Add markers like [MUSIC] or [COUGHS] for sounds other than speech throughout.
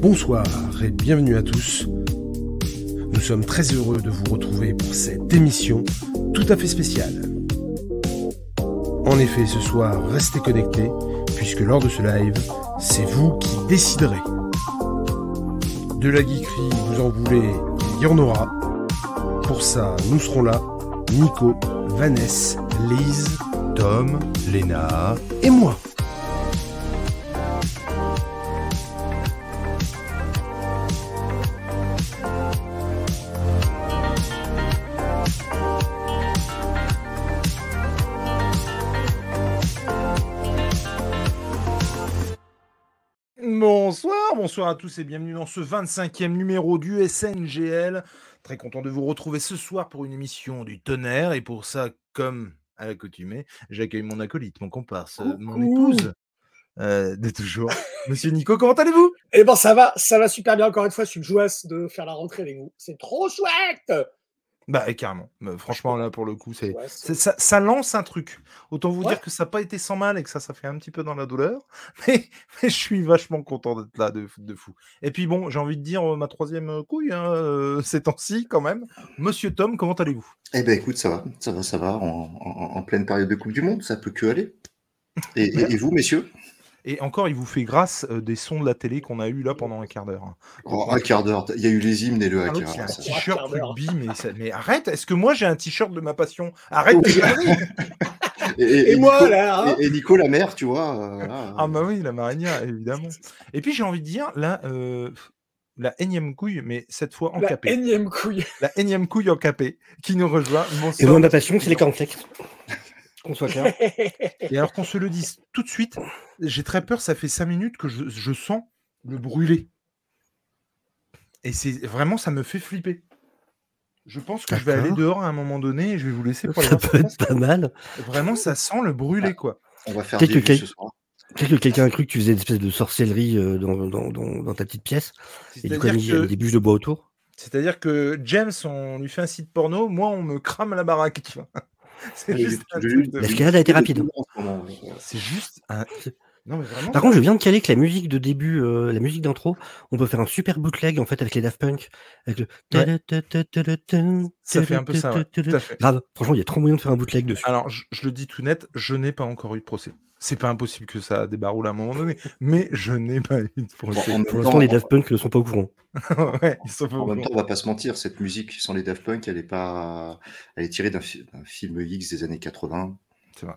Bonsoir et bienvenue à tous. Nous sommes très heureux de vous retrouver pour cette émission tout à fait spéciale. En effet, ce soir, restez connectés, puisque lors de ce live, c'est vous qui déciderez. De la geekerie, vous en voulez, il y en aura. Pour ça, nous serons là, Nico, Vanessa, Lise, Tom, Léna et moi. À tous et bienvenue dans ce 25e numéro du SNGL. Très content de vous retrouver ce soir pour une émission du tonnerre et pour ça, comme à l'accoutumée, j'accueille mon acolyte, mon comparse, euh, mon épouse euh, de toujours. [LAUGHS] Monsieur Nico, comment allez-vous? Eh ben ça va, ça va super bien encore une fois, je suis joyeuse de faire la rentrée avec vous. C'est trop chouette Bah et carrément, Bah, franchement là pour le coup, c'est Ouais, ça, ça lance un truc. Autant vous Ouais. dire que ça n'a pas été sans mal et que ça, ça fait un petit peu dans la douleur. [LAUGHS] Mais, mais je suis vachement content d'être là de, de fou. Et puis bon, j'ai envie de dire euh, ma troisième euh, couille hein, euh, [LAUGHS] ces temps-ci quand même. Monsieur Tom, comment allez-vous? Eh ben écoute, ça va, ça va, ça va, en, en- en pleine période de Coupe du Monde, ça peut que aller. Et, et- [LAUGHS] et vous, messieurs? Et encore, il vous fait grâce euh, des sons de la télé qu'on a eu là pendant un quart d'heure. hein. Oh, Un quart d'heure, il y a eu les hymnes et le Ah, hacker. l'autre, il a un t-shirt rugby, mais, ça- mais arrête, est-ce que moi j'ai un t-shirt de ma passion? Arrête. [LAUGHS] Et, Et moi, Nico, là, hein et, et Nico, la mère, tu vois. euh, là, Ah bah oui, la marinière, évidemment. Et puis j'ai envie de dire, là, euh, la énième couille, mais cette fois en La capé. énième couille. La énième couille en capé qui nous rejoint. Et Bonsoir. moi, ma passion, c'est les cornflakes. Qu'on soit clair. [LAUGHS] Et alors qu'on se le dise tout de suite, j'ai très peur, ça fait cinq minutes que je, je sens le brûler. Et c'est vraiment, ça me fait flipper. Je pense que je vais aller dehors à un moment donné et je vais vous laisser pour aller Ça peut être pas mal. Vraiment, ça sent le brûler, quoi. on va faire Peut-être des que vues quel- ce soir. Peut-être que quelqu'un a cru que tu faisais une espèce de sorcellerie euh, dans, dans, dans, dans ta petite pièce. Et du coup, a C'est-à-dire mis euh, que, des bûches de bois autour. c'est-à-dire que James, on lui fait un site porno, moi, on me crame la baraque. [LAUGHS] C'est juste L'escalade a été rapide. euh, C'est juste un. Non, mais vraiment. Par contre, je viens de caler que la musique de début, euh, la musique d'intro, on peut faire un super bootleg en fait avec les Daft Punk. Avec le... Ça fait un peu ça, ouais. Grave, franchement, il y a trop moyen de faire un bootleg dessus. Alors, je, je le dis tout net, je n'ai pas encore eu de procès. C'est pas impossible que ça débaroule à un moment donné, mais je n'ai pas eu de procès. Bon, en Pour même l'instant, temps, les Daft Punk ne sont pas au courant. [LAUGHS] ouais, ils sont pas En au même courant. temps, on va pas se mentir, cette musique sans les Daft Punk, elle est pas, elle est tirée d'un fi- d'un film X des années 80. C'est vrai.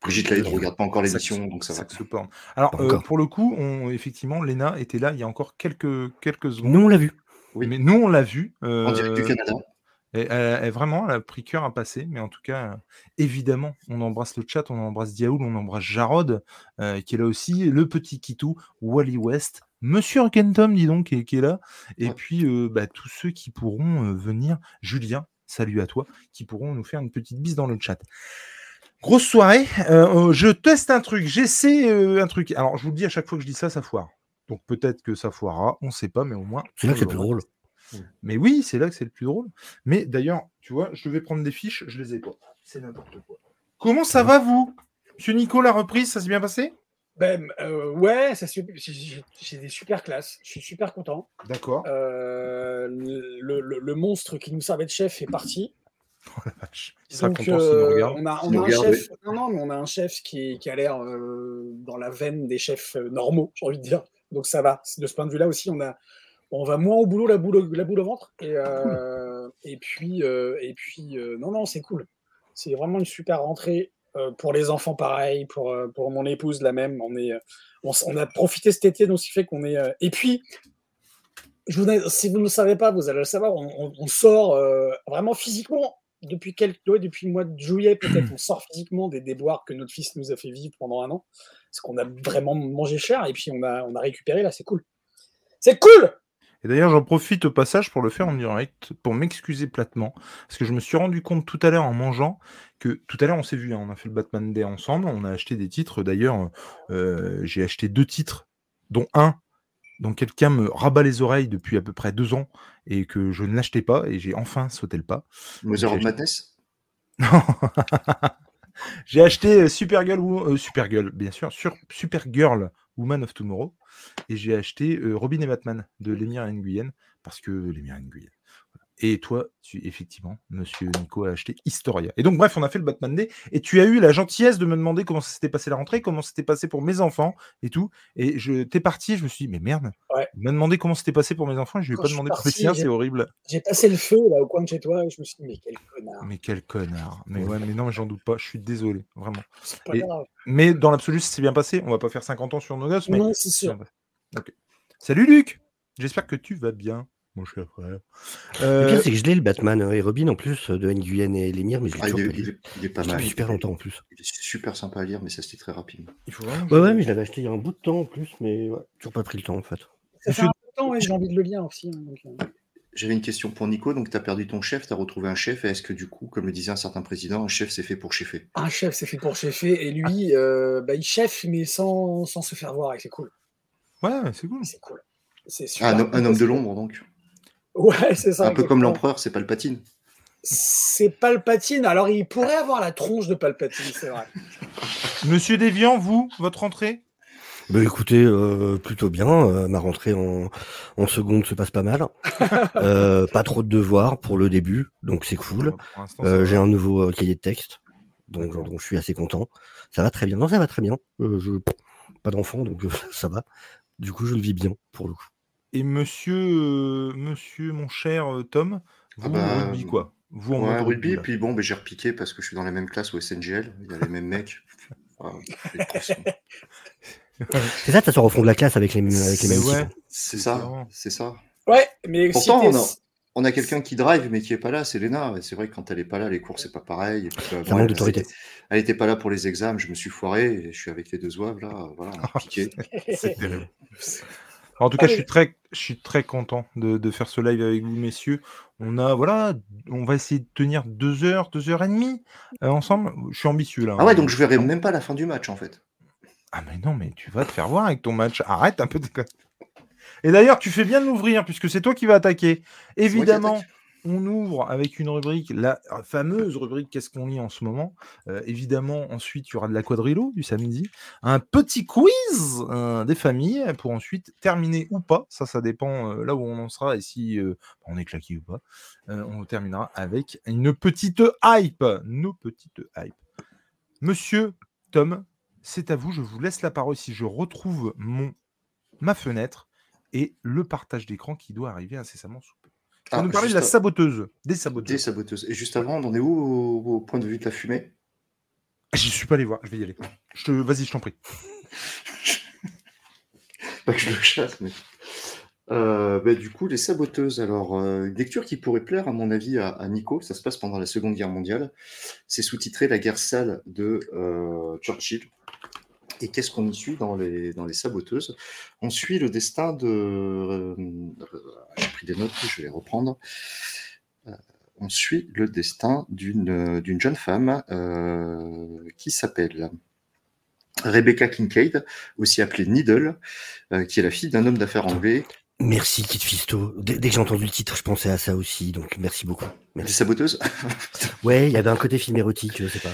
Brigitte Lahaye ne regarde pas encore l'émission, donc ça va. porn. Alors, euh, pour le coup, on, effectivement, Lena était là il y a encore quelques, quelques secondes. Nous, on l'a vu. Oui. Mais nous, on l'a vu. En direct du euh, Canada. Et, euh, elle- vraiment, elle a pris cœur à passer, mais en tout cas, euh, évidemment, on embrasse le chat, on embrasse Diaoul, on embrasse Jarod, euh, qui est là aussi, le petit Kitou, Wally West, Monsieur Kentom, dis donc, qui est, qui est là, et Ouais. puis euh, bah, tous ceux qui pourront euh, venir, Julien, salut à toi, qui pourront nous faire une petite bise dans le chat. Grosse soirée, euh, euh, je teste un truc, j'essaie euh, un truc. Alors, je vous le dis à chaque fois que je dis ça, ça foire. Donc peut-être que ça foirera, on ne sait pas, mais au moins. C'est là que c'est plus l'aura. Drôle. Mais oui, c'est là que c'est le plus drôle. Mais d'ailleurs, tu vois, je vais prendre des fiches, je les ai pas. C'est n'importe quoi. Comment ça va, vous? Monsieur Nico, la reprise, ça s'est bien passé? Ben, euh, ouais, j'ai- des super classes. Je suis super content. D'accord. Euh, le, le- le monstre qui nous servait de chef est parti. [LAUGHS] Oh la vache. Il sera Donc, content s'il nous euh, regarde. on a, on un chef. Non, non, mais on a un chef qui, qui a l'air euh, dans la veine des chefs normaux, j'ai envie de dire. Donc ça va. De ce point de vue-là aussi, on a, on va moins au boulot, la boule, au- la boule au ventre. Et, euh, et puis, euh, et puis, euh, non, non, c'est cool. C'est vraiment une super rentrée pour les enfants, pareil, pour, pour mon épouse, la même. On est, on, a profité cet été, donc ce qui fait qu'on est. Et puis, si vous ne le savez pas, vous allez le savoir, on, sort vraiment physiquement depuis quelques, ouais, depuis le mois de juillet peut-être, on sort physiquement des déboires que notre fils nous a fait vivre pendant un an, parce qu'on a vraiment mangé cher et puis on a, on a récupéré là, c'est cool. C'est cool. Et d'ailleurs, j'en profite au passage pour le faire en direct, pour m'excuser platement, parce que je me suis rendu compte tout à l'heure en mangeant que tout à l'heure on s'est vu, hein, on a fait le Batman Day ensemble, on a acheté des titres. D'ailleurs, euh, j'ai acheté deux titres, dont un dont quelqu'un me rabat les oreilles depuis à peu près deux ans et que je ne l'achetais pas et j'ai enfin sauté le pas. Mother of Madness Non. J'ai acheté euh, Supergirl, ou- euh, Supergirl, bien sûr, sur Supergirl Woman of Tomorrow. Et j'ai acheté Robin et Batman de Lemire Nguyen, parce que Lemire Nguyen. Et toi, tu, effectivement, monsieur Nico a acheté Historia. Et donc, bref, on a fait le Batman Day. Et tu as eu la gentillesse de me demander comment ça s'était passé la rentrée, comment c'était passé pour mes enfants et tout. Et je t'es parti, je me suis dit, mais merde, Ouais. il m'a demandé comment c'était passé pour mes enfants. Je lui ai Quand pas demandé pour les siens, c'est horrible. J'ai passé le feu là au coin de chez toi et je me suis dit, mais quel connard. Mais quel connard. Mais ouais, mais non, mais j'en doute pas. Je suis désolé, vraiment. Pas Et- grave. Mais dans l'absolu, ça s'est bien passé. On va pas faire 50 ans sur nos gosses, mais. Non, c'est sûr. Ok. Salut Luc J'espère que tu vas bien, mon cher frère. Le Euh, pire, c'est que je l'ai, le Batman euh, et Robin en plus, euh, de Nguyen et Lemire, mais je l'ai Ah, il, toujours est, pas il lu. est- il est pas Je mal. super longtemps en plus. Il est super sympa à lire, mais ça se lit très rapidement. il faut que Ouais, ouais, mais je l'avais acheté il y a un bout de temps en plus, mais ouais, toujours pas pris le temps en fait. Ça fait un peu de temps, ouais, j'ai envie de le lire aussi. hein, donc, euh, J'avais une question pour Nico. Donc, tu as perdu ton chef, tu as retrouvé un chef. Et est-ce que, du coup, comme le disait un certain président, un chef, c'est fait pour cheffer? Un chef, c'est fait pour cheffer. Et lui, euh, bah, il chef, mais sans, sans se faire voir. Et c'est cool. Ouais, c'est cool. C'est cool. C'est Ah, un, un homme de l'ombre, donc. Ouais, c'est ça. un peu comme l'empereur, c'est Palpatine. C'est Palpatine. Alors, il pourrait avoir la tronche de Palpatine, c'est vrai. [LAUGHS] Monsieur Déviant, vous, votre entrée? Bah écoutez, euh, plutôt bien. euh, ma rentrée en, en seconde se passe pas mal. [LAUGHS] Euh, pas trop de devoirs pour le début, donc c'est cool. Euh, J'ai un nouveau euh, cahier de texte, donc, donc je suis assez content. Ça va très bien. Non, ça va très bien. Euh, je, pas d'enfant, donc euh, [LAUGHS] ça va. Du coup, je le vis bien pour le coup. Et monsieur, euh, monsieur, mon cher euh, Tom, vous, Ah bah, rugby quoi Vous en Ouais, mode rugby, là. puis bon, ben, j'ai repiqué parce que je suis dans la même classe au SNGL. Il y a les mêmes mecs. [LAUGHS] Pression. C'est ça, t'asseoir au fond de la classe avec les, mêmes- avec les mêmes ouais. c'est ça, c'est ça. Ouais, mais Pourtant, si on a- On a quelqu'un qui drive, mais qui est pas là, c'est Léna. Et C'est vrai que quand elle est pas là, les cours, c'est pas pareil. Et puis, bah, manque elle, d'autorité. était- elle était pas là pour les examens, je me suis foiré, et je suis avec les deux zouaves, là, voilà, on a [LAUGHS] piqué. C'est terrible. En tout cas, je suis très, je suis très content de, de faire ce live avec vous, messieurs. On a, voilà, on va essayer de tenir deux heures, deux heures et demie euh, ensemble. Je suis ambitieux là. Ah ouais, hein. donc je verrai même pas la fin du match, en fait. Ah mais non, mais tu vas te faire voir avec ton match. Arrête un peu de. Et d'ailleurs, tu fais bien de l'ouvrir puisque c'est toi qui vas attaquer. Évidemment. On ouvre avec une rubrique, la fameuse rubrique Qu'est-ce qu'on lit en ce moment? Euh, Évidemment, ensuite, il y aura de la quadrilo du samedi, un petit quiz euh, des familles pour ensuite terminer ou pas. Ça, ça dépend euh, là où on en sera et si euh, on est claqué ou pas. Euh, on terminera avec une petite hype. Nos petites hype. Monsieur Tom, c'est à vous. Je vous laisse la parole si je retrouve mon ma fenêtre et le partage d'écran qui doit arriver incessamment sous vas Ah, nous parler de la à- saboteuse, des Des saboteuses. saboteuses. Et juste avant, on en est où au, au point de vue de la fumée? J'y suis pas allé voir, je vais y aller. Je te... Vas-y, je t'en prie. [LAUGHS] Pas que je le chasse, mais. Euh, bah, du coup, les saboteuses. Alors, euh, une lecture qui pourrait plaire, à mon avis, à, à Nico. Ça se passe pendant la Seconde Guerre mondiale. C'est sous-titré La guerre sale de euh, Churchill. Et qu'est-ce qu'on y suit dans les, dans les saboteuses On suit le destin de. euh, J'ai pris des notes, je vais les reprendre. Euh, on suit le destin d'une d'une jeune femme euh, qui s'appelle Rebecca Kincaid, aussi appelée Needle, euh, qui est la fille d'un homme d'affaires anglais. Merci Kit Fisto. Dès, dès que j'ai entendu le titre, je pensais à ça aussi, donc merci beaucoup. Merci. saboteuses Ouais, il y avait un côté film érotique, je sais pas.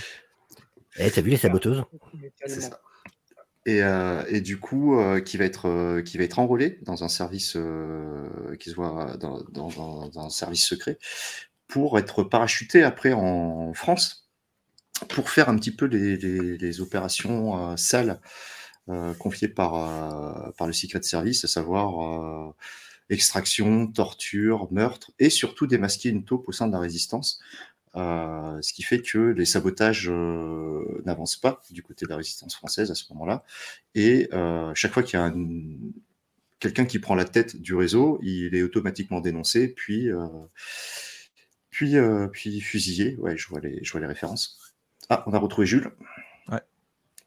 Eh, t'as vu les saboteuses? C'est ça. Et, euh, et du coup, euh, qui va être euh, qui va être enrôlé dans un service qui se voit dans, un service secret pour être parachuté après en France pour faire un petit peu les, opérations sales confiées par par le Secret Service, à savoir extraction, torture, meurtre et surtout démasquer une taupe au sein de la résistance. Euh, ce qui fait que les sabotages euh, n'avancent pas du côté de la résistance française à ce moment-là. Et euh, chaque fois qu'il y a un- quelqu'un qui prend la tête du réseau, il est automatiquement dénoncé, puis, euh, puis, euh, puis fusillé. Ouais, je vois, les, je vois les références. Ah, on a retrouvé Jules.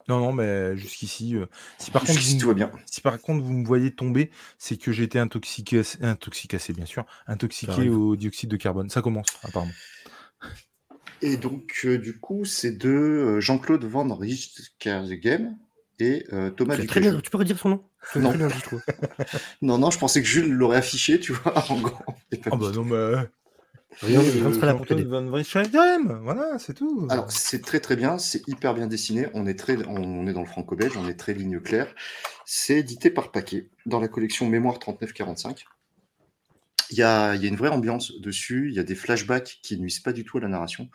Non, non, mais jusqu'ici, euh, si par contre, vous, tout va bien. si par contre vous me voyez tomber, c'est que j'ai été intoxiqué, intoxiqué, bien sûr, intoxiqué au dioxyde de carbone. Ça commence, apparemment. Et donc, euh, du coup, c'est de euh, Jean-Claude Van Rijskergem et euh, Thomas C'est très bien. Tu peux redire son nom? Non. bien je trouve. [LAUGHS] Non, non, je pensais que Jules l'aurait affiché, tu vois, en grand. Ah bah non, mais. Rien, Euh, rien t'aider. Van voilà, c'est tout. Alors, c'est très très bien, c'est hyper bien dessiné. On est, très, on est dans le franco-belge, on est très ligne claire. C'est édité par paquet dans la collection Mémoire 3945. Il y a, une vraie ambiance dessus, il y a des flashbacks qui nuisent pas du tout à la narration,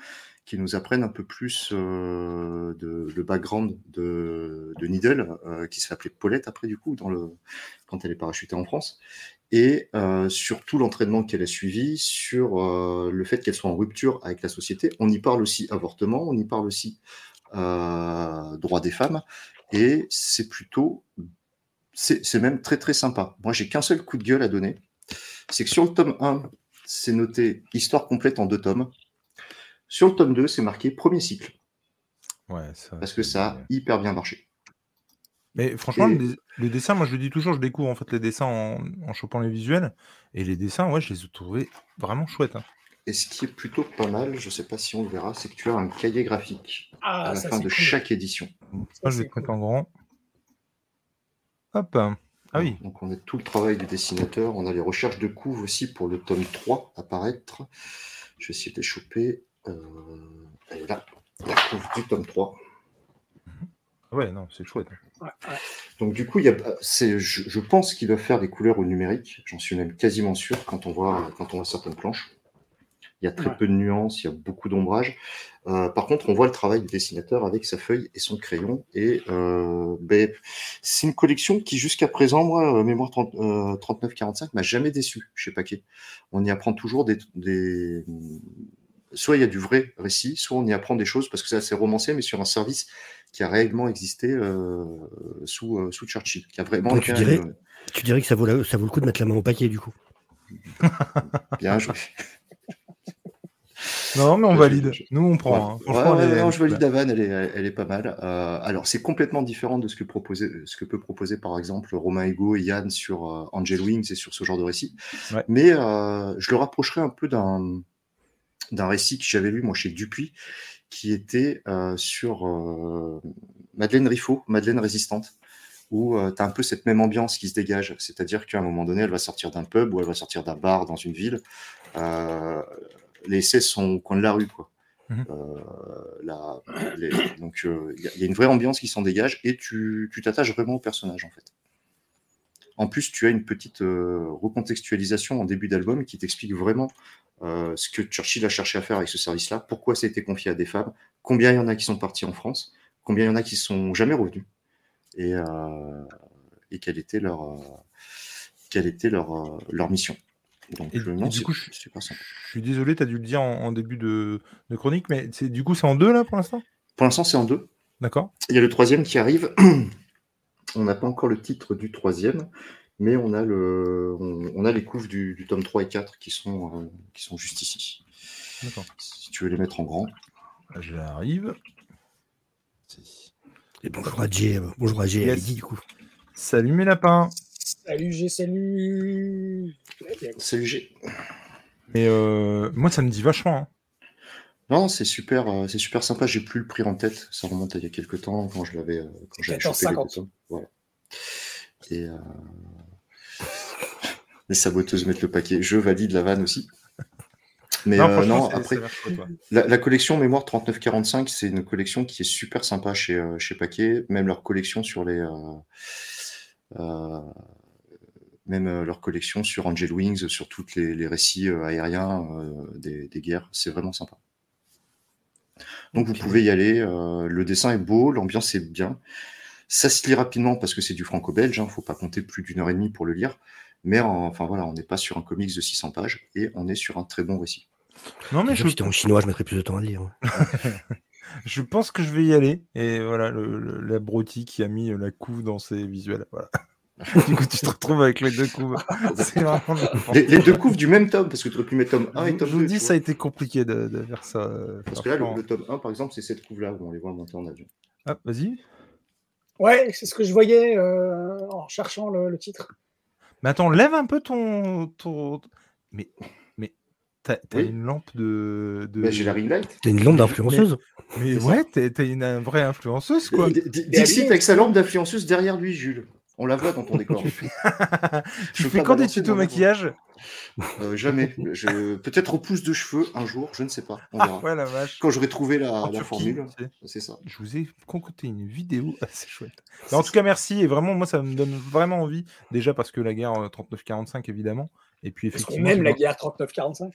qui nous apprennent un peu plus euh, de, le background de, de Needle, euh, qui se fait Paulette après du coup, quand elle est parachutée en France, et euh, sur l'entraînement qu'elle a suivi, sur euh, le fait qu'elle soit en rupture avec la société. On y parle aussi avortement, on y parle aussi droit des femmes, et c'est plutôt, c'est même très très sympa. Moi, j'ai qu'un seul coup de gueule à donner, c'est que sur le tome 1, c'est noté histoire complète en deux tomes. Sur le tome 2, c'est marqué premier cycle, Ouais, ça, parce que ça a hyper bien marché. Mais franchement, Et- le, dessin, moi je le dis toujours, je découvre en fait les dessins en, en chopant les visuels. Et les dessins, ouais, je les ai trouvés vraiment chouettes. hein. Et ce qui est plutôt pas mal, je sais pas si on le verra, c'est que tu as un cahier graphique à Ah, la ça, fin de cool. chaque édition. Moi, je vais te mettre cool. en grand. Hop. Ah oui. Donc on a tout le travail du dessinateur, on a les recherches de couves aussi pour le tome 3 apparaître. Je vais essayer de les choper. Euh, elle est là, la couve du tome 3. Ouais, non, c'est chouette. Ouais, ouais. Donc du coup, il y a, je, je pense qu'il va faire des couleurs au numérique. J'en suis même quasiment sûr quand on voit, quand on voit certaines planches. Il y a très Ouais. peu de nuances, il y a beaucoup d'ombrage. Euh, par contre, on voit le travail du dessinateur avec sa feuille et son crayon. Et euh, ben, c'est une collection qui, jusqu'à présent, moi, euh, mémoire 30, euh, 3945, m'a jamais déçu chez Paquet. On y apprend toujours des, des... Soit il y a du vrai récit, soit on y apprend des choses, parce que c'est assez romancé, mais sur un service qui a réellement existé euh, sous, euh, sous Churchill, qui a vraiment Donc, tu dirais- Tu dirais que ça vaut, la- ça vaut le coup de mettre la main au paquet, du coup. [LAUGHS] bien joué. Non, mais on Je- valide. Nous, on prend. Ouais, hein. ouais, Franchement, ouais, elle est- non, je valide Davan, elle est, elle est pas mal. Euh, alors, c'est complètement différent de ce que, proposait, ce que peut proposer, par exemple, Romain Ego et Yann sur euh, Angel Wings et sur ce genre de récit. Mais euh, je le rapprocherai un peu d'un récit que j'avais lu, moi, chez Dupuis, qui était euh, sur euh, Madeleine Riffaut, Madeleine Résistante, où tu as un peu cette même ambiance qui se dégage. C'est-à-dire qu'à un moment donné, elle va sortir d'un pub ou elle va sortir d'un bar dans une ville. Euh, les essais sont au coin de la rue, quoi. Mhm. Euh, la- les- donc euh, il y, a- il y a une vraie ambiance qui s'en dégage et tu t'attaches vraiment au personnage en fait. En plus, tu as une petite euh, recontextualisation en début d'album qui t'explique vraiment euh, ce que Churchill a cherché à faire avec ce service-là, pourquoi ça a été confié à des femmes, combien il y en a qui sont partis en France, combien il y en a qui sont jamais revenus et, euh, et quelle était leur quelle était leur, leur mission. Donc Et du- non, du c'est coup, je- super simple. Je suis désolé, tu as dû le dire en, en début de, de chronique, mais c'est- du coup, c'est en deux là pour l'instant? Pour l'instant, c'est en deux. D'accord Il y a le troisième qui arrive. [CLEARS THROAT] On n'a pas encore le titre du troisième, mais on a, le, on, on a les couves du, du tome 3 et 4 qui sont, euh, qui sont juste ici. D'accord. Si tu veux les mettre en grand. J'arrive. Et bonjour à Jay, bonjour à Jay et à Yes. Lydie, du coup. Salut mes lapins Salut, G, salut. Salut G. Mais euh, moi, ça me dit vachement. hein. Non, c'est super, euh, c'est super sympa. J'ai plus le prix en tête. Ça remonte à il y a quelques temps quand je l'avais, euh, quand j'avais chopé les 14,50. deux tomes. Voilà. Et euh, les saboteuses mettent le paquet. Je valide la vanne aussi. Mais Non, euh, non, après. La, la collection Mémoire 3945, c'est une collection qui est super sympa chez, chez Paquet, même leur collection sur les. Euh, même euh, leur collection sur Angel Wings, sur tous les, les récits euh, aériens euh, des, des guerres, c'est vraiment sympa. Donc vous pouvez y aller, euh, le dessin est beau, l'ambiance est bien. Ça se lit rapidement parce que c'est du franco-belge, il ne faut pas compter plus d'une heure et demie pour le lire. Mais en- enfin voilà, on n'est pas sur un comics de 600 pages et on est sur un très bon récit. Non, mais je, si en chinois, je mettrais plus de temps à le lire. [LAUGHS] je pense que je vais y aller. Et voilà, l'abruti qui a mis euh, la couve dans ses visuels. Voilà. [LAUGHS] du coup, tu te retrouves avec les deux couves. [LAUGHS] C'est vraiment Les, les deux couves du même tome, parce que tu aurais pu mettre tome 1 Je et tome je vous 2. dis, ça a été compliqué de, de faire ça. euh, Parce que là, le, tome 1, par exemple, c'est cette couve-là où on les voit monter en avion. Ah, vas-y. Ouais, c'est ce que je voyais euh, en cherchant le, le titre. Mais attends, lève un peu ton. ton... Mais t'as, t'as Oui. une lampe de. de... J'ai la ring light. T'as une lampe d'influenceuse Mais ça. ouais, t'es, t'es une, vraie influenceuse, quoi. D- D- Mais Dixit allez. avec sa lampe d'influenceuse derrière lui, Jules. On la voit dans ton [LAUGHS] décor. tu [LAUGHS] Je fais quand des tutos mais maquillage Euh, jamais. Je... Peut-être repousse de cheveux un jour, je ne sais pas. On Ah verra. ouais, la vache. Quand j'aurai trouvé la, En la Turquie, formule, c'est ça. Je vous ai concocté une vidéo [LAUGHS] assez chouette. Mais en tout cas, merci. Et vraiment, moi, ça me donne vraiment envie. Déjà parce que la guerre euh, 39-45, évidemment. Et puis, Parce qu'on effectivement. aime la guerre 39-45.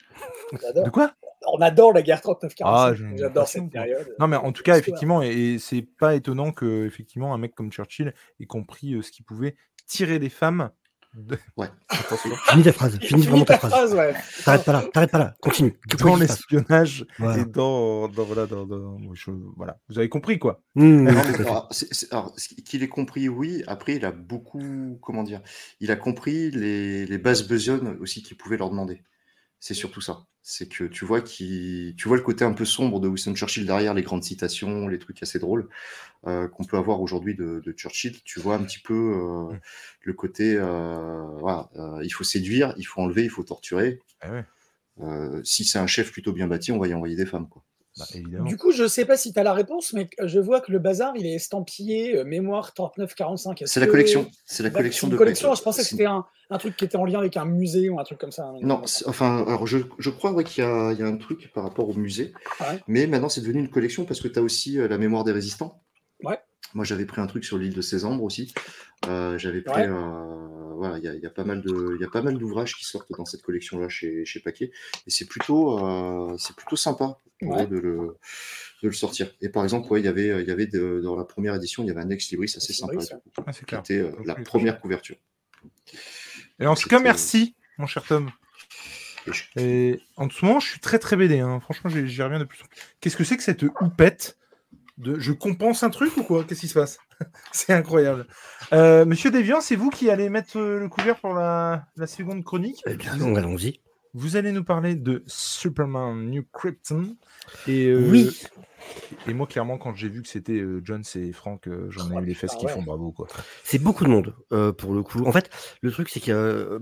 On adore. De quoi? On adore la guerre 39-45. Ah, J'adore cette période. Non, mais en tout cas, effectivement, et, et c'est pas étonnant que effectivement un mec comme Churchill ait compris euh, ce qu'il pouvait tirer les femmes. De... Ouais. Attention. [LAUGHS] Finis ta phrase, finis vraiment ta ta phrase. phrase, ouais. T'arrêtes pas là, t'arrêtes pas là, continue. Dans l'espionnage Voilà. et dans, dans- voilà, dans, dans- je- voilà. Vous avez compris quoi Mmh, alors, qu'il ait compris, oui. Après, il a beaucoup, comment dire, il a compris les, les bases besognes aussi qu'il pouvait leur demander. C'est surtout ça. C'est que tu vois, qui, tu vois le côté un peu sombre de Winston Churchill derrière les grandes citations, les trucs assez drôles euh, qu'on peut avoir aujourd'hui de, de Churchill. Tu vois un petit peu euh, Mm. le côté, euh, voilà, il faut séduire, il faut enlever, il faut torturer. Ah ouais, Euh, si c'est un chef plutôt bien bâti, on va y envoyer des femmes. Quoi. Bah, évidemment. Du coup, je sais pas si tu as la réponse, mais je vois que le bazar, il est estampillé euh, mémoire 39-45. Est-ce C'est la que- collection. C'est la collection de une collection. Je pensais que c'était un, un truc qui était en lien avec un musée ou un truc comme ça. Non, c'est- enfin, alors je, je crois ouais, qu'il y, a il y a un truc par rapport au musée, Ouais. mais maintenant c'est devenu une collection parce que tu as aussi euh, la mémoire des résistants. Ouais. Moi j'avais pris un truc sur l'île de Césambre aussi. Euh, j'avais pris, Ouais. euh, voilà, il y a, il y a pas mal de, il y a pas mal d'ouvrages qui sortent dans cette collection-là chez, chez Paquet, et c'est plutôt, euh, c'est plutôt sympa Ouais. de le, de le sortir. Et par exemple, ouais, il y avait, il y avait de- dans la première édition, il y avait un ex libris assez sympa, coup, Ah, c'est qui clair. était euh, Donc, la première couverture. Et en tout cas, C'était- merci, mon cher Tom. Et en ce moment, je suis très très BD. hein. Franchement, j'y j'y reviens de plus. en plus. Qu'est-ce que c'est que cette houppette? De... Je compense un truc ou quoi? Qu'est-ce qui se passe? [LAUGHS] C'est incroyable. Euh, Monsieur Deviant, c'est vous qui allez mettre euh, le couvert pour la, la seconde chronique? Eh bien, donc, allons-y. Vous allez nous parler de Superman New Krypton. Et, euh, Oui. Et moi, clairement, quand j'ai vu que c'était euh, Jones et Frank, euh, j'en ai eu les fesses qui ouais. font bravo. quoi. C'est beaucoup de monde euh, pour le coup. En fait, le truc c'est que euh,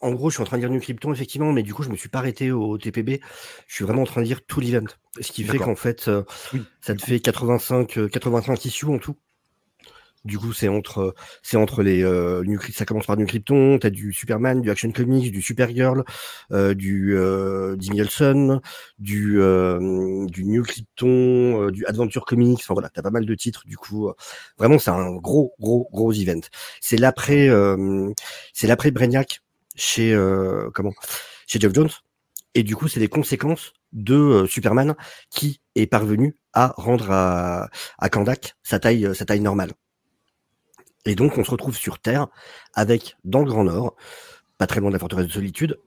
en gros, je suis en train de lire New Krypton effectivement, mais du coup, je me suis pas arrêté au TPB. Je suis vraiment en train de lire tout l'event, ce qui fait qu'en fait, euh, Oui, ça te fait 85 euh, 85 issues en tout. Du coup, c'est entre euh, c'est entre les euh, New ça commence par New Krypton, t'as du Superman, du Action Comics, du Supergirl, du Olsen, du du New Krypton, du Adventure Comics. Enfin voilà, t'as pas mal de titres. Du coup, vraiment, c'est un gros gros gros event. C'est l'après c'est l'après Brainiac chez euh, comment? Chez Jeff Jones. Et du coup, c'est les conséquences de euh, Superman qui est parvenu à rendre à, à Kandak sa taille, euh, sa taille normale. Et donc, on se retrouve sur Terre avec, dans le Grand Nord, pas très loin de la forteresse de solitude,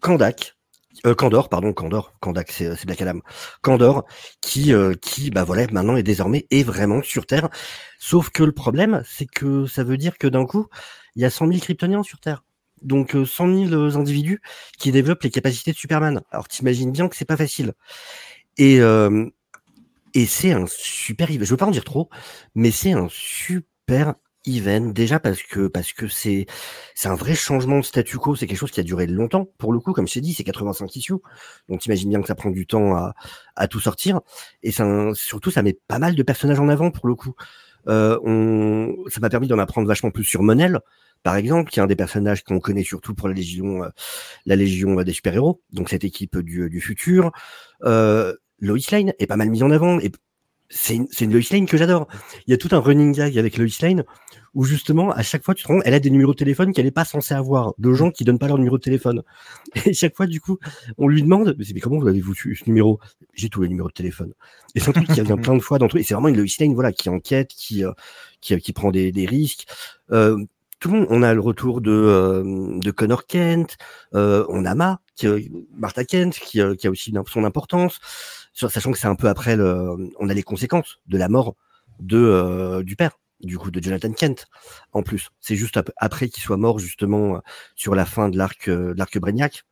Kandak, euh, Kandor, pardon, Kandor, Kandak, c'est Black Adam, Kandor, qui, qui, bah voilà, maintenant est désormais est vraiment sur Terre. Sauf que le problème, c'est que ça veut dire que d'un coup, il y a 100 000 Kryptoniens sur Terre. Donc euh, 100 000 individus qui développent les capacités de Superman. Alors t'imagines bien que c'est pas facile. Et euh, et c'est un super event. Je veux pas en dire trop, mais c'est un super event déjà parce que parce que c'est c'est un vrai changement de statu quo. C'est quelque chose qui a duré longtemps. Pour le coup, comme je t'ai dit, c'est 85 issues. Donc t'imagines bien que ça prend du temps à à tout sortir. Et surtout, ça met pas mal de personnages en avant pour le coup. Euh, on, ça m'a permis d'en apprendre vachement plus sur Monel, par exemple, qui est un des personnages qu'on connaît surtout pour la Légion, euh, la Légion euh, des super-héros, donc cette équipe du, du futur. Euh, Lois Lane est pas mal mise en avant, et c'est une, une Lois Lane que j'adore. Il y a tout un running gag avec Lois Lane, où justement, à chaque fois, tu te rends, elle a des numéros de téléphone qu'elle n'est pas censée avoir, de gens qui donnent pas leur numéro de téléphone. [LAUGHS] Et chaque fois, du coup, on lui demande, mais, comment vous avez-vous ce numéro? J'ai tous les numéros de téléphone. Et c'est un truc qui revient [LAUGHS] plein de fois dans truc. Et c'est vraiment une Lois Lane, voilà, qui enquête, qui, euh, qui, qui prend des, des risques. Euh, tout le monde, on a le retour de, euh, de Connor Kent, euh, on a Ma, qui, euh, Martha Kent, qui, euh, qui a aussi une- son importance, sachant que c'est un peu après, le, on a les conséquences de la mort de, euh, du père, du coup, de Jonathan Kent, en plus. C'est juste ap- après qu'il soit mort, justement, euh, sur la fin de l'arc, euh, l'arc Brainiac.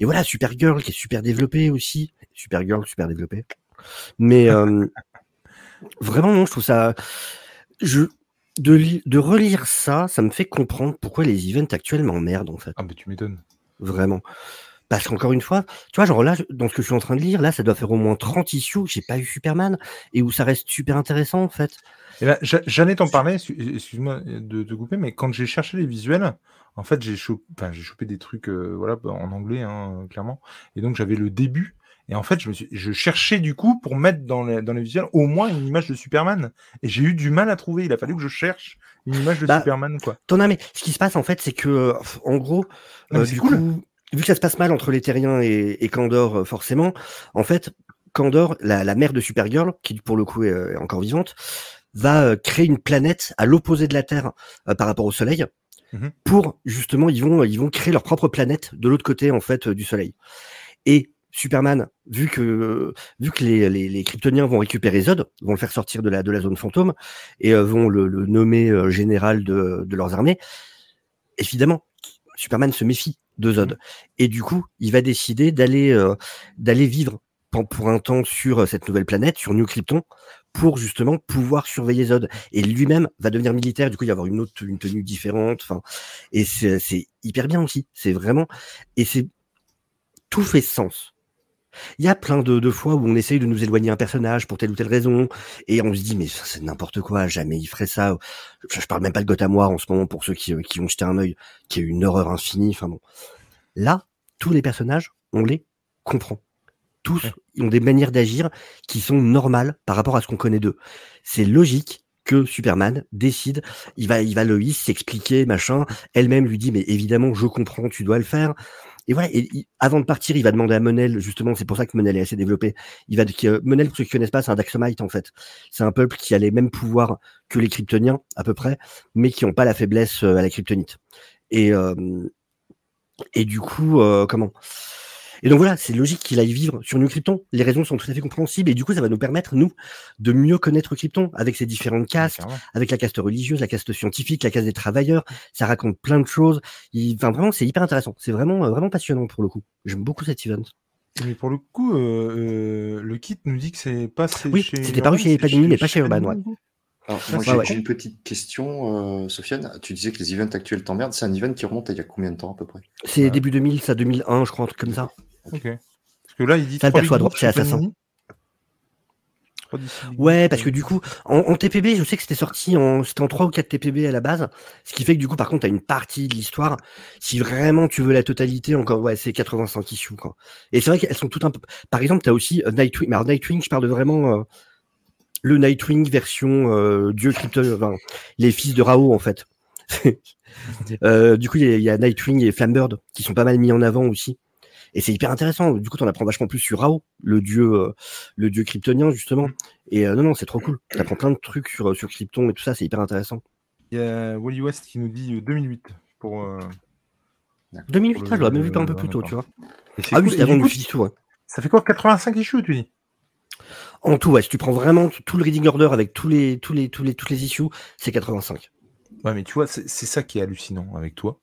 Et voilà, Supergirl, qui est super développée aussi. Supergirl, super développée. Mais, euh, [LAUGHS] vraiment, non, je trouve ça, je, de, de relire ça, ça me fait comprendre pourquoi les events actuels m'emmerdent, en fait. Ah, mais tu m'étonnes. Vraiment. Parce qu'encore une fois, tu vois, genre là, dans ce que je suis en train de lire, là, ça doit faire au moins 30 issues, j'ai pas eu Superman, et où ça reste super intéressant, en fait. Eh ben, j'a- J'allais t'en parler, excu- excuse-moi de te couper, mais quand j'ai cherché les visuels, en fait, j'ai chopé, enfin, j'ai chopé des trucs euh, voilà, en anglais, hein, clairement. Et donc, j'avais le début. Et en fait, je, me suis, je cherchais du coup pour mettre dans les, dans les visuels au moins une image de Superman. Et j'ai eu du mal à trouver. Il a fallu que je cherche une image de Bah, Superman, quoi. T'en as, mais ce qui se passe, en fait, c'est que, euh, en gros, euh, du cool. coup, vu que ça se passe mal entre les terriens et, et Kandor, euh, forcément, en fait, Kandor, la, la mère de Supergirl, qui pour le coup est, euh, encore vivante, va euh, créer une planète à l'opposé de la Terre euh, par rapport au Soleil, Mhm. pour justement, ils vont, ils vont créer leur propre planète de l'autre côté en fait du Soleil. Et Superman, vu que vu que les, les, les Kryptoniens vont récupérer Zod, vont le faire sortir de la de la zone fantôme et euh, vont le, le nommer euh, général de, de leurs armées, évidemment, Superman se méfie de Zod et du coup, il va décider d'aller euh, d'aller vivre pour, un temps sur euh, cette nouvelle planète, sur New Krypton, pour justement pouvoir surveiller Zod. Et lui-même va devenir militaire, du coup, il va avoir une autre une tenue différente. Enfin, et c'est hyper bien aussi. C'est vraiment et c'est tout fait sens. Il y a plein de, de fois où on essaye de nous éloigner un personnage pour telle ou telle raison, et on se dit mais c'est n'importe quoi, jamais il ferait ça. Je, je parle même pas de Gotham War en ce moment pour ceux qui, euh, qui ont jeté un œil, qui est une horreur infinie. Enfin bon, là, tous les personnages, on les comprend. Tous Ouais. ils ont des manières d'agir qui sont normales par rapport à ce qu'on connaît d'eux. C'est logique que Superman décide, il va, il va Lois s'expliquer, machin. Elle-même lui dit, mais évidemment, je comprends, tu dois le faire. Et voilà, avant de partir, il va demander à Monel, justement, c'est pour ça que Monel est assez développé. Il va, euh, Monel, pour ceux qui connaissent pas, c'est un Daxomite, en fait. C'est un peuple qui a les mêmes pouvoirs que les Kryptoniens, à peu près, mais qui n'ont pas la faiblesse euh, à la Kryptonite. Et, euh, et du coup, euh, comment? Et donc voilà, c'est logique qu'il aille vivre sur New Krypton. Les raisons sont tout à fait compréhensibles, et du coup, ça va nous permettre, nous, de mieux connaître Krypton, avec ses différentes castes, avec la caste religieuse, la caste scientifique, la caste des travailleurs. Ça raconte plein de choses. Il- Enfin, vraiment, c'est hyper intéressant. C'est vraiment, euh, vraiment passionnant pour le coup. J'aime beaucoup cet event. Mais pour le coup, euh, euh, le kit nous dit que c'est pas chez Oui, chez c'était paru chez Panini, mais pas chez Urban, ouais. Alors, moi, j'ai ouais. une petite question, euh, Sofiane. Tu disais que les events actuels t'emmerdent. C'est un event qui remonte à il y a combien de temps à peu près? C'est début 2000, ça 2001, je crois, un truc comme ça. Ok. Parce que là, il dit Ça, droite, Book c'est Assassin. Ouais, parce que du coup, en, en TPB, je sais que c'était sorti en, c'était en 3 ou 4 TPB à la base. Ce qui fait que du coup, par contre, t'as une partie de l'histoire. Si vraiment tu veux la totalité, encore, ouais, c'est 85 issues, quoi. Et c'est vrai qu'elles sont toutes un peu, par exemple, t'as aussi euh, Nightwing. Mais alors, Nightwing, je parle de vraiment, euh, le Nightwing version, euh, Dieu Krypton, enfin, les fils de Rao, en fait. [LAUGHS] Euh, du coup, il y, a- il y a Nightwing et Flambird qui sont pas mal mis en avant aussi. Et c'est hyper intéressant. Du coup, t'en apprends vachement plus sur Rao, le dieu, euh, le dieu kryptonien, justement. Et non, non, c'est trop cool. T'apprends plein de trucs sur, sur Krypton et tout ça, c'est hyper intéressant. Il y a Wally West qui nous dit euh, 2008 pour. euh, 2008, Pour ah, je l'aurais même vu pas un peu plus tôt, tu vois. Ah oui, cool. avant le ouais. Ça fait quoi 85 issues, tu dis? En tout, ouais, si tu prends vraiment tout le reading order avec tous les, tous les, tous les, toutes les issues, c'est 85. Ouais, mais tu vois, c'est ça qui est hallucinant avec toi.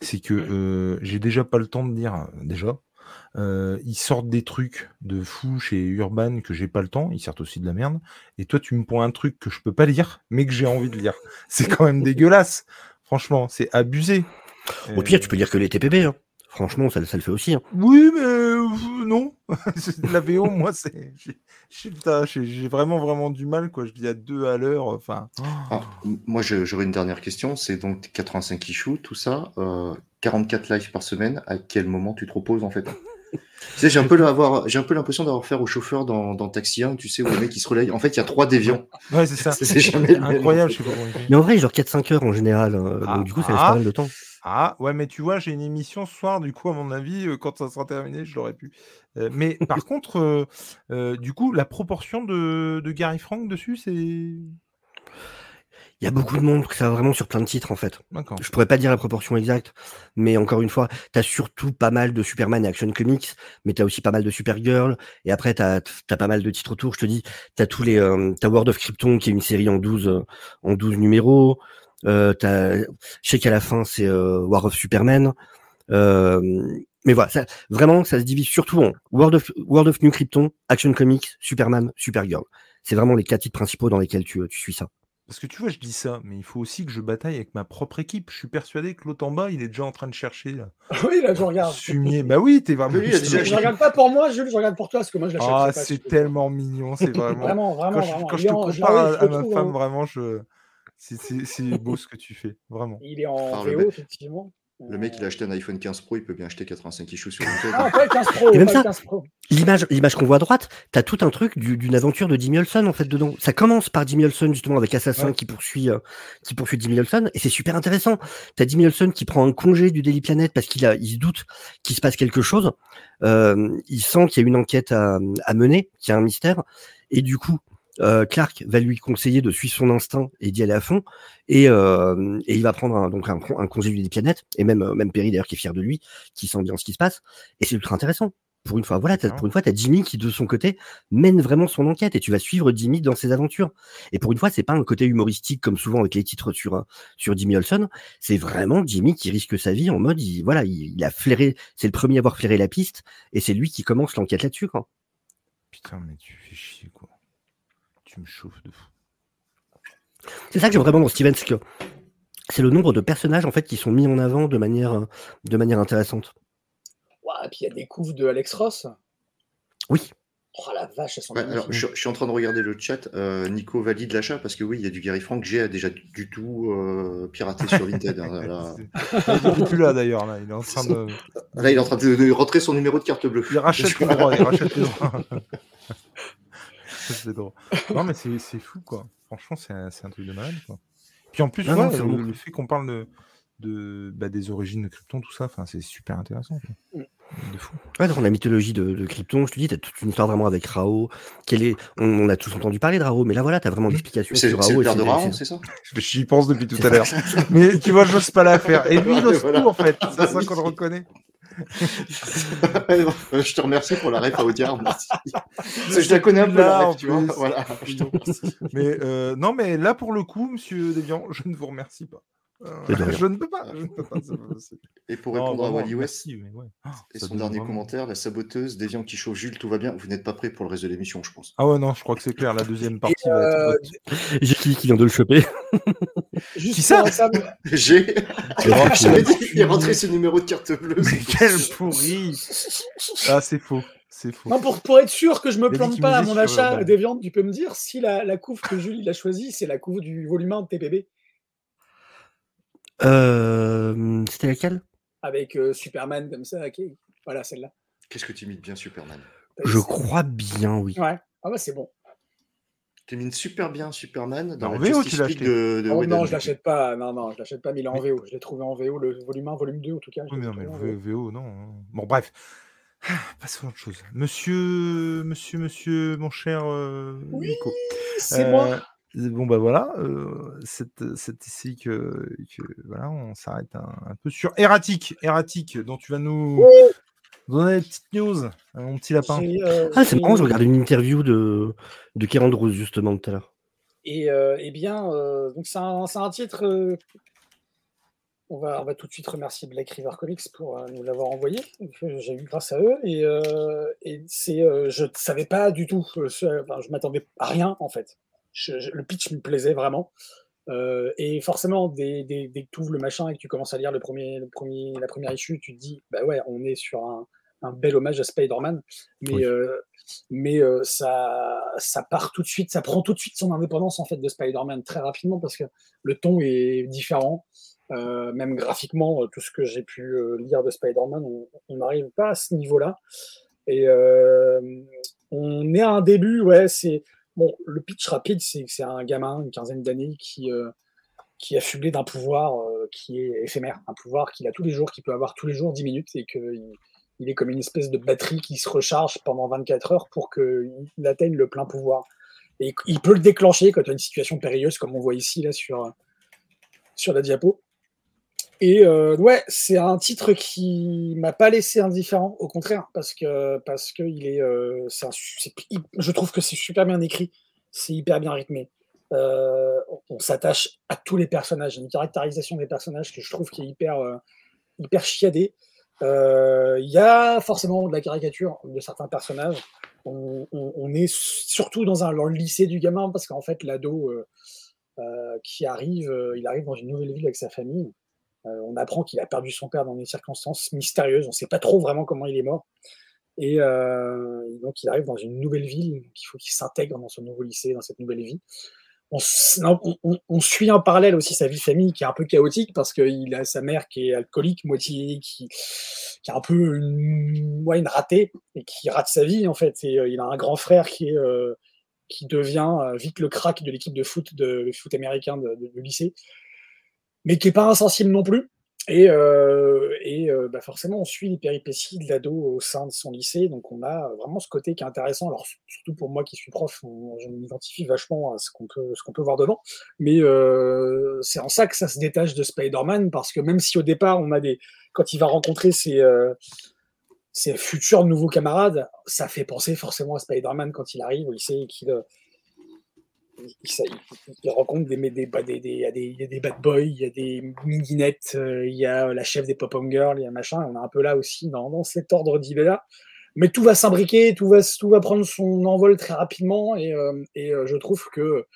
C'est que euh, j'ai déjà pas le temps de dire, euh, déjà. euh, ils sortent des trucs de fou chez Urban que j'ai pas le temps. Ils sortent aussi de la merde. Et toi, tu me prends un truc que je peux pas lire, mais que j'ai envie de lire. C'est quand même [LAUGHS] dégueulasse. Franchement, c'est abusé. Au Euh, pire, tu peux lire que les TPB, hein. Franchement, ça, ça le fait aussi. Hein. Oui, mais euh, non. [LAUGHS] C'est de la VO, [LAUGHS] moi, c'est. j'ai- vraiment, vraiment du mal, quoi. Je dis à deux à l'heure. Enfin. Ah, m- Moi, j'aurais une dernière question. C'est donc 85 issues, tout ça. euh, 44 lives par semaine. À quel moment tu te reposes, en fait? Tu sais, j'ai un peu l'impression d'avoir faire au chauffeur dans, dans Taxi 1, tu sais, où le mec il se relaye. En fait, il y a trois déviants. Ouais, c'est ça. [LAUGHS] C'est. Incroyable, je sais pas. Mais en vrai, genre 4-5 heures en général. euh, Ah, donc du coup, ça laisse ah. pas mal de temps. Ah, ouais, mais tu vois, j'ai une émission ce soir, du coup, à mon avis, euh, quand ça sera terminé, je l'aurais pu. Euh, mais par contre, euh, du coup, la proportion de, de Gary Frank dessus, c'est. Il y a beaucoup de monde, ça va vraiment sur plein de titres en fait. D'accord. Je pourrais pas dire la proportion exacte, mais encore une fois, t'as surtout pas mal de Superman et Action Comics, mais t'as aussi pas mal de Supergirl, et après t'as as pas mal de titres autour. Je te dis, t'as tous les, t'as World of Krypton qui est une série en 12 euh, en 12 numéros. Euh, t'as, je sais qu'à la fin c'est euh, War of Superman. Euh, mais voilà, ça, vraiment, ça se divise surtout en World of, World of New Krypton, Action Comics, Superman, Supergirl. C'est vraiment les quatre titres principaux dans lesquels tu, tu suis ça. Parce que tu vois, je dis ça, mais il faut aussi que je bataille avec ma propre équipe. Je suis persuadé que l'autre en bas, il est déjà en train de chercher. Là. [LAUGHS] oui, là, je regarde. Fumier. Bah oui, t'es vraiment. Oui, déjà- Je regarde pas pour moi, Jules, je regarde pour toi, parce que moi, je l'achète. Ah, pas, c'est tellement mignon, c'est vraiment. [LAUGHS] Vraiment, vraiment, quand je, vraiment. quand je en- je à, ma femme, en- vraiment, je... c'est- beau ce que tu fais, vraiment. Il est en VO, mec- effectivement. Le mec, il a acheté un iPhone 15 Pro, il peut bien acheter 85 issues sur Vinted. Ah, pas le 15 Pro, Et même ça- le 15 Pro. L'image, l'image qu'on voit à droite, t'as tout un truc du- d'une aventure de Jimmy Olsen en fait dedans. Ça commence par Jimmy Olsen justement avec Assassin Ouais. qui poursuit, euh, qui poursuit Jimmy Olsen et c'est super intéressant. T'as Jimmy Olsen qui prend un congé du Daily Planet parce qu'il a, il se doute qu'il se passe quelque chose. Euh, il sent qu'il y a une enquête à, à mener, qu'il y a un mystère et du coup. Euh, Clark va lui conseiller de suivre son instinct et d'y aller à fond et, euh, et il va prendre un, donc un, un congé du Daily Planet et même euh, même Perry d'ailleurs qui est fier de lui qui sent bien ce qui se passe et c'est ultra intéressant pour une fois, voilà, t'as- D'accord. pour une fois, tu as Jimmy qui, de son côté, mène vraiment son enquête et tu vas suivre Jimmy dans ses aventures. Et pour une fois, c'est pas un côté humoristique comme souvent avec les titres sur, euh, sur Jimmy Olsen. C'est vraiment Jimmy qui risque sa vie en mode, il, voilà, il, il a flairé, c'est le premier à avoir flairé la piste et c'est lui qui commence l'enquête là-dessus, quoi. Putain, mais tu fais chier, quoi. Me chauffes de fou. C'est ça que j'aime vraiment dans Steven, c'est que c'est le nombre de personnages, en fait, qui sont mis en avant de manière, euh, de manière intéressante. Ouah, et puis il y a des couves de Alex Ross. Oui. Oh la vache, elles sont Ouais, alors, je, je suis en train de regarder le chat. Euh, Nico valide l'achat parce que oui, il y a du Gary Frank. J'ai a déjà du tout euh, piraté sur Vinted. hein, là. [LAUGHS] Il est plus là d'ailleurs, là. Il est en train de. Là, il est en train de, de rentrer son numéro de carte bleue. Il rachète [LAUGHS] les droits, il rachète les droits. [LAUGHS] [LAUGHS] C'est drôle. Non, mais c'est c'est fou, quoi. Franchement, c'est un, c'est un truc de malade, quoi. Puis en plus, ouais, non, c'est le, fait qu'on parle de, de, bah, des origines de Krypton, tout ça, enfin, c'est super intéressant. quoi. De fou. Ouais, dans la mythologie de, de Krypton, je te dis, t'as toute une histoire vraiment avec Rao. Quel est... on, on a tous entendu parler de Rao, mais là, voilà, t'as vraiment l'explication C'est sur c'est Rao. le et père de c'est- Raon, c'est- c'est ça [LAUGHS] J'y pense depuis tout à l'heure. Mais tu vois, j'ose pas la faire. Et lui, il ose Voilà. tout, en fait. C'est ça qu'on le reconnaît. Je te remercie pour la ref à Audiard. merci. Je la connais un peu, Là, la ref, tu vois. plus. Voilà, je te remercie. Mais euh, non, mais là, pour le coup, monsieur Devian, je ne vous remercie pas. Euh, je ne peux pas. Je ne peux pas. c'est pas possible. Et pour Non, répondre à Wally West ouais. Et son dernier vraiment- commentaire, la saboteuse, Déviant qui chauffe Jules, tout va bien. Vous n'êtes pas prêt pour le reste de l'émission, je pense. Ah ouais, non, je crois que c'est clair. La deuxième partie va euh, être. [LAUGHS] J'ai qui qui vient de le choper. [LAUGHS] Juste Qui ça [LAUGHS] J'ai. Qu'il est rentré ce numéro de carte bleue. Mais quel pourri Ah, c'est faux. C'est faux. Non, pour, pour être sûr que je me Il plante pas à mon achat euh, des viandes, tu peux me dire si la, la couve que Jules il a choisie, c'est la couve du volume 1 de TPB Euh, C'était laquelle? Avec euh, Superman comme ça. ok. Voilà, celle-là. Qu'est-ce que tu imites bien Superman? Je crois bien, oui. Ouais. Ah ouais, c'est bon. Tu imites super bien Superman dans En la VO, Justice tu l'as de, de Oh, non, je l'achète pas. Non, non, je l'achète pas, mais il est en Mais- VO. Je l'ai trouvé en VO, le volume 1, volume 2 en tout cas. Oui, non, mais le VO. VO, non. hein. Bon, bref. Ah, Passons à autre chose. Monsieur, monsieur, monsieur, mon cher euh, Oui, Nico. C'est Euh, moi. Bon, bah voilà. euh, c'est ici que, que, voilà, on s'arrête un, un peu sur Erratique. Erratique, dont tu vas nous donner des petites news, hein, mon petit lapin. euh, Ah, c'est marrant, je regardais une interview de, de Kieran justement, tout à l'heure. Et euh, eh bien, euh, donc c'est un, c'est un titre. euh, on, va, on va tout de suite remercier Black River Comics pour euh, nous l'avoir envoyé. que J'ai eu grâce à eux. Et, euh, et c'est, euh, je ne savais pas du tout. euh, ce- enfin, je m'attendais à rien, en fait. Je- je- le pitch me plaisait vraiment. Euh, et forcément, dès, dès- dès que tu ouvres le machin et que tu commences à lire le premier, le premier, la première issue, tu te dis, bah ouais, on est sur un, un bel hommage à Spider-Man. Mais, Oui. euh, mais euh, ça, ça part tout de suite, ça prend tout de suite son indépendance en fait de Spider-Man très rapidement parce que le ton est différent. Euh, même graphiquement, tout ce que j'ai pu lire de Spider-Man, on n'arrive pas à ce niveau-là. Et on est à un début, ouais, c'est bon. Le pitch rapide, c'est que c'est un gamin, une quinzaine d'années, qui euh, qui est affublé d'un pouvoir euh, qui est éphémère, un pouvoir qu'il a tous les jours, qu'il peut avoir tous les jours 10 minutes, et qu'il il est comme une espèce de batterie qui se recharge pendant 24 heures pour qu'il atteigne le plein pouvoir. Et il peut le déclencher quand il y a une situation périlleuse, comme on voit ici là sur, sur la diapo. Et euh, ouais, c'est un titre qui m'a pas laissé indifférent, au contraire, parce que parce que il est, euh, je trouve que c'est super bien écrit, c'est hyper bien rythmé. Euh, on- s'attache à tous les personnages, une caractérisation des personnages que je trouve qui est hyper euh, hyper chiadée. Il y a forcément de la caricature de certains personnages. On, est surtout dans un dans le lycée du gamin parce qu'en fait l'ado, qui arrive, il arrive dans une nouvelle ville avec sa famille. On apprend qu'il a perdu son père dans des circonstances mystérieuses. On ne sait pas trop vraiment comment il est mort. Et donc, il arrive dans une nouvelle ville. il faut qu'il s'intègre dans ce nouveau lycée, dans cette nouvelle vie on, suit en parallèle aussi sa vie de famille qui est un peu chaotique parce qu'il a sa mère qui est alcoolique, moitié, qui, qui un peu une, ratée et qui rate sa vie en fait. Et euh, il a un grand frère qui, euh, devient euh, vite le crack de l'équipe de foot, de, foot américain de, lycée, mais qui est pas insensible non plus. Et, euh, et euh, bah forcément, on suit les péripéties de l'ado au sein de son lycée. Donc, on a vraiment ce côté qui est intéressant. Alors, surtout pour moi qui suis prof, je m'identifie vachement à ce qu'on peut, ce qu'on peut voir dedans. Mais euh, c'est en ça que ça se détache de Spider-Man, parce que même si au départ, on a des. Quand il va rencontrer ses, ses futurs nouveaux camarades, ça fait penser forcément à Spider-Man quand il arrive au lycée et qu'il il, rencontre des, des, des, des, a des bad boys, il y a des midinettes, euh, il y a la chef des pop-up girls, il y a machin. On est un peu là aussi dans, dans cet ordre d'idées-là. Mais tout va s'imbriquer, tout va, tout va prendre son envol très rapidement. Et, euh, et euh, je trouve que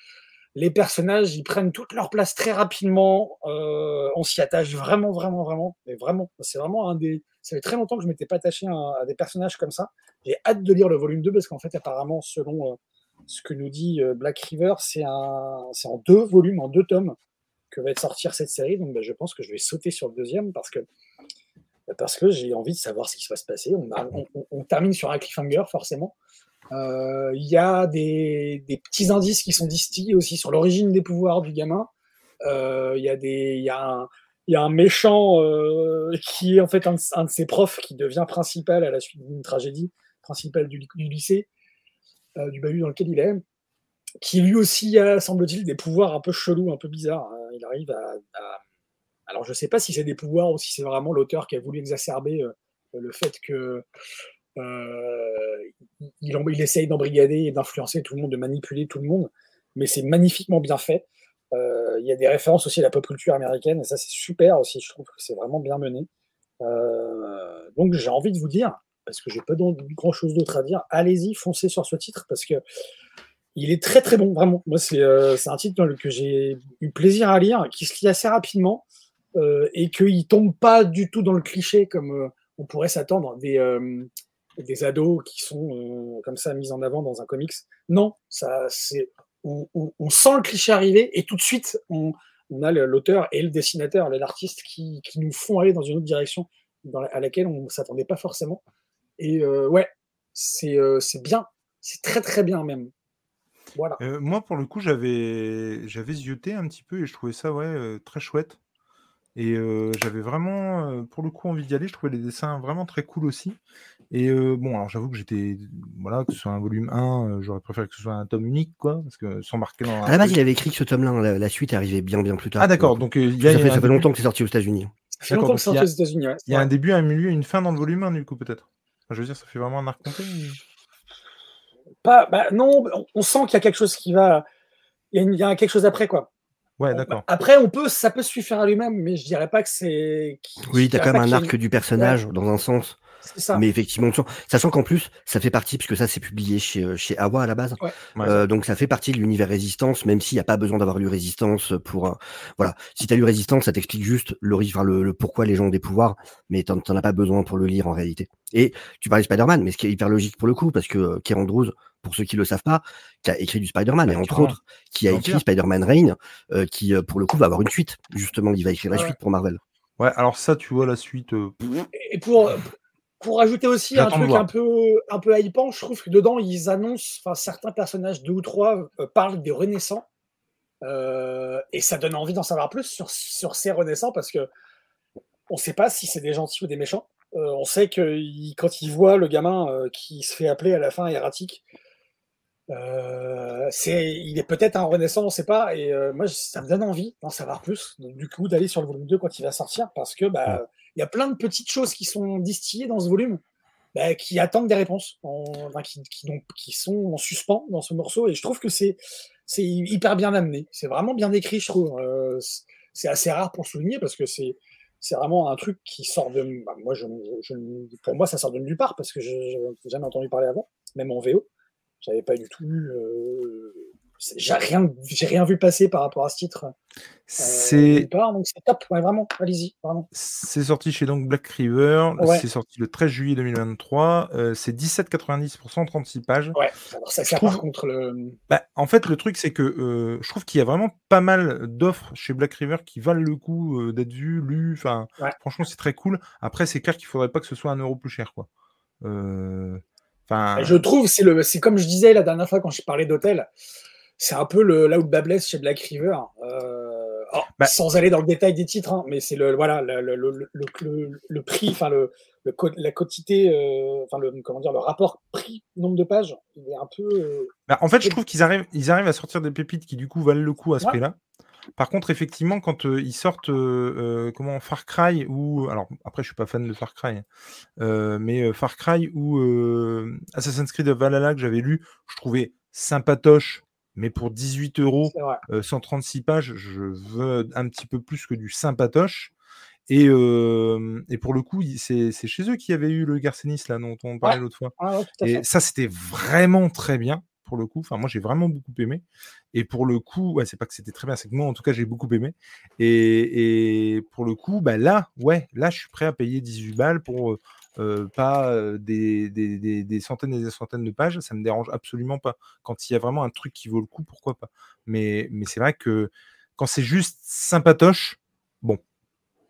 les personnages, ils prennent toute leur place très rapidement. on s'y attache vraiment, vraiment, vraiment. Mais vraiment, c'est vraiment un des. Ça fait très longtemps que je m'étais pas attaché à, des personnages comme ça. J'ai hâte de lire le volume 2 parce qu'en fait, apparemment, selon ce que nous dit euh, Black River, c'est en deux volumes, en deux tomes, que va sortir cette série. Donc bah, je pense que je vais sauter sur le deuxième parce que, bah, parce que j'ai envie de savoir ce qui va se passer. On, termine sur un cliffhanger, forcément. Euh, il y a des, petits indices qui sont distillés aussi sur l'origine des pouvoirs du gamin. Euh, il y, a y, a un méchant qui est en fait un, de ses profs qui devient principal à la suite d'une tragédie principale du lycée du bahut dans lequel il est, qui lui aussi a, semble-t-il, des pouvoirs un peu chelous, un peu bizarres. Hein. Il arrive à, Alors je ne sais pas si c'est des pouvoirs ou si c'est vraiment l'auteur qui a voulu exacerber euh, le fait que euh, il, il, essaye d'embrigader et d'influencer tout le monde, de manipuler tout le monde, mais c'est magnifiquement bien fait. Il y a des références aussi à la pop culture américaine, et ça c'est super aussi, je trouve que c'est vraiment bien mené. donc j'ai envie de vous dire, parce que j'ai pas grand chose d'autre à dire. Allez-y, foncez sur ce titre parce que il est très très bon, vraiment. Moi, c'est euh, un titre que j'ai eu plaisir à lire, qui se lit assez rapidement euh, et qu'il tombe pas du tout dans le cliché comme euh, on pourrait s'attendre des, ados qui sont comme ça mis en avant dans un comics. Non, ça c'est on, sent le cliché arriver et tout de suite on, a l'auteur et le dessinateur, l'artiste qui, nous font aller dans une autre direction à laquelle on ne s'attendait pas forcément. Et euh, ouais, euh, c'est bien. C'est très très bien même. Voilà. Euh, moi, pour le coup, j'avais j'avais zioté un petit peu et je trouvais ça ouais, très chouette. Et j'avais vraiment, pour le coup, envie d'y aller. Je trouvais les dessins vraiment très cool aussi. Et bon, alors j'avoue que j'étais, voilà, que ce soit un volume 1, j'aurais préféré que ce soit un tome unique, quoi, parce que sans marquer dans. À la base, il avait écrit que ce tome-là, la, suite est arrivée bien, bien plus tard. Ah, d'accord. Donc, il y a, ça, fait, ça fait longtemps que c'est sorti aux États-unis. Ça fait longtemps que c'est sorti aux États-Unis. Il y a un début, un milieu, une fin dans le volume 1, du coup, peut-être. Je veux dire, ça fait vraiment un arc complet Pas, bah, Non, on sent qu'il y a quelque chose qui va. Il y, a, quelque chose après, quoi. Ouais, d'accord. Après, on peut, ça peut se suffire à lui-même, mais je dirais pas que c'est. Oui, tu as quand même un arc du personnage, dans un sens. Ça. Mais effectivement, sachant qu'en plus, ça fait partie, puisque ça c'est publié chez, euh, chez Awa à la base, euh, donc ça fait partie de l'univers Résistance, même s'il n'y a pas besoin d'avoir lu Résistance pour... voilà, si tu as lu Résistance, ça t'explique juste le, enfin, le, le, pourquoi les gens ont des pouvoirs, mais tu n'en as pas besoin pour le lire en réalité. Et tu parlais de Spider-Man, mais ce qui est hyper logique pour le coup, parce que euh, Kerr Andrews, pour ceux qui le savent pas, qui a écrit du Spider-Man, et entre autres, qui a écrit Spider-Man Reign, qui pour le coup va avoir une suite, justement, il va écrire la suite pour Marvel. Ouais, alors ça, tu vois, la suite. Et pour, pour ajouter aussi un truc un peu, un peu hypant, je trouve que dedans, ils annoncent, enfin, certains personnages, deux ou trois, euh, parlent des renaissants. Euh, et ça donne envie d'en savoir plus sur, sur ces renaissants parce que on ne sait pas si c'est des gentils ou des méchants. Euh, on sait que quand ils voient le gamin qui se fait appeler à la fin erratique, c'est, il est peut-être un renaissant, on ne sait pas. Et moi, ça me donne envie d'en savoir plus. du coup, d'aller sur le volume 2 quand il va sortir parce que bah, il y a plein de petites choses qui sont distillées dans ce volume, bah, qui attendent des réponses, qui, qui, sont en suspens dans ce morceau. Et je trouve que c'est hyper bien amené. C'est vraiment bien écrit, je trouve. Euh, c'est assez rare pour souligner parce que c'est vraiment un truc qui sort de. Bah, moi, je, pour moi, ça sort de nulle part parce que je n'ai jamais entendu parler avant, même en VO. J'avais pas du tout lu euh, j'ai rien, j'ai rien vu passer par rapport à ce titre. C'est donc c'est top, ouais, vraiment, allez-y, c'est sorti chez donc Black River, Ouais. c'est sorti le 13 juillet 2023, euh, c'est 17,90 pour 136 pages. Ouais, alors ça, ça trouve- par contre, le... Bah, en fait, le truc, c'est que euh, je trouve qu'il y a vraiment pas mal d'offres chez Black River qui valent le coup euh, d'être vues, lues. Enfin, Ouais. franchement, c'est très cool. Après, c'est clair qu'il faudrait pas que ce soit un euro plus cher, quoi. Euh, Enfin, je trouve, c'est le, c'est comme je disais la dernière fois quand je parlais d'hôtel, c'est un peu le, là où le bas blesse chez Black River. Euh, alors, Bah- sans aller dans le détail des titres, hein, mais c'est le, voilà, le, le, le, le, le- le prix, enfin le, le, co- la quantité, euh, enfin le, comment dire, le rapport prix nombre de pages, il est un peu. euh, Bah, en fait, je trouve qu'ils arrivent, ils arrivent à sortir des pépites qui, du coup, valent le coup à ce Ouais. prix-là. Par contre, effectivement, quand euh, ils sortent comment Far Cry ou alors après, je suis pas fan de Far Cry, hein, mais Far Cry ou Assassin's Creed Valhalla que j'avais lu, je trouvais sympatoche, mais pour 18 euros, c'est vrai. euh, 136 pages, je veux un petit peu plus que du sympatoche. Et, euh, et pour le coup, c'est chez eux qu'il y avait eu le Garcenis là dont on parlait Ouais. l'autre fois. Ah, ouais, Et ça, c'était vraiment très bien pour le coup. Enfin, moi, j'ai vraiment beaucoup aimé. Et pour le coup, ouais, c'est pas que c'était très bien, c'est que moi, en tout cas, j'ai beaucoup aimé. Et, et pour le coup, bah là, ouais, là, je suis prêt à payer 18 balles pour euh, euh, pas des, centaines et des centaines de pages. Ça me dérange absolument pas. Quand il y a vraiment un truc qui vaut le coup, pourquoi pas. Mais, mais c'est vrai que quand c'est juste sympatoche, bon.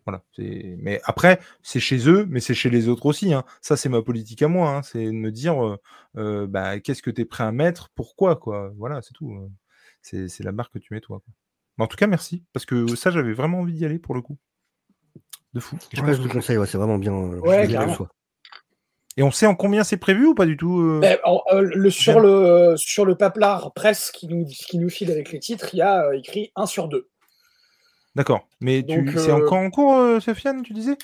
Voilà, mais après, c'est chez eux, mais c'est chez les autres aussi. hein. Ça, c'est ma politique à moi. hein. C'est de me dire, bah, qu'est-ce que tu es prêt à mettre, pourquoi, quoi. Voilà, c'est tout. C'est la marque que tu mets, toi. en tout cas, merci, parce que ça, j'avais vraiment envie d'y aller pour le coup. De fou. Je Ouais, pense je vous que- conseille, ouais, c'est vraiment bien. euh, Ouais, je. Et on sait en combien c'est prévu ou pas du tout euh Ben, en- euh, le, sur, le, sur le paplard presse qui nous, qui nous file avec les titres, il y a euh, écrit 1 sur 2. D'accord. Mais c'est euh, encore en cours, euh, Sofiane, tu disais?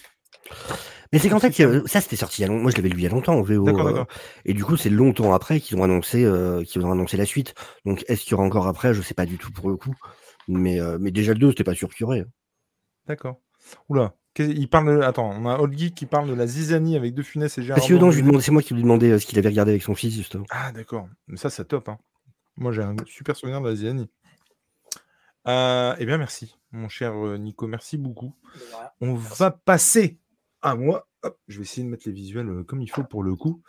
Mais c'est qu'en fait, il y a- ça c'était sorti il y a longtemps. Moi, je l'avais lu il y a longtemps en VO. Euh, et du coup, c'est longtemps après qu'ils ont annoncé, euh, qu'ils ont annoncé la suite. Donc, est-ce qu'il y aura encore après? Je sais pas du tout pour le coup. Mais, euh, mais déjà le 2, c'était pas sûr qu'il y aurait. D'accord. Oula. Il parle de... Attends, on a Old Geek qui parle de la zizanie avec deux Funès et Gérard. Je lui demandais, c'est moi qui lui demandais euh, ce qu'il avait regardé avec son fils justement. Ah, d'accord. Mais ça, c'est top. hein. Moi, j'ai un super souvenir de la zizanie. Euh, eh bien, merci, mon cher euh, Nico. Merci beaucoup. Voilà. On va passer à moi. Hop, je vais essayer de mettre les visuels comme il faut pour le coup.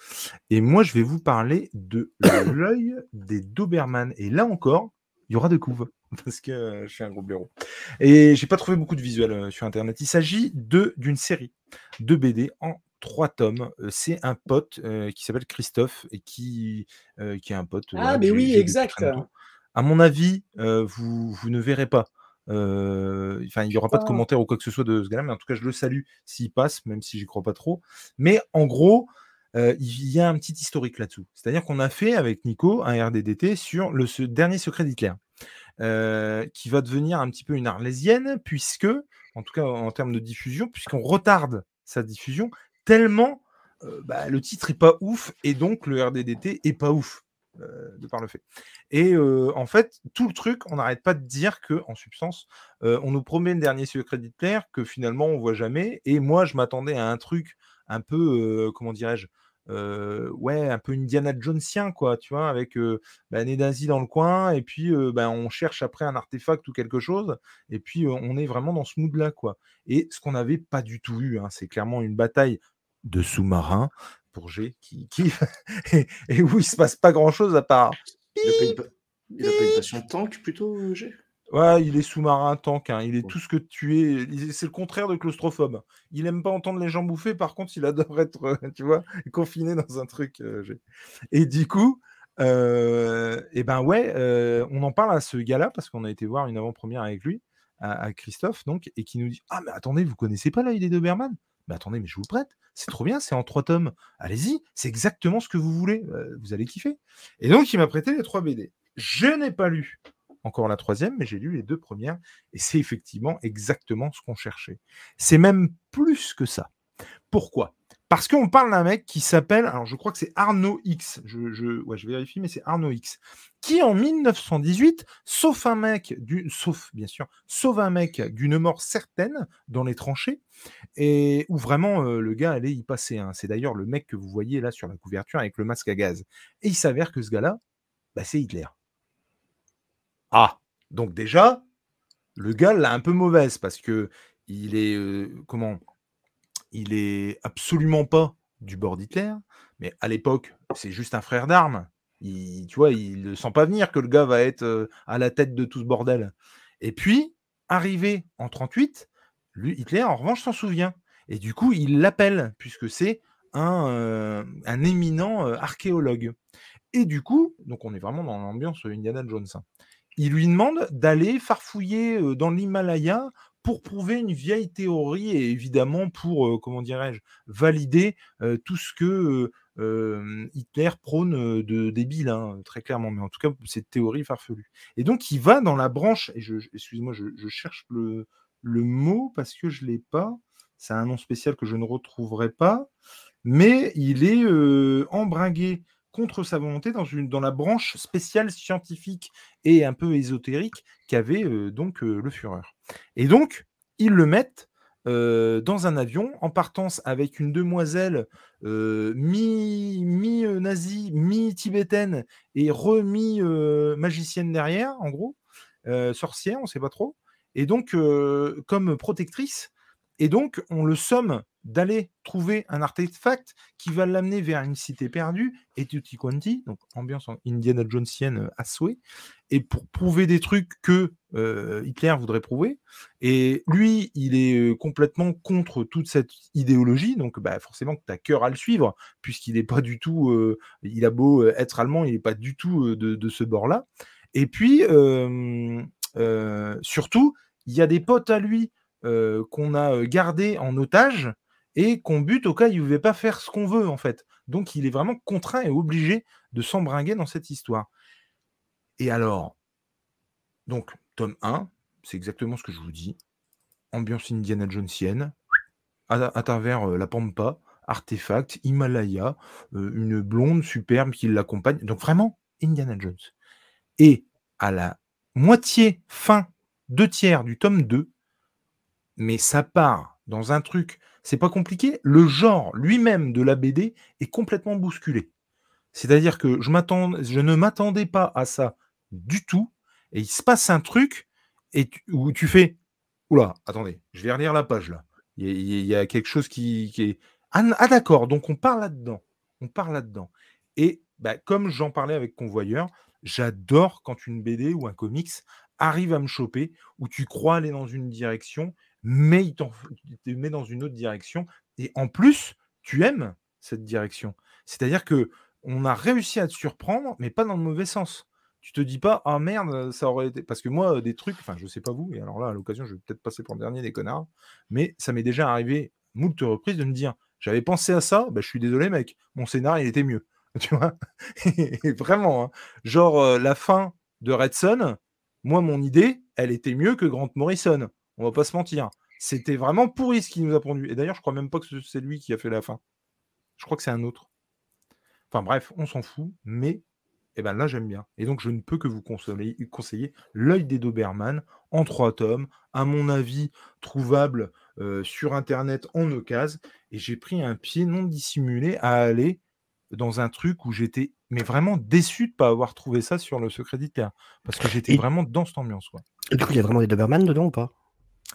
Et moi, je vais vous parler de [COUGHS] l'œil des Doberman. Et là encore, il y aura de couves. [LAUGHS] Parce que euh, je suis un gros blaireau. Et j'ai pas trouvé beaucoup de visuels euh, sur Internet. Il s'agit de d'une série de BD en trois tomes. Euh, C'est un pote euh, qui s'appelle Christophe et qui, euh, qui est un pote. Ah, mais oui, exact. À mon avis, vous, vous ne verrez pas. Enfin, il n'y aura pas de Ah. commentaire ou quoi que ce soit de ce gars-là, mais en tout cas, je le salue s'il passe, même si j'y crois pas trop. Mais en gros, euh, il y a un petit historique là-dessous. C'est-à-dire qu'on a fait avec Nico un RDDT sur le ce dernier secret d'Hitler, euh, qui va devenir un petit peu une arlésienne, puisque, en tout cas en termes de diffusion, puisqu'on retarde sa diffusion tellement euh, bah, le titre est pas ouf et donc le RDDT est pas ouf. euh, de par le fait. Et en fait, tout le truc, on n'arrête pas de dire que, en substance, on nous promet le dernier secret d'Hitler que finalement on voit jamais. Et moi, je m'attendais à un truc un peu, comment dirais-je, euh, ouais, un peu Indiana Jonesien, quoi, tu vois, avec euh, bah, dans le coin, et puis euh, bah, on cherche après un artefact ou quelque chose, et puis on est vraiment dans ce mood-là, quoi. Et ce qu'on n'avait pas du tout eu, hein, c'est clairement une bataille de sous-marins pour G qui, qui [LAUGHS] et, et où il se passe pas grand-chose à part. Il a pas une, pas passion tank plutôt, G? Ouais, il est sous-marin tank, hein, il est tout ce que tu es. C'est le contraire de claustrophobe. Il aime pas entendre les gens bouffer, par contre, il adore [LAUGHS] être, euh, tu vois, confiné dans un truc. euh, et du coup, euh, et ben ouais, on en parle à ce gars-là parce qu'on a été voir une avant-première avec lui, à, à Christophe, donc, et qui nous dit Ah, mais attendez, vous connaissez pas l'œil des Doberman Mais attendez, mais je vous le prête, c'est trop bien, c'est en trois tomes. Allez-y, c'est exactement ce que vous voulez, vous allez kiffer. Et donc, il m'a prêté les trois BD. Je n'ai pas lu encore la troisième, mais j'ai lu les deux premières, et c'est effectivement exactement ce qu'on cherchait. C'est même plus que ça. Pourquoi? Parce qu'on parle d'un mec qui s'appelle, alors je crois que c'est Arnaud X, je, vérifie, mais c'est Arnaud X, qui en 1918, sauf un mec, du, sauf bien sûr, sauve un mec d'une mort certaine dans les tranchées, et où vraiment euh, le gars allait y passer. hein. C'est d'ailleurs le mec que vous voyez là sur la couverture avec le masque à gaz. Et il s'avère que ce gars-là, bah, c'est Hitler. Ah, donc déjà, le gars l'a un peu mauvaise parce que il est euh, comment Il est absolument pas du bord d'Hitler, mais à l'époque, c'est juste un frère d'armes. Tu vois, il ne sent pas venir que le gars va être euh, à la tête de tout ce bordel. Et puis, arrivé en 38, lui, Hitler, en revanche, s'en souvient. Et du coup, il l'appelle, puisque c'est un, euh, un éminent archéologue. Et du coup, donc on est vraiment dans l'ambiance Indiana Jones. Il lui demande d'aller farfouiller dans l'Himalaya pour prouver une vieille théorie et évidemment pour, comment dirais-je, valider tout ce que Hitler prône de débile, hein, très clairement, mais en tout cas, cette théorie farfelue. Et donc, il va dans la branche, et je, excuse-moi, je, cherche le, le mot parce que je ne l'ai pas. C'est un nom spécial que je ne retrouverai pas, mais il est embringué contre sa volonté dans, la branche spéciale scientifique et un peu ésotérique qu'avait euh, donc euh, le Führer. Et donc, ils le mettent euh, dans un avion en partance avec une demoiselle mi- mi-nazie, mi-tibétaine et remi-magicienne derrière, en gros, sorcière, on ne sait pas trop, et donc comme protectrice. Et donc, on le somme d'aller trouver un artefact qui va l'amener vers une cité perdue, et tutti quanti, donc ambiance Indiana Jonesienne euh, à souhait, et pour prouver des trucs que euh, Hitler voudrait prouver. Et lui, il est euh, complètement contre toute cette idéologie, donc bah, forcément que tu as cœur à le suivre, puisqu'il n'est pas du tout, il a beau être allemand, il n'est pas du tout de, ce bord-là. Et puis, surtout, il y a des potes à lui qu'on a gardés en otage et qu'on bute au cas où il ne pouvait pas faire ce qu'on veut, en fait. Donc, il est vraiment contraint et obligé de s'embringuer dans cette histoire. Et alors, donc, tome 1, c'est exactement ce que je vous dis. Ambiance Indiana Jonesienne, à, travers euh, la Pampa, artefact, Himalaya, euh, une blonde superbe qui l'accompagne. Donc, vraiment, Indiana Jones. Et à la moitié, fin, deux tiers du tome 2, mais ça part dans un truc, c'est pas compliqué, le genre lui-même de la BD est complètement bousculé. C'est-à-dire que je, ne m'attendais pas à ça du tout, et il se passe un truc et où tu fais Oula, attendez, je vais relire la page là. Il y a, quelque chose qui, est. Ah, ah, d'accord, donc on part là-dedans. On part là-dedans. Et bah, comme j'en parlais avec Convoyeur, j'adore quand une BD ou un comics arrive à me choper, où tu crois aller dans une direction, mais il te met dans une autre direction. Et en plus, tu aimes cette direction. C'est-à-dire que on a réussi à te surprendre, mais pas dans le mauvais sens. Tu te dis pas, ah merde, ça aurait été. Parce que moi, euh, des trucs, enfin, je sais pas vous, et alors là, à l'occasion, je vais peut-être passer pour le dernier des connards, mais ça m'est déjà arrivé moult reprises de me dire, j'avais pensé à ça, bah, je suis désolé, mec, mon scénario, il était mieux. [LAUGHS] Tu vois? Vraiment, hein. genre euh, la fin de Red Son, moi, mon idée, elle était mieux que Grant Morrison. On va pas se mentir. C'était vraiment pourri ce qu'il nous a pondu. Et d'ailleurs, je crois même pas que c'est lui qui a fait la fin. Je crois que c'est un autre. Enfin bref, on s'en fout, mais eh ben là j'aime bien. Et donc je ne peux que vous conseiller, conseiller L'œil des Doberman en trois tomes, à mon avis trouvable euh, sur internet en occasion. Et j'ai pris un pied non dissimulé à aller dans un truc où j'étais mais vraiment déçu de pas avoir trouvé ça sur le secret d'Hitler. Parce que j'étais Et- vraiment dans cette ambiance. Ouais. Et du coup, il y a vraiment des Doberman dedans ou pas?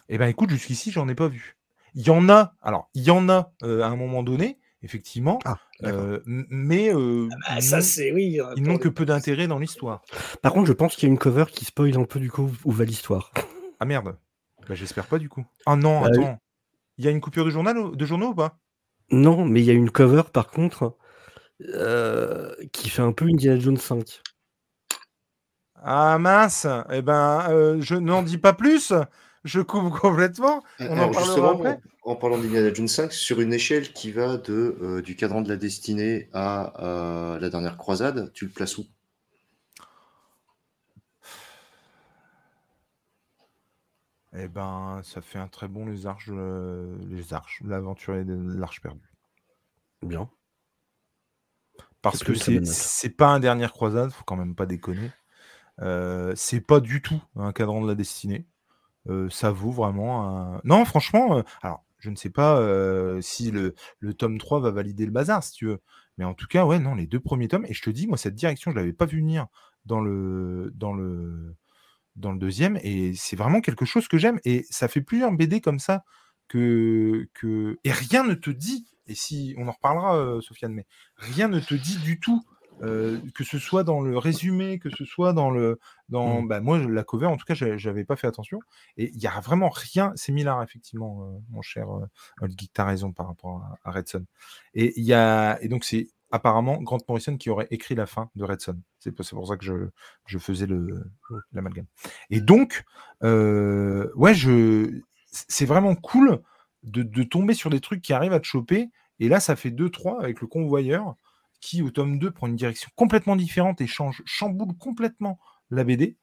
Eh ben écoute, jusqu'ici, j'en ai pas vu. Il y en a, alors il y en a euh, à un moment donné, effectivement, Ah, euh, mais euh, Ah, ils ça, n'ont- c'est oui. ils n'ont que peu d'intérêt dans l'histoire. Par contre, je pense qu'il y a une cover qui spoil un peu du coup où va l'histoire. [LAUGHS] Ah merde, bah, j'espère pas du coup. Ah non, Bah, attends, il y a une coupure de journal ou- de journaux ou pas? Non, mais il y a une cover par contre euh, qui fait un peu Indiana Jones 5. Ah mince, eh ben euh, je n'en dis pas plus, je coupe complètement. On en Alors, parlera justement, après. en, en parlant d'Indiana Jones 5, sur une échelle qui va de, euh, du cadran de la destinée à euh, la dernière croisade, tu le places où? Eh ben, ça fait un très bon les arches, euh, les arches, l'aventurier de l'arche perdue. Bien. Parce que c'est pas un dernière croisade, faut quand même pas déconner. Euh, c'est pas du tout un cadran de la destinée. Ça vaut vraiment un... Non, franchement, alors je ne sais pas si le, tome 3 va valider le bazar, si tu veux. Mais en tout cas, ouais, non, les deux premiers tomes, et je te dis, moi, cette direction, je l'avais pas vu venir dans le, dans le, dans le deuxième, et c'est vraiment quelque chose que j'aime. Et ça fait plusieurs BD comme ça que. Et rien ne te dit, et si on en reparlera, Sofiane, mais rien ne te dit du tout, euh, que ce soit dans le résumé, que ce soit dans le. Dans, Mm. bah, moi, la cover, en tout cas, j'avais pas fait attention. Et il y a vraiment rien. C'est Millard, effectivement, euh, mon cher euh, t'as raison par rapport à, à Red Son. Et, il y a, et donc, c'est apparemment Grant Morrison qui aurait écrit la fin de Red Son. C'est pour, ça que je, je faisais le, l'amalgame. Et donc, euh, ouais, je, c'est vraiment cool de, de tomber sur des trucs qui arrivent à te choper. Et là, ça fait 2-3 avec le convoyeur qui, au tome 2, prend une direction complètement différente et change, chamboule complètement la BD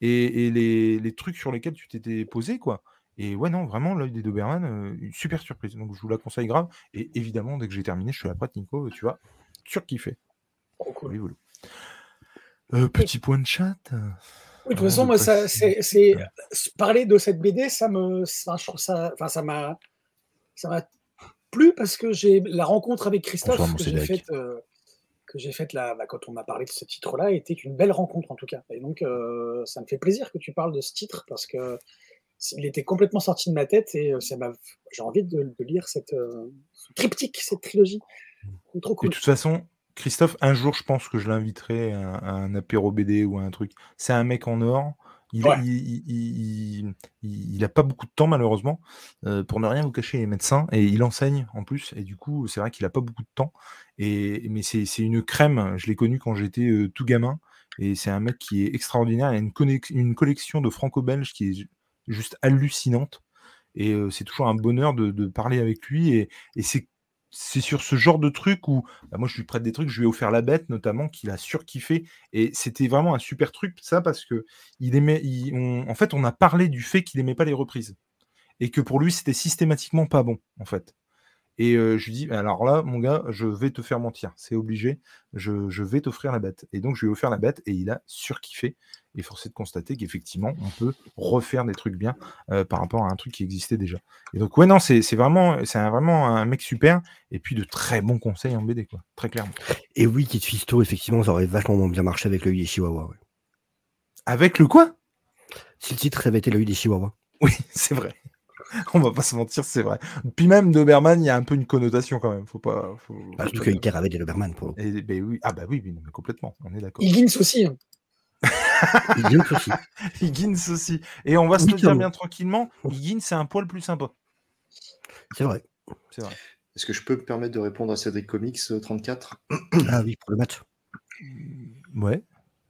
et, et les, les trucs sur lesquels tu t'étais posé, quoi. Et ouais, non, vraiment, l'œil des Doberman, euh, une super surprise. Donc, je vous la conseille grave. Et évidemment, dès que j'ai terminé, je suis à la prête, Nico, tu vois, surkiffé. Trop cool. Oui, voilà. Euh, petit point de chat. Oui, de toute façon, de moi, ça, c'est, parler de cette BD, ça me, ça, je trouve ça, enfin, ça m'a, ça m'a plu parce que j'ai la rencontre avec Christophe Bonsoir, mon que j'ai Cédric. faite, euh, que j'ai faite là, bah, quand on m'a parlé de ce titre-là, était une belle rencontre en tout cas. Et donc, euh, ça me fait plaisir que tu parles de ce titre parce que il était complètement sorti de ma tête et euh, ça m'a, j'ai envie de, de lire cette euh, ce triptyque, cette trilogie. Trop Et cool. de toute façon, Christophe, un jour, je pense que je l'inviterai à, à un apéro BD ou à un truc. C'est un mec en or. Il, Ouais. il, il, il- il- il a pas beaucoup de temps, malheureusement. Euh, pour ne rien vous cacher, il est médecin et il enseigne en plus. Et du coup, c'est vrai qu'il a pas beaucoup de temps. Et, mais c'est une crème. Je l'ai connu quand j'étais euh, tout gamin. Et c'est un mec qui est extraordinaire. Il a une, collection de franco-belge qui est ju- juste hallucinante. Et euh, c'est toujours un bonheur de, de parler avec lui. Et, et c'est c'est sur ce genre de truc où bah, moi je lui prête des trucs, je lui ai offert la bête notamment qu'il a surkiffé et c'était vraiment un super truc ça parce que il aimait en fait on a parlé du fait qu'il aimait pas les reprises et que pour lui c'était systématiquement pas bon en fait. Et euh, je lui dis alors là mon gars, je vais te faire mentir, c'est obligé, je, je vais t'offrir la bête. Et donc je lui ai offert la bête et il a surkiffé et forcé de constater qu'effectivement on peut refaire des trucs bien euh, par rapport à un truc qui existait déjà. Et donc ouais non, c'est vraiment c'est vraiment un mec super et puis de très bons conseils en BD quoi, très clairement. Et oui, Kid Fisto, effectivement, ça aurait vachement bien marché avec l'œil des Chihuahuas. ouais. Avec le quoi? Si le titre avait été l'œil des Chihuahuas. Oui, [LAUGHS] c'est vrai. [LAUGHS] On va pas se mentir, c'est vrai. Puis même Doberman, il y a un peu une connotation quand même. Faut pas. Faut, Bah, surtout pas- que avait des Doberman pour le coup. Et, ben oui. Ah bah oui, oui, non, mais complètement. On est d'accord. Higgins aussi. hein. Higgins aussi. [LAUGHS] Higgins aussi. Et on va se Oui, le dire bien tranquillement. Higgins, c'est un poil plus sympa. C'est vrai. C'est vrai. Est-ce que je peux me permettre de répondre à Cédric Comics euh, 34 Ah oui, pour le match. Ouais.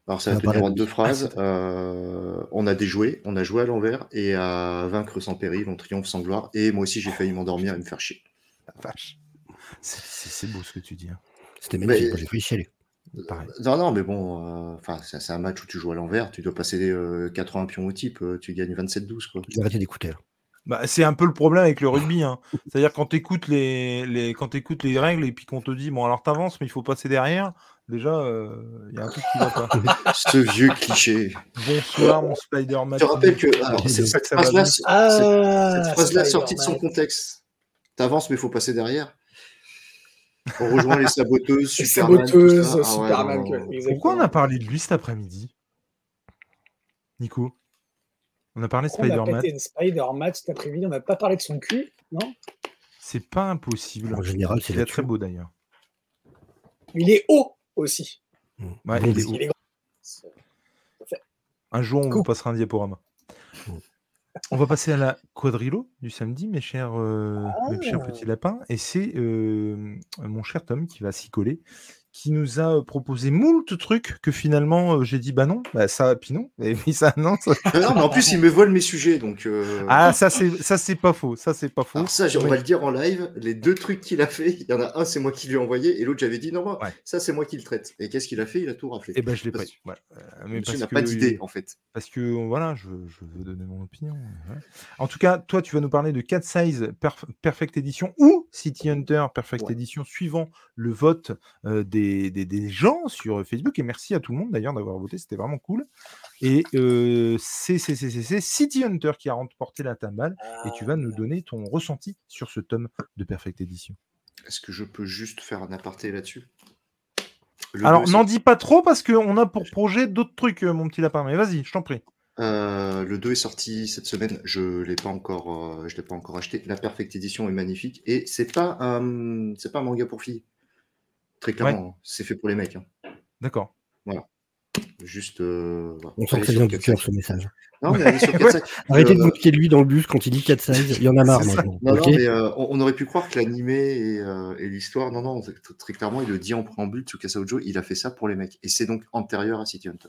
Alors ça va tenir en de- deux [LAUGHS] phrases. Euh, on a déjoué, on a joué à l'envers et à vaincre sans péril, on triomphe sans gloire. Et moi aussi j'ai failli m'endormir et me faire chier. La vache. C'est- beau ce que tu dis. hein. C'était magnifique. J'ai failli chialer. Pareil. Non, non, mais bon, euh, enfin c'est c'est un match où tu joues à l'envers, tu dois passer euh, 80 pions au type, euh, tu gagnes 27-12 quoi. J'ai arrêté d'écouter. Bah, c'est un peu le problème avec le rugby. hein. C'est-à-dire quand tu écoutes les, les, quand écoutes les règles et puis qu'on te dit, bon, alors t'avances, mais il faut passer derrière, déjà, il y a un truc qui va pas. [LAUGHS] Ce vieux cliché. Bonsoir, mon Spider-Man. Je te rappelle que alors, C'est cette, phrase-là, cette- Ah, cette phrase-là sortie de son contexte. T'avances mais il faut passer derrière. On rejoint les saboteuses, Les Superman, saboteuses. Ah ouais, Superman. non, quoi, non. exactement. Pourquoi on a parlé de lui cet après-midi? Nico? On a parlé de Pourquoi on a Spider-Man. Spider-Man cet après-midi? On n'a pas parlé de son cul, non? C'est pas impossible. En général, c'est Il est très beau d'ailleurs. Il est haut aussi. Ouais, Bon, il est mais- haut. Il est grand. C'est- Un jour, on vous passera un diaporama. Mm. On va passer à la quadrilo du samedi, mes chers, euh, mes chers Ah. petits lapins. Et c'est euh, mon cher Tom qui va s'y coller, qui nous a proposé moult trucs que finalement j'ai dit bah non, bah ça, puis non, et puis ça, non. ça- non, mais en plus, il me vole mes sujets, donc. euh, Ah, ça c'est ça c'est pas faux, ça c'est pas faux. Alors ça, on va le dire en live, les deux trucs qu'il a fait, il y en a un, c'est moi qui lui ai envoyé, et l'autre, j'avais dit non, moi, Ouais. ça, c'est moi qui le traite. Et qu'est-ce qu'il a fait? Il a tout raflé. Et ben je l'ai pris. Voilà. Euh, mais Monsieur parce n'a pas d'idée, en fait. Parce que voilà, je, je veux donner mon opinion. ouais. En tout cas, toi, tu vas nous parler de Cat Size Perf- Perfect Edition ou City Hunter Perfect Ouais. Edition, suivant le vote euh, des, des- des gens sur Facebook. Et merci à tout le monde d'ailleurs d'avoir voté, c'était vraiment cool. Et euh, c'est City Hunter qui a remporté la timbale. Et tu vas nous donner ton ressenti sur ce tome de Perfect Edition. Est-ce que je peux juste faire un aparté là-dessus? Alors, n'en dis pas trop parce qu'on a pour projet d'autres trucs, mon petit lapin. Mais vas-y, je t'en prie. Euh, le 2 est sorti cette semaine. Je l'ai pas encore, euh, je l'ai pas encore acheté. La Perfect Edition est magnifique et c'est pas un, c'est pas un manga pour filles. Très clairement, hein. c'est fait pour les mecs. hein. D'accord. Juste. euh, voilà. On sent que ça sur vient du 4 cœur ce message. Non, mais allez sur 4 size. [LAUGHS] Arrêtez de Euh, vous lui dans le bus quand il dit 4 size. Il y en a marre maintenant. Non, non, mais euh, on, on aurait pu croire que l'animé et, euh, et l'histoire, non, non, très clairement, il le dit en préambule, Tsukasa Ojo, il a fait ça pour les mecs. Et c'est donc antérieur à City Hunter.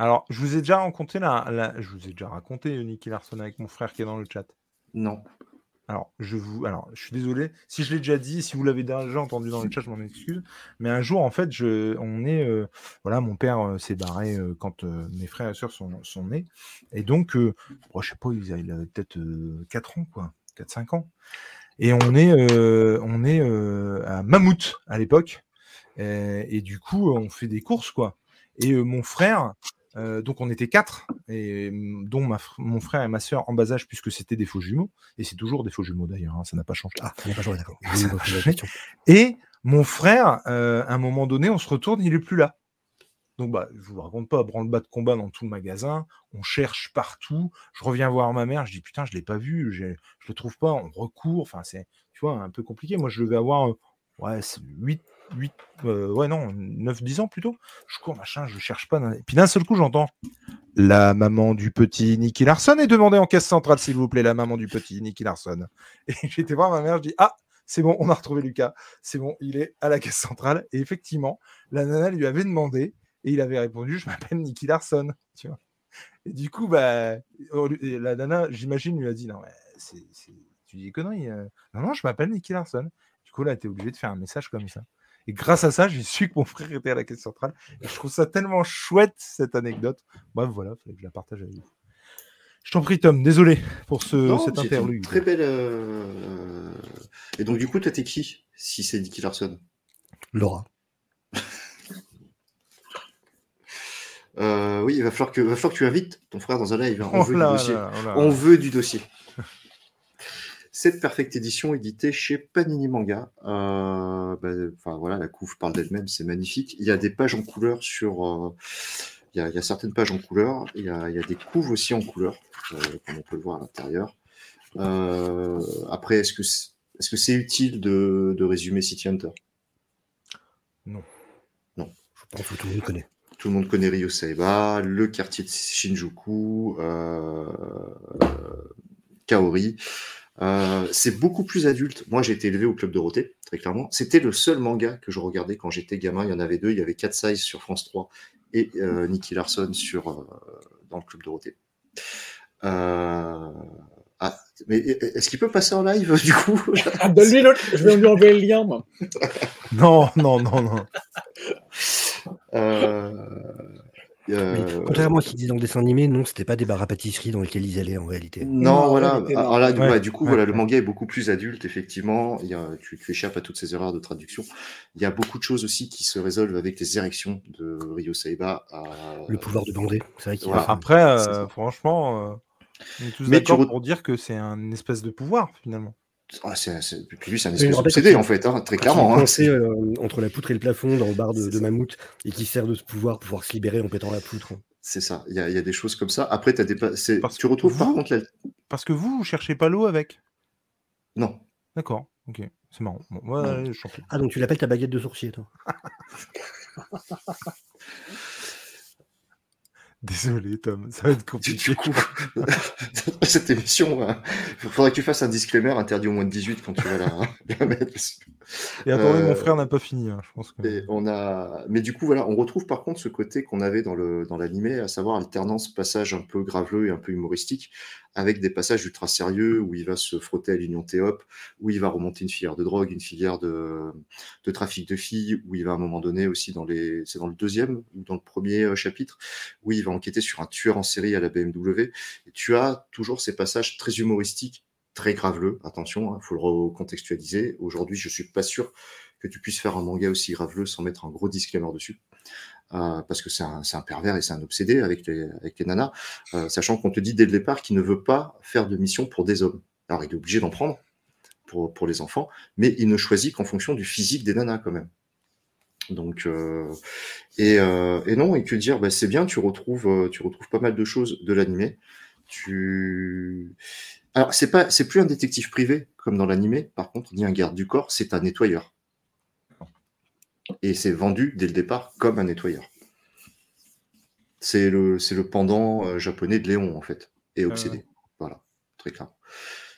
Alors, je vous ai déjà raconté la, la- je vous ai déjà raconté Nicky Larson avec mon frère qui est dans le chat. Non. Alors, je vous, alors, je suis désolé si je l'ai déjà dit, si vous l'avez déjà entendu dans le chat, je m'en excuse. Mais un jour, en fait, je, on est, euh, voilà, mon père euh, s'est barré euh, quand mes frères et sœurs sont, sont nés, et donc, euh, bon, je sais pas, il avait peut-être 4 ans, quoi, 4-5 ans. Et on est, on est à Mammouth à l'époque, et, et du coup, on fait des courses, quoi. Et mon frère, euh, donc on était quatre, et mm, dont ma fr- mon frère et ma sœur en bas âge, puisque c'était des faux jumeaux, et c'est toujours des faux jumeaux d'ailleurs, hein, ça n'a pas changé. Ah, ça n'a pas changé, d'accord. [LAUGHS] Et mon frère, euh, à un moment donné, on se retourne, il est plus là. Donc, bah, je vous raconte pas, branle-bas de combat dans tout le magasin, on cherche partout. Je reviens voir ma mère, je dis putain, je l'ai pas vu, je le trouve pas, on recourt. Enfin, c'est, tu vois, un peu compliqué. Moi, je devais avoir, euh, ouais, 8, 8, ouais, non, 9, 10 ans plutôt. Je cours, machin, je cherche pas. Et puis d'un seul coup, j'entends la maman du petit Nicky Larson est demandée en caisse centrale, s'il vous plaît, la maman du petit Nicky Larson. Et [LAUGHS] j'étais voir ma mère, je dis ah, c'est bon, on a retrouvé Lucas, c'est bon, il est à la caisse centrale. Et effectivement, la nana lui avait demandé et il avait répondu je m'appelle Nicky Larson, tu vois. Et du coup, bah, et la nana, j'imagine, lui a dit non, c'est- tu dis des conneries. euh. Non, non, je m'appelle Nicky Larson. Du coup, là, tu es obligé de faire un message comme ça. Et grâce à ça, j'ai su que mon frère était à la caisse centrale. Et je trouve ça tellement chouette, cette anecdote. Bref, voilà, il fallait que je la partage avec vous. Je t'en prie, Tom, désolé pour ce, Non, cet interlude. Très belle. euh, Et donc, du coup, toi, t'es qui Si c'est Nicky Larson? Laura. Euh, Oui, il va falloir, que... va falloir que tu invites ton frère dans un live. hein. On Oh veut là du dossier. là, oh là On veut du dossier. Cette perfecte édition éditée chez Panini Manga. Euh, bah, enfin voilà, la couve parle d'elle-même, c'est magnifique. Il y a des pages en couleur sur. euh, il, y a, il y a certaines pages en couleur. Il y a, il y a des couves aussi en couleur, euh, comme on peut le voir à l'intérieur. Après, est-ce que c'est est-ce que c'est utile de, de résumer City Hunter? Je pense que tout le monde connaît. Tout le monde connaît Ryo Saiba, le quartier de Shinjuku, Kaori. Euh, c'est beaucoup plus adulte. Moi, j'ai été élevé au Club Dorothée, très clairement. C'était le seul manga que je regardais quand j'étais gamin. Il y en avait deux. Il y avait 4 Size sur France 3 et euh, Nicky Larson sur, euh, dans le Club Dorothée. Euh, Ah, mais est-ce qu'il peut passer en live, [LAUGHS] du coup? Ah, donne-lui. Je vais lui envoyer le lien, moi. Non, non, non, non. Euh, contrairement à ce qu'ils disent dans le dessin animé, non, c'était pas des bars à pâtisserie dans lesquels ils allaient en réalité. Non, Non, voilà. Alors là, du, Ouais, ouais, du coup, ouais, voilà, le manga est beaucoup plus adulte, effectivement. Il y a, tu, tu échappes à toutes ces erreurs de traduction. Il y a beaucoup de choses aussi qui se résolvent avec les érections de Ryo Saiba. à- Le pouvoir de bander, c'est vrai qu'il Voilà. a- Après, euh, franchement, euh, on est tous Mais tu d'accord re- pour dire que c'est un espèce de pouvoir, finalement. Ah, c'est, c'est- Puis lui, c'est un espèce d'obsédé, quand en fait, hein, très clairement. hein. coincé, euh, entre la poutre et le plafond dans le bar de, de. Mammouth et qui sert de ce pouvoir pour pouvoir se libérer en pétant la poutre. C'est ça. Il y, a, il y a des choses comme ça. Après, des pa- c'est- Parce tu retrouves que par vous- contre la... Parce que vous, vous cherchez pas l'eau avec? Non. D'accord, ok. C'est marrant. Bon, ouais, je. Ah, donc tu l'appelles ta baguette de sourcier, toi? [LAUGHS] Désolé, Tom, ça va être compliqué. Du coup, [LAUGHS] cette émission, il faudrait que tu fasses un disclaimer interdit au moins de 18 quand tu vas la, la mettre. Et attendez, mon Euh, frère n'a pas fini, hein, je pense que. Et on a... Mais du coup, voilà, on retrouve par contre ce côté qu'on avait dans le dans l'animé, à savoir alternance, passage un peu graveleux et un peu humoristique, avec des passages ultra sérieux où il va se frotter à l'Union Théop, où il va remonter une filière de drogue, une filière de, de trafic de filles, où il va à un moment donné aussi dans les... C'est dans le deuxième ou dans le premier euh, chapitre, où il va enquêter sur un tueur en série à la BMW. Tu as toujours ces passages très humoristiques, très graveleux, attention, il faut le recontextualiser. Aujourd'hui, je suis pas sûr que tu puisses faire un manga aussi graveleux sans mettre un gros disclaimer dessus. Euh, parce que c'est un, pervers et c'est un obsédé avec les, nanas, euh, sachant qu'on te dit dès le départ qu'il ne veut pas faire de mission pour des hommes. Alors il est obligé d'en prendre pour les enfants, mais il ne choisit qu'en fonction du physique des nanas quand même. Donc, euh, et, euh, et non, et que dire, bah, c'est bien, tu retrouves, euh, tu retrouves pas mal de choses de l'animé. Tu, alors c'est pas, c'est plus un détective privé comme dans l'animé, par contre, ni un garde du corps, c'est un nettoyeur. Et c'est vendu dès le départ comme un nettoyeur. C'est le, c'est le pendant japonais de Léon en fait, et obsédé. Voilà, très clair.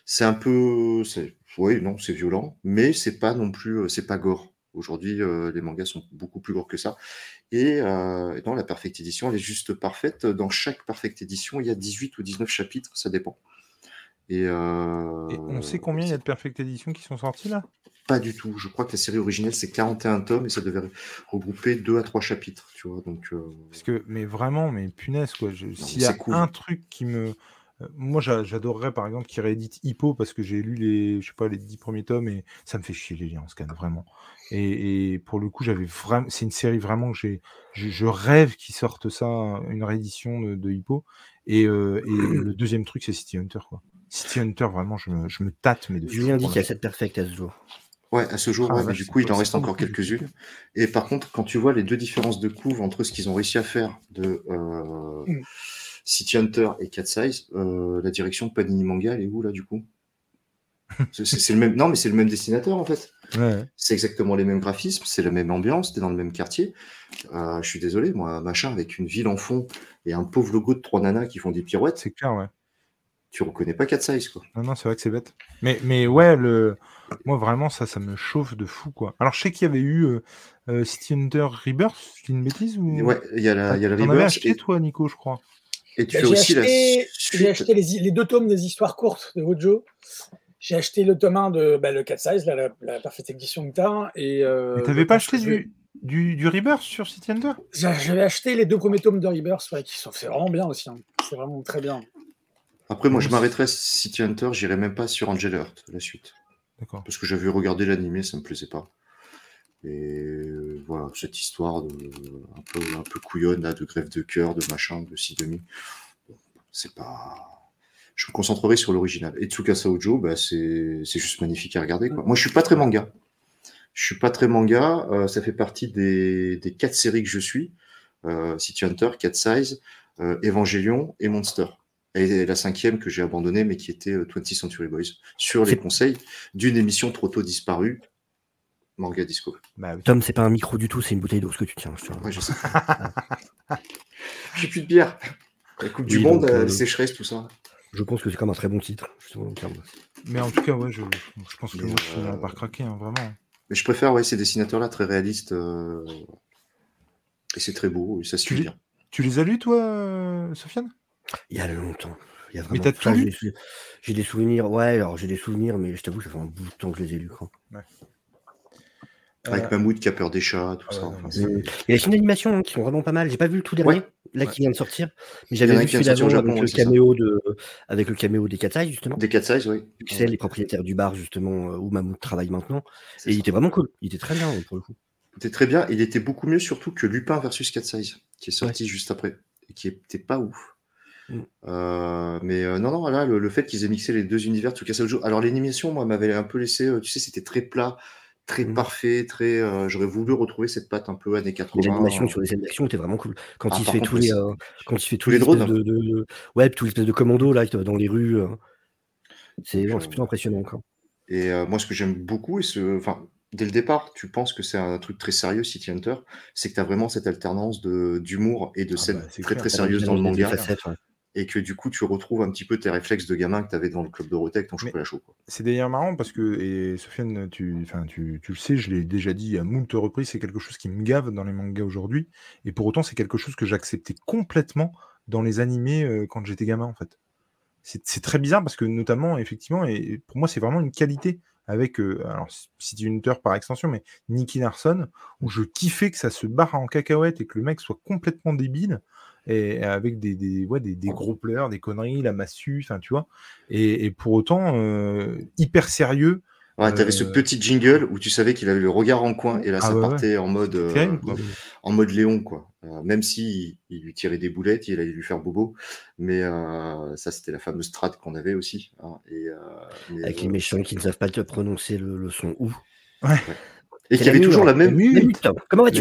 C'est un peu, c'est, oui, non, c'est violent, mais c'est pas non plus, c'est pas gore. Aujourd'hui, euh, les mangas sont beaucoup plus lourds que ça. Et euh, dans la Perfect Edition, elle est juste parfaite. Dans chaque Perfect Edition, il y a 18 ou 19 chapitres, ça dépend. Et, euh, Et on sait combien il y a de Perfect Edition qui sont sortis là? Pas du tout. Je crois que la série originelle, c'est 41 tomes et ça devait regrouper 2 à 3 chapitres. Tu vois, donc, Parce que, mais vraiment, mais punaise, quoi. je- S'il y a cool. un truc qui me. Moi, j'a- j'adorerais par exemple qu'il réédite Hippo parce que j'ai lu les, je sais pas, les dix premiers tomes et ça me fait chier les liens en scan, vraiment. Et, et pour le coup, j'avais vraiment, c'est une série vraiment que j'ai, je, je rêve qu'ils sortent ça, une réédition de, de Hippo. Et, euh, et le deuxième truc, c'est City Hunter, quoi. City Hunter, vraiment, je me, je me tâte, mais de fou, Julien dit qu'il y a 7 perfect à ce jour. Ouais, à ce jour, Ah, ouais, vache, du coup, il en reste encore quelques-unes. Et par contre, quand tu vois les deux différences de couve entre ce qu'ils ont réussi à faire de euh, Mm. City Hunter et Cat Size, euh, la direction de Panini Manga, elle est où là du coup? [LAUGHS] C'est c'est le même. Non, mais c'est le même dessinateur en fait. Ouais. C'est exactement les mêmes graphismes, c'est la même ambiance, t'es dans le même quartier. Euh, je suis désolé, moi, machin avec une ville en fond et un pauvre logo de trois nanas qui font des pirouettes, C'est clair, ouais. tu reconnais pas Cat Size quoi. Non, non, c'est vrai que c'est bête. Mais, mais ouais, le... moi vraiment, ça, ça me chauffe de fou, quoi. Alors, je sais qu'il y avait eu euh, City Hunter Rebirth, dis une bêtise ou... Ouais, il y a la, il y a la avais acheté, et, toi, Nico, je crois. Et tu fais j'ai aussi acheté, la j'ai suite. acheté les, les deux tomes des histoires courtes de Wojo. J'ai acheté le tome 1 de bah, le 4 size, là, la, la Perfect Edition que t'as. Et, euh, Mais t'avais pas acheté du, du, du Rebirth sur City Hunter J'a- J'avais acheté les deux premiers tomes de Rebirth, ouais, qui sont c'est vraiment bien aussi. hein. C'est vraiment très bien. Après, moi, je m'arrêterais à City Hunter, j'irai même pas sur Angel Heart, la suite. D'accord. Parce que j'avais regardé l'animé, ça me plaisait pas. Et euh, voilà, cette histoire de, un, peu, un peu couillonne, là, de grève de cœur, de machin, de ci, de mi. Bon, c'est pas. Je me concentrerai sur l'original. Et Tsukasa Ojo, bah, c'est c'est juste magnifique à regarder. Quoi. Moi, je suis pas très manga. Je suis pas très manga. euh, ça fait partie des, des quatre séries que je suis. Euh, City Hunter, Cat Size, euh, Evangelion et Monster. Et la cinquième que j'ai abandonnée, mais qui était euh, 20th Century Boys, sur les conseils d'une émission trop tôt disparue, Manga Disco. Bah oui. Tom, c'est pas un micro du tout, c'est une bouteille d'eau ce que tu tiens. je te le- Ouais, je sais. [LAUGHS] J'ai plus de bière. La Coupe du Monde, donc, euh, euh, les sécheresses, tout ça. Je pense que c'est comme un très bon titre. justement, Mais en tout cas, ouais, je, je pense que Mais, moi, je finirai euh, par craquer, hein, vraiment. Mais je préfère ouais, ces dessinateurs-là très réalistes. euh, Et c'est très beau, et ça se Tu bien. Tu les as lus, toi, euh, Sofiane? Il y a longtemps. Il y a Mais vraiment... t'as tout j'ai lu? des sou- J'ai des souvenirs. Ouais, alors j'ai des souvenirs, mais je t'avoue, ça fait un bout de temps que je les ai lus. Quoi. Avec Euh, Mammouth qui a peur des chats, tout ah ça. enfin. Il y a les films d'animation hein, qui sont vraiment pas mal. J'ai pas vu le tout dernier, Ouais. là Ouais. qui vient de sortir, mais j'avais vu celui d'avant avec, ouais, le ça. caméo de... avec le caméo des Katsai, justement. Des cat size, oui. C'est les propriétaires du bar, justement, euh, où Mammouth travaille maintenant. Et il ça. était vraiment cool. Il était très bien, pour le coup. C'était très bien. Il était beaucoup mieux, surtout que Lupin versus Cat Size, qui est sorti juste après, et qui était pas ouf. Mm. Euh, mais euh, non, non, là, le, le fait qu'ils aient mixé les deux univers, Tsukasa Ojo. Alors, l'animation, moi, m'avait un peu laissé, euh, tu sais, c'était très plat, très Mm. parfait, très. euh, J'aurais voulu retrouver cette patte un peu années 80. Mais l'animation euh, sur les scènes d'action était vraiment cool. Quand Ah, il par fait contre, tous les, euh, quand il fait tous les drones. de, de- ouais, tous les espèces de commandos là dans les rues. euh, C'est euh, c'est plutôt impressionnant quoi. Et euh, moi, ce que j'aime beaucoup, et ce, enfin, dès le départ, tu penses que c'est un truc très sérieux, City Hunter, c'est que tu as vraiment cette alternance d'humour et de Ah scènes bah, très clair. très sérieuses dans le manga, facettes, ouais. Et que du coup, tu retrouves un petit peu tes réflexes de gamin que tu avais dans le club Dorothée avec ton chocolat chaud. C'est d'ailleurs marrant parce que, et Sofiane, tu, tu, tu le sais, je l'ai déjà dit à moult reprises, c'est quelque chose qui me gave dans les mangas aujourd'hui. Et pour autant, c'est quelque chose que j'acceptais complètement dans les animés euh, quand j'étais gamin, en fait. C'est c'est très bizarre parce que, notamment, effectivement, et pour moi, c'est vraiment une qualité avec, euh, alors, City Hunter par extension, mais Nicky Larson, où je kiffais que ça se barre en cacahuète et que le mec soit complètement débile. Et avec des, des, ouais, des, des gros pleurs, des conneries, la massue, enfin, tu vois. Et, et pour autant, euh, hyper sérieux. Ouais, tu avais ce Euh, petit jingle où tu savais qu'il avait le regard en coin, et là, Ah ça ouais, partait en mode euh, terrible, quoi. en mode Léon, quoi. Euh, même si il lui tirait des boulettes, il allait lui faire bobo, mais euh, ça, c'était la fameuse strat qu'on avait aussi. hein, et, euh, mais, Avec euh, les méchants qui ne savent pas te prononcer le, le son ou. Ouais. Et qui avait toujours la même, Mute. Comment vas-tu,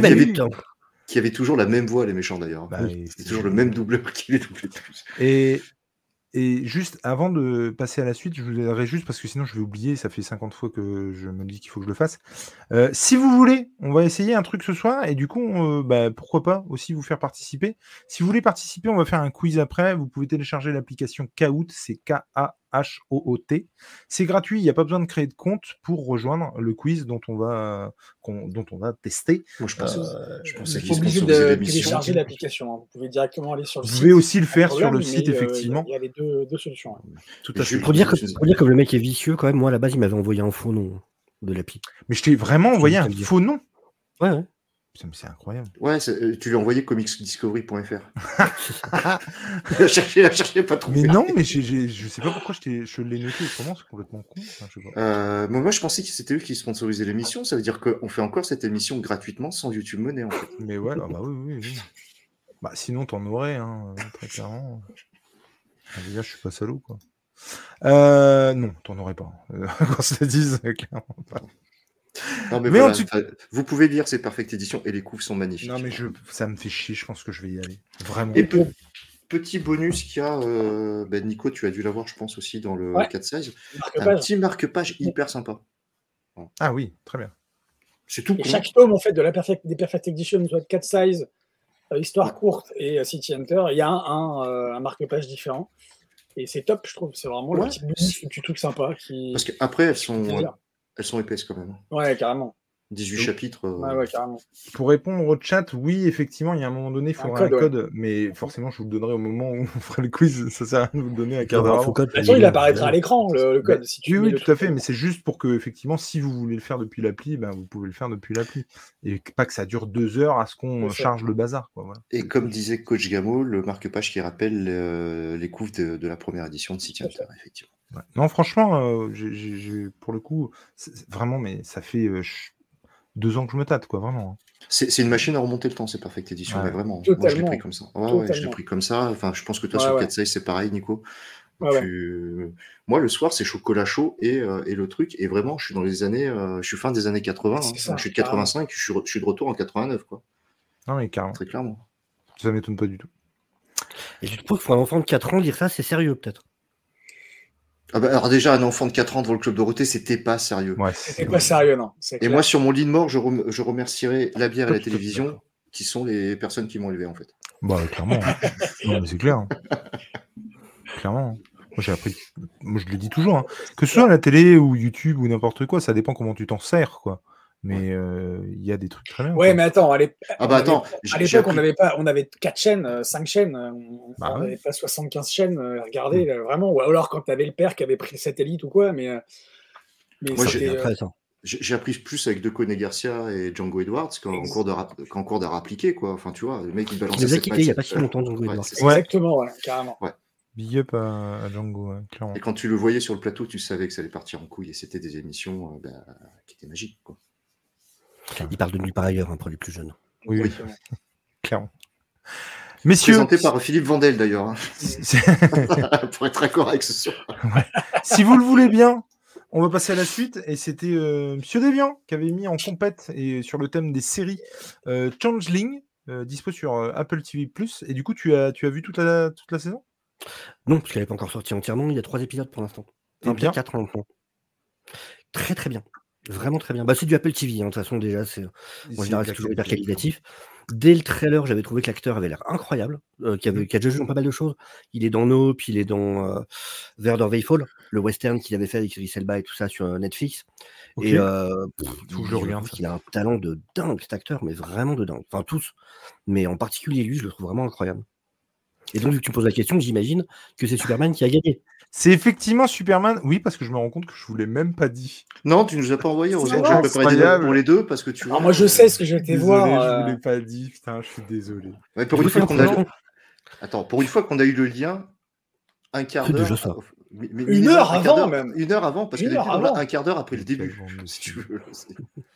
Qui avait toujours la même voix, les méchants d'ailleurs. Bah, C'était toujours le même doubleur qui les doublait tous. Et, et juste avant de passer à la suite, je vous aiderai juste parce que sinon je vais oublier, ça fait 50 fois que je me dis qu'il faut que je le fasse. Euh, si vous voulez, on va essayer un truc ce soir et du coup, euh, bah, pourquoi pas aussi vous faire participer. Si vous voulez participer, on va faire un quiz après. Vous pouvez télécharger l'application Kahoot, c'est K-A-H-O-O-T. C'est gratuit, il n'y a pas besoin de créer de compte pour rejoindre le quiz dont on va, qu'on- dont on va tester. Moi, je pensais, Euh, je Vous pensais pas obligé de télécharger l'application. hein. Vous pouvez directement aller sur le Vous site. pouvez aussi le faire sur le site, euh, effectivement. Il y a les deux, deux solutions. hein. Tout à je- fait. Pour dire, que, pour dire que le mec est vicieux, quand même, moi, à la base, il m'avait envoyé un faux nom de l'appli. Mais je t'ai vraiment envoyé un faux nom. Ouais, ouais. Mais C'est incroyable. Ouais, euh, tu lui as envoyé comicsdiscovery.fr. il [LAUGHS] [LAUGHS] a cherché, il a cherché, pas trouvé. Mais non, mais j'ai- j'ai- je sais pas pourquoi je, l'ai noté autrement, c'est complètement con. Enfin, je sais pas. Euh, mais moi, je pensais que c'était eux qui sponsorisaient l'émission. Ça veut dire qu'on fait encore cette émission gratuitement sans YouTube Money, en fait. Mais ouais, ah bah oui, oui, oui. Bah, sinon, t'en aurais, hein, très clairement. Ah, déjà, je suis pas salaud, quoi. Euh, non, t'en aurais pas. Euh, [LAUGHS] Qu'on se le dise, clairement pas. Non, mais, Mais voilà, en tout- vous pouvez lire, c'est Perfect Edition et les couves sont magnifiques. Non, mais je, ça me fait chier, je pense que je vais y aller. Vraiment. Et pe- petit bonus qu'il y a, euh, ben, Nico, tu as dû l'avoir, je pense, aussi dans le Ouais. 4-16. Un Marque-page. petit marque-page hyper sympa. Ah oui, très bien. C'est tout Et chaque tome, en fait, de la Perfect, des Perfect Edition, soit de 4 size, euh, histoire courte et euh, City Hunter, il y a un, un, euh, un marque-page différent. Et c'est top, je trouve. C'est vraiment le petit bonus, le petit truc sympa qui. Parce qu'après, elles sont. Elles sont épaisses quand même. Ouais, carrément. 18 Donc- chapitres. euh, Ouais, ouais, carrément. Pour répondre au chat, oui, effectivement, il y a un moment donné, il faudra un code, code, ouais. mais forcément, je vous le donnerai au moment où on fera le quiz. [LAUGHS] Ça sert à rien de vous le donner à quart d'heure code De toute façon, il apparaîtra à l'écran, le, le code. Bah, si tu oui, oui, le tout à fait, mais c'est juste pour que, effectivement, si vous voulez le faire depuis l'appli, ben, vous pouvez le faire depuis l'appli. Et pas que ça dure deux heures à ce qu'on charge le bazar. Quoi, voilà. Et comme disait Coach Gamo, le marque-page qui rappelle euh, les couves de, de la première édition de City Hunter, effectivement. Ouais. Non, franchement, euh, j'ai- j'ai- j'ai- pour le coup, c'est- c'est vraiment, mais ça fait euh, ch- deux ans que je me tâte, quoi, vraiment. hein. C'est c'est une machine à remonter le temps, c'est Perfect Edition, Ouais. mais vraiment. Moi, je l'ai Totalement. pris comme ça. Ouais, ouais, je l'ai Totalement. pris comme ça. Enfin, je pense que toi, Ouais, sur ouais. 4 c'est pareil, Nico. Ouais, ouais. Tu- Moi, le soir, c'est chocolat chaud et, euh, et le truc. Et vraiment, je suis dans les années. euh, je suis fin des années 80. C'est hein. ça, je suis de carrément. 85, je suis, re- je suis de retour en 89, quoi. Non, mais carrément, Très clairement. ça m'étonne pas du tout. Et tu trouves que pour un enfant de 4 ans, dire ça, c'est sérieux, peut-être Ah bah, alors, déjà, un enfant de 4 ans devant le club Dorothée, c'était pas sérieux. Ouais, C'est pas sérieux, non. c'est Et clair. moi, sur mon lit de mort, je, rem- je remercierai la bière et la [LAUGHS] télévision, qui sont les personnes qui m'ont élevé, en fait. Bah, clairement. [LAUGHS] non, mais c'est clair. hein. Clairement. hein. Moi, j'ai appris. Moi, je le dis toujours. hein. Que ce soit à la télé ou YouTube ou n'importe quoi, ça dépend comment tu t'en sers, quoi. Mais euh, il y a des trucs très bien. Ouais, quoi. mais attends, allez, Ah bah à on n'avait pas, on avait 4 chaînes, 5 chaînes, euh, on Bah on ouais. n'avait pas 75 chaînes euh, à regarder, là, vraiment. Ou alors quand tu avais le père qui avait pris le satellite ou quoi, mais. euh, mais Moi, j'ai- euh, appris plus avec De Cone Garcia et Django Edwards qu'en cours d'art qu'en cours d'art appliqué, quoi. Enfin, tu vois, le mec, il Qui balançait nous a quittés il n'y a pas si longtemps, Django Ouais, Edwards. Ouais. Exactement, ouais, carrément. Big up à, à Django, ouais, clairement. Et quand tu le voyais sur le plateau, tu savais que ça allait partir en couille. Et c'était des émissions euh, bah, qui étaient magiques, quoi. Il parle de nulle part ailleurs, hein, pour les plus jeunes. Oui, oui, clairement. Messieurs, Présenté par Philippe Vandel, d'ailleurs, hein, [LAUGHS] pour être d'accord avec ce soir. si vous le voulez bien, on va passer à la suite. Et c'était euh, Monsieur Devian qui avait mis en compète et sur le thème des séries euh, Changeling, euh, dispo sur euh, Apple TV+. Et du coup, tu as, tu as vu toute la, toute la saison? Non, parce qu'elle n'est pas encore sortie entièrement. Il y a trois épisodes pour l'instant. Et Enfin, bien. quatre maintenant. Très très bien. Vraiment très bien. Bah, c'est du Apple TV, hein, de toute façon, déjà. C'est en général, c'est toujours hyper qualitatif. Dès le trailer, j'avais trouvé que l'acteur avait l'air incroyable, euh, qui, avait, qui a déjà joué dans pas mal de choses. Il est dans Nope, il est dans euh, Verder Veyfall, le western qu'il avait fait avec Idris Elba et tout ça sur euh, Netflix. Et euh, pff, je le il- regarde, a un talent de dingue, cet acteur, mais vraiment de dingue. Enfin, tous. Mais en particulier lui, je le trouve vraiment incroyable. Et donc, vu que tu me poses la question, j'imagine que c'est Superman qui a gagné. C'est effectivement Superman. Oui, parce que je me rends compte que je vous l'ai même pas dit. Non, tu nous as pas envoyé. Heureusement que j'ai préparé pour les deux parce que tu vois. Alors moi, je sais ce que je vais te Désolé, voir. je euh, vous l'ai pas dit. Putain, je suis désolé. Ouais, pour Je une fois qu'on a. Attends, pour une fois qu'on a eu le lien, un quart d'heure. Une heure un quart avant, d'heure- même. Une heure avant, parce que un quart d'heure après le début. bon [LAUGHS] Si tu veux.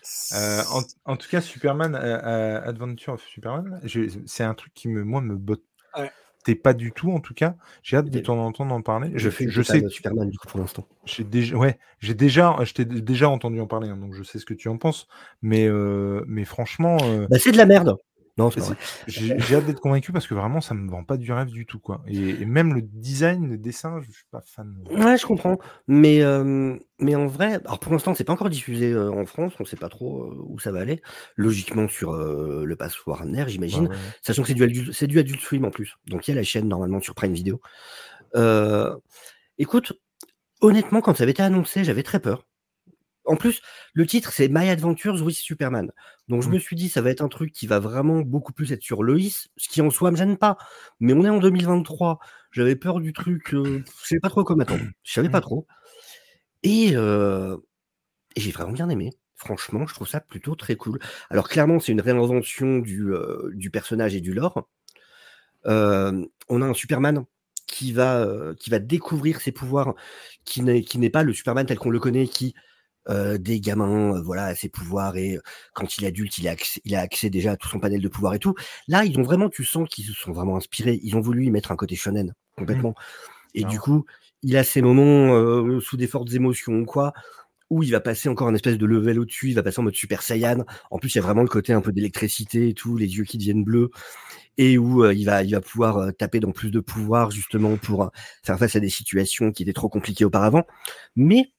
c'est- Euh, en, en tout cas, Superman, euh, euh, Adventure of Superman, je- c'est un truc qui me, moi, me botte. Ouais. T'es pas du tout en tout cas. J'ai hâte de t'en entendre en parler. Je fais je sais, de Superman du coup pour l'instant. j'ai déjà, ouais, j'ai déjà, je t'ai déjà entendu en parler, hein, donc je sais ce que tu en penses. Mais, euh, mais franchement, euh, Bah, c'est de la merde. Non, c'est vrai. j'ai j'ai hâte d'être convaincu parce que vraiment, ça me vend pas du rêve du tout, quoi. Et, et même le design, le dessin, je suis pas fan. Ouais, je comprends. Mais, euh, mais en vrai, alors pour l'instant, c'est pas encore diffusé euh, en France, on sait pas trop euh, où ça va aller. Logiquement sur euh, le pass Warner, j'imagine. ouais, ouais. Sachant que c'est du, adult- c'est du Adult Swim en plus. Donc il y a la chaîne normalement sur Prime Video. Euh, écoute, honnêtement, quand ça avait été annoncé, j'avais très peur. En plus, le titre, c'est My Adventures with Superman. Donc je Mm. me suis dit, ça va être un truc qui va vraiment beaucoup plus être sur Lois, ce qui en soi me gêne pas. Mais on est en 2023. J'avais peur du truc. euh, je savais pas trop comment attendre. Je savais pas Mm. trop. Et, euh, et j'ai vraiment bien aimé. Franchement, je trouve ça plutôt très cool. Alors clairement, c'est une réinvention du, euh, du personnage et du lore. On a un Superman qui va, euh, qui va découvrir ses pouvoirs, qui n'est, qui n'est pas le Superman tel qu'on le connaît, qui, euh, des gamins, euh, voilà, a ses pouvoirs et euh, quand il est adulte, il a, accès, il a accès déjà à tout son panel de pouvoirs et tout. Là, ils ont vraiment, tu sens qu'ils se sont vraiment inspirés. Ils ont voulu y mettre un côté shonen complètement. Et du coup, il a ces moments euh, sous des fortes émotions ou quoi, où il va passer encore un espèce de level au-dessus, il va passer en mode Super Saiyan. En plus, il y a vraiment le côté un peu d'électricité et tout, les yeux qui deviennent bleus, et où euh, il, va, il va pouvoir euh, taper dans plus de pouvoir justement pour euh, faire face à des situations qui étaient trop compliquées auparavant. Mais,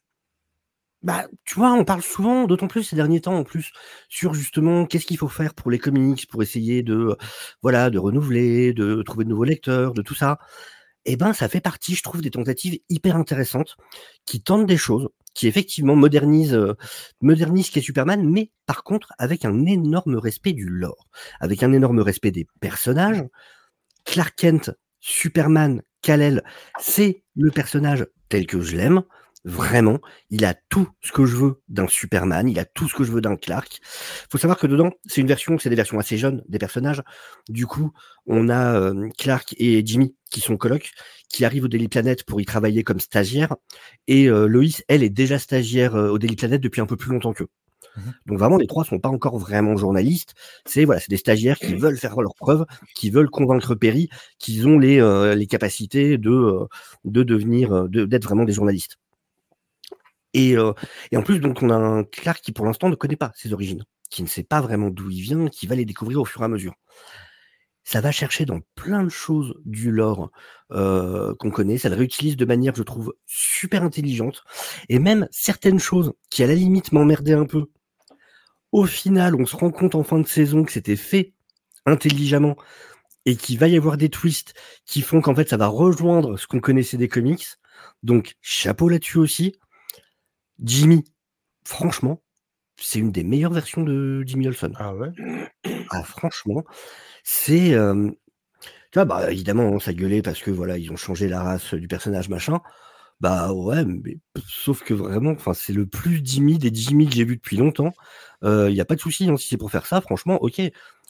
bah, tu vois, on parle souvent, d'autant plus ces derniers temps en plus, sur justement qu'est-ce qu'il faut faire pour les comics, pour essayer de, euh, voilà, de renouveler, de trouver de nouveaux lecteurs, de tout ça. Eh ben, ça fait partie, je trouve, des tentatives hyper intéressantes qui tentent des choses, qui effectivement modernisent, euh, modernisent ce qu'est Superman, mais par contre avec un énorme respect du lore, avec un énorme respect des personnages. Clark Kent, Superman, Kal-El, c'est le personnage tel que je l'aime. Vraiment, il a tout ce que je veux d'un Superman, il a tout ce que je veux d'un Clark. Faut savoir que dedans, c'est une version, c'est des versions assez jeunes des personnages. Du coup, on a euh, Clark et Jimmy qui sont colocs, qui arrivent au Daily Planet pour y travailler comme stagiaire. Et euh, Loïs, elle, est déjà stagiaire euh, au Daily Planet depuis un peu plus longtemps qu'eux. Mhm. Donc vraiment, les trois sont pas encore vraiment journalistes. C'est voilà, c'est des stagiaires qui veulent faire leurs preuves, qui veulent convaincre Perry qu'ils ont les, euh, les capacités de, euh, de devenir, euh, de- d'être vraiment des journalistes. Et, euh, et en plus, donc, on a un Clark qui pour l'instant ne connaît pas ses origines, qui ne sait pas vraiment d'où il vient, qui va les découvrir au fur et à mesure. Ça va chercher dans plein de choses du lore euh, qu'on connaît, ça le réutilise de manière, je trouve, super intelligente, et même certaines choses qui à la limite m'emmerdaient un peu. Au final, on se rend compte en fin de saison que c'était fait intelligemment et qu'il va y avoir des twists qui font qu'en fait ça va rejoindre ce qu'on connaissait des comics. Donc chapeau là-dessus aussi. Jimmy, franchement, c'est une des meilleures versions de Jimmy Olsen. Ah ouais? Ah, franchement, c'est. euh, Tu vois, bah, évidemment, on s'est gueulé parce que voilà, ils ont changé la race du personnage, machin. Bah ouais, mais sauf que vraiment, enfin, c'est le plus Jimmy des Jimmy que j'ai vu depuis longtemps. Il n'y a pas de souci, hein, si c'est pour faire ça, franchement, ok.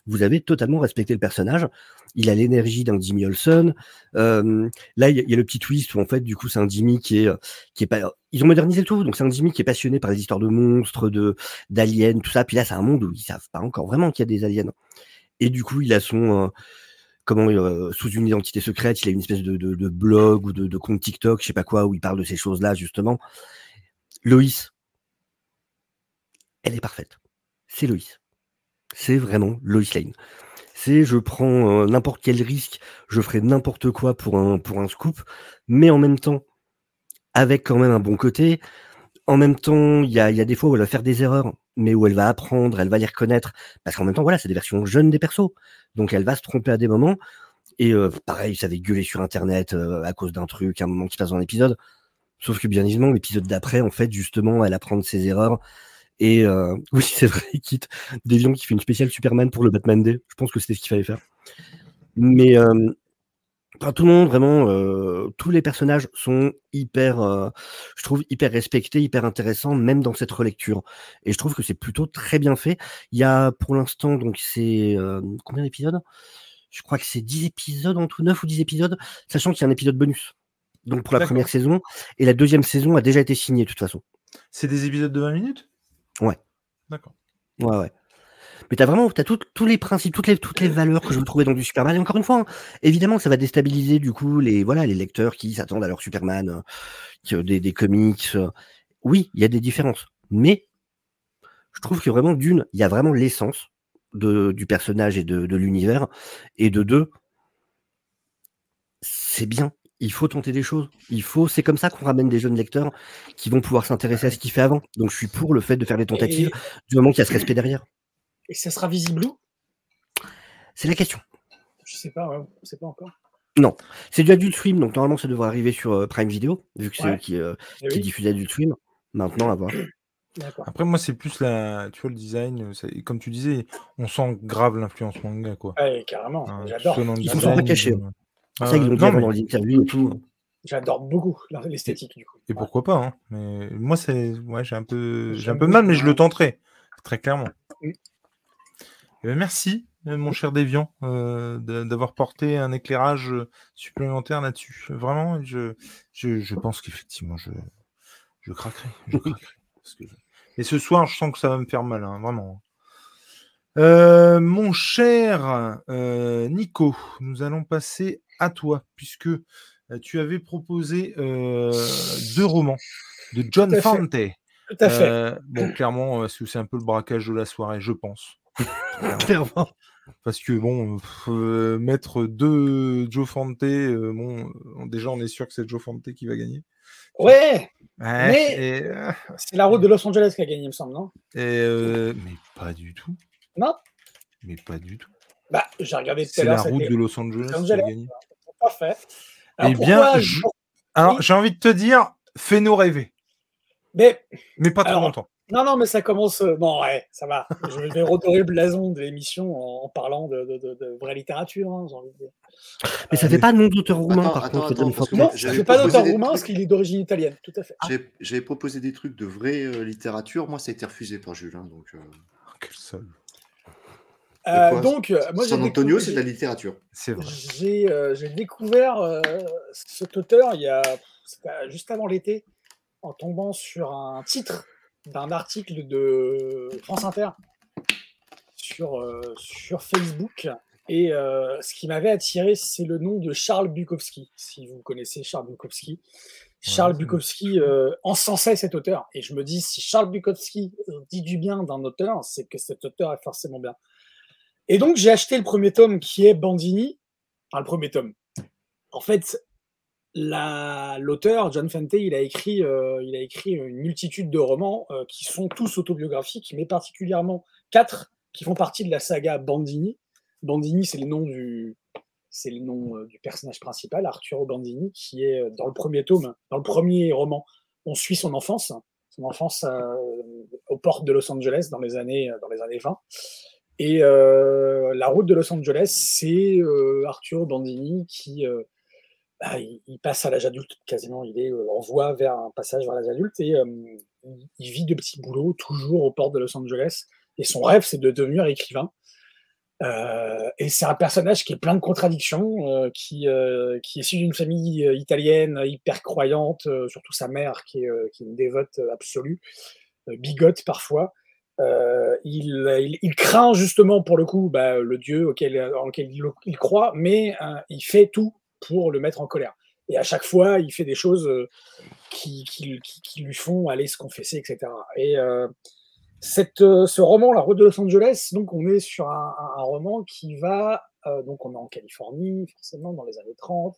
Vous avez totalement respecté le personnage. Il a l'énergie d'un Jimmy Olsen. Euh, là, il y, a- le petit twist où en fait, du coup, c'est un Jimmy qui est, euh, qui est pas. Ils ont modernisé le tout, donc c'est un Jimmy qui est passionné par les histoires de monstres, de d'aliens, tout ça. Puis là, c'est un monde où ils savent pas encore vraiment qu'il y a des aliens. Et du coup, il a son euh, comment euh, sous une identité secrète, il a une espèce de, de, de blog ou de, de compte TikTok, je sais pas quoi, où il parle de ces choses-là justement. Loïs, elle est parfaite. C'est Loïs. C'est vraiment Loïs Lane. C'est je prends euh, n'importe quel risque, je ferai n'importe quoi pour un pour un scoop, mais en même temps avec quand même un bon côté. En même temps, il y a, y a des fois où elle va faire des erreurs, mais où elle va apprendre, elle va les reconnaître, parce qu'en même temps, voilà, c'est des versions jeunes des persos. Donc elle va se tromper à des moments. Et euh, pareil, ça avait gueulé sur Internet euh, à cause d'un truc, un moment qui se passe dans l'épisode. Sauf que bien évidemment, l'épisode d'après, en fait, justement, elle apprend de ses erreurs. Et euh, [LAUGHS] oui, c'est vrai, quitte Deviant qui fait une spéciale Superman pour le Batman Day. Je pense que c'était ce qu'il fallait faire. Mais euh, enfin, tout le monde, vraiment, euh, tous les personnages sont hyper, euh, je trouve, hyper respectés, hyper intéressants, même dans cette relecture. Et je trouve que c'est plutôt très bien fait. Il y a pour l'instant, donc, c'est combien d'épisodes? Je crois que c'est 10 épisodes en tout, 9 ou 10 épisodes, sachant qu'il y a un épisode bonus. Donc pour la première saison, et la deuxième saison a déjà été signée de toute façon. C'est des épisodes de 20 minutes? Ouais. D'accord. Ouais, ouais. Mais t'as vraiment, t'as tout- tous les principes, toutes les, toutes les valeurs que je veux trouver dans du Superman. Et encore une fois, hein, évidemment, ça va déstabiliser du coup les, voilà, les lecteurs qui s'attendent à leur Superman, euh, qui, euh, des, des comics. euh. Oui, il y a des différences. Mais je trouve que vraiment, d'une, il y a vraiment l'essence de, du personnage et de, de l'univers. Et de deux, c'est bien. Il faut tenter des choses. Il faut, c'est comme ça qu'on ramène des jeunes lecteurs qui vont pouvoir s'intéresser à ce qu'il fait avant. Donc je suis pour le fait de faire des tentatives Et, du moment qu'il y a ce respect derrière. et ça sera visible où? C'est la question. Je sais pas, ouais, on sait pas encore. C'est du Adult Swim, donc normalement ça devrait arriver sur euh, Prime Video, vu que c'est Ouais. eux qui, euh, Eh qui oui, diffusent Adult Swim. Maintenant, à voir. [CLEARS THROAT] Après, moi, c'est plus la, tu vois, le design. euh, Comme tu disais, on sent grave l'influence manga, quoi. Ouais, carrément, Hein, j'adore. Ils sont J'adore. pas cachés. euh, C'est ça qu'ils euh, l'ont dit non, avant mais- dans les interviews et tout. J'adore beaucoup l'esthétique du coup. Et pourquoi pas, hein. Mais moi, c'est, ouais, j'ai un peu, j'ai un peu mal, mais je le ouais. tenterai, très clairement. Mm. Eh ben, merci, euh, mon cher Déviant, euh, d'avoir porté un éclairage supplémentaire là-dessus. Vraiment, je, je, je pense qu'effectivement, je, je craquerai. Je craquerai parce que Et ce soir, je sens que ça va me faire mal, hein, vraiment. Euh, mon cher euh, Nico, nous allons passer à toi, puisque tu avais proposé euh, deux romans de John Tout à fait. Fante. Tout à fait. Euh, bon, clairement, euh, c'est un peu le braquage de la soirée, je pense. [LAUGHS] Clairement. Parce que bon, euh, mettre deux Joe Fante, bon, euh, déjà on est sûr que c'est Joe Fante qui va gagner. Ouais, Ouais, Mais- euh, c'est la route de Los Angeles qui a gagné, il me semble, non? Et, mais pas du tout. Non? Mais pas du tout. Bah, j'ai regardé C'est la route de Los Angeles qui a gagné. Parfait. Eh Alors, bien, je- Alors, Oui. j'ai envie de te dire, fais-nous rêver, Mais mais pas trop Alors, longtemps. non, non, mais ça commence. euh, Bon, ouais, ça va. Je vais redorer le blason de l'émission en, en parlant de, de, de- de vraie littérature, hein, j'ai envie de dire. Mais ça fait pas nom d'auteur roumain, par attends, contre, attends, John parce que Fante. Non, ça j'avais fait pas d'auteur roumain trucs. parce qu'il est d'origine italienne, tout à fait. J'ai- J'avais proposé des trucs de vraie euh, littérature. Moi, ça a été refusé par Jules. hein, donc, euh, Quel seul. Euh, quoi donc, euh, moi, j'ai San Antonio, découvert- c'est de la littérature. C'est vrai. J'ai euh, découvert euh, cet auteur il y a juste avant l'été en tombant sur un titre d'un article de France Inter sur, euh, sur Facebook. Et euh, ce qui m'avait attiré, c'est le nom de Charles Bukowski. Si vous connaissez Charles Bukowski, Charles Bukowski euh, encensait cet auteur. Et je me dis, si Charles Bukowski dit du bien d'un auteur, c'est que cet auteur est forcément bien. Et donc, j'ai acheté le premier tome qui est Bandini. Enfin, le premier tome. En fait, la- l'auteur, John Fante, il a, écrit, euh, il a écrit une multitude de romans euh, qui sont tous autobiographiques, mais particulièrement quatre qui font partie de la saga Bandini. Bandini, c'est le nom du, c'est le nom euh, du personnage principal, Arturo Bandini, qui est dans le premier tome, dans le premier roman. On suit son enfance, son enfance aux portes de Los Angeles dans les années, dans les années 20. Et euh, la route de Los Angeles, c'est euh, Arturo Bandini qui euh, bah, il, passe à l'âge adulte quasiment. Il est en voie vers un passage vers l'âge adulte et il, vit de petits boulots toujours aux portes de Los Angeles. Et son rêve, c'est de devenir écrivain. Et c'est un personnage qui est plein de contradictions, qui, est issu d'une famille italienne hyper croyante, surtout sa mère qui est, qui est une dévote absolue, bigote parfois. Euh, il, il, il craint justement pour le coup bah, le Dieu auquel, en lequel il, croit, mais euh, il fait tout pour le mettre en colère. Et à chaque fois, il fait des choses euh, qui, qui, qui, qui lui font aller se confesser, etc. Et euh, cette, euh, ce roman, La Route de Los Angeles, donc on est sur un, un, roman qui va, euh, donc on est en Californie, forcément, dans les années 30,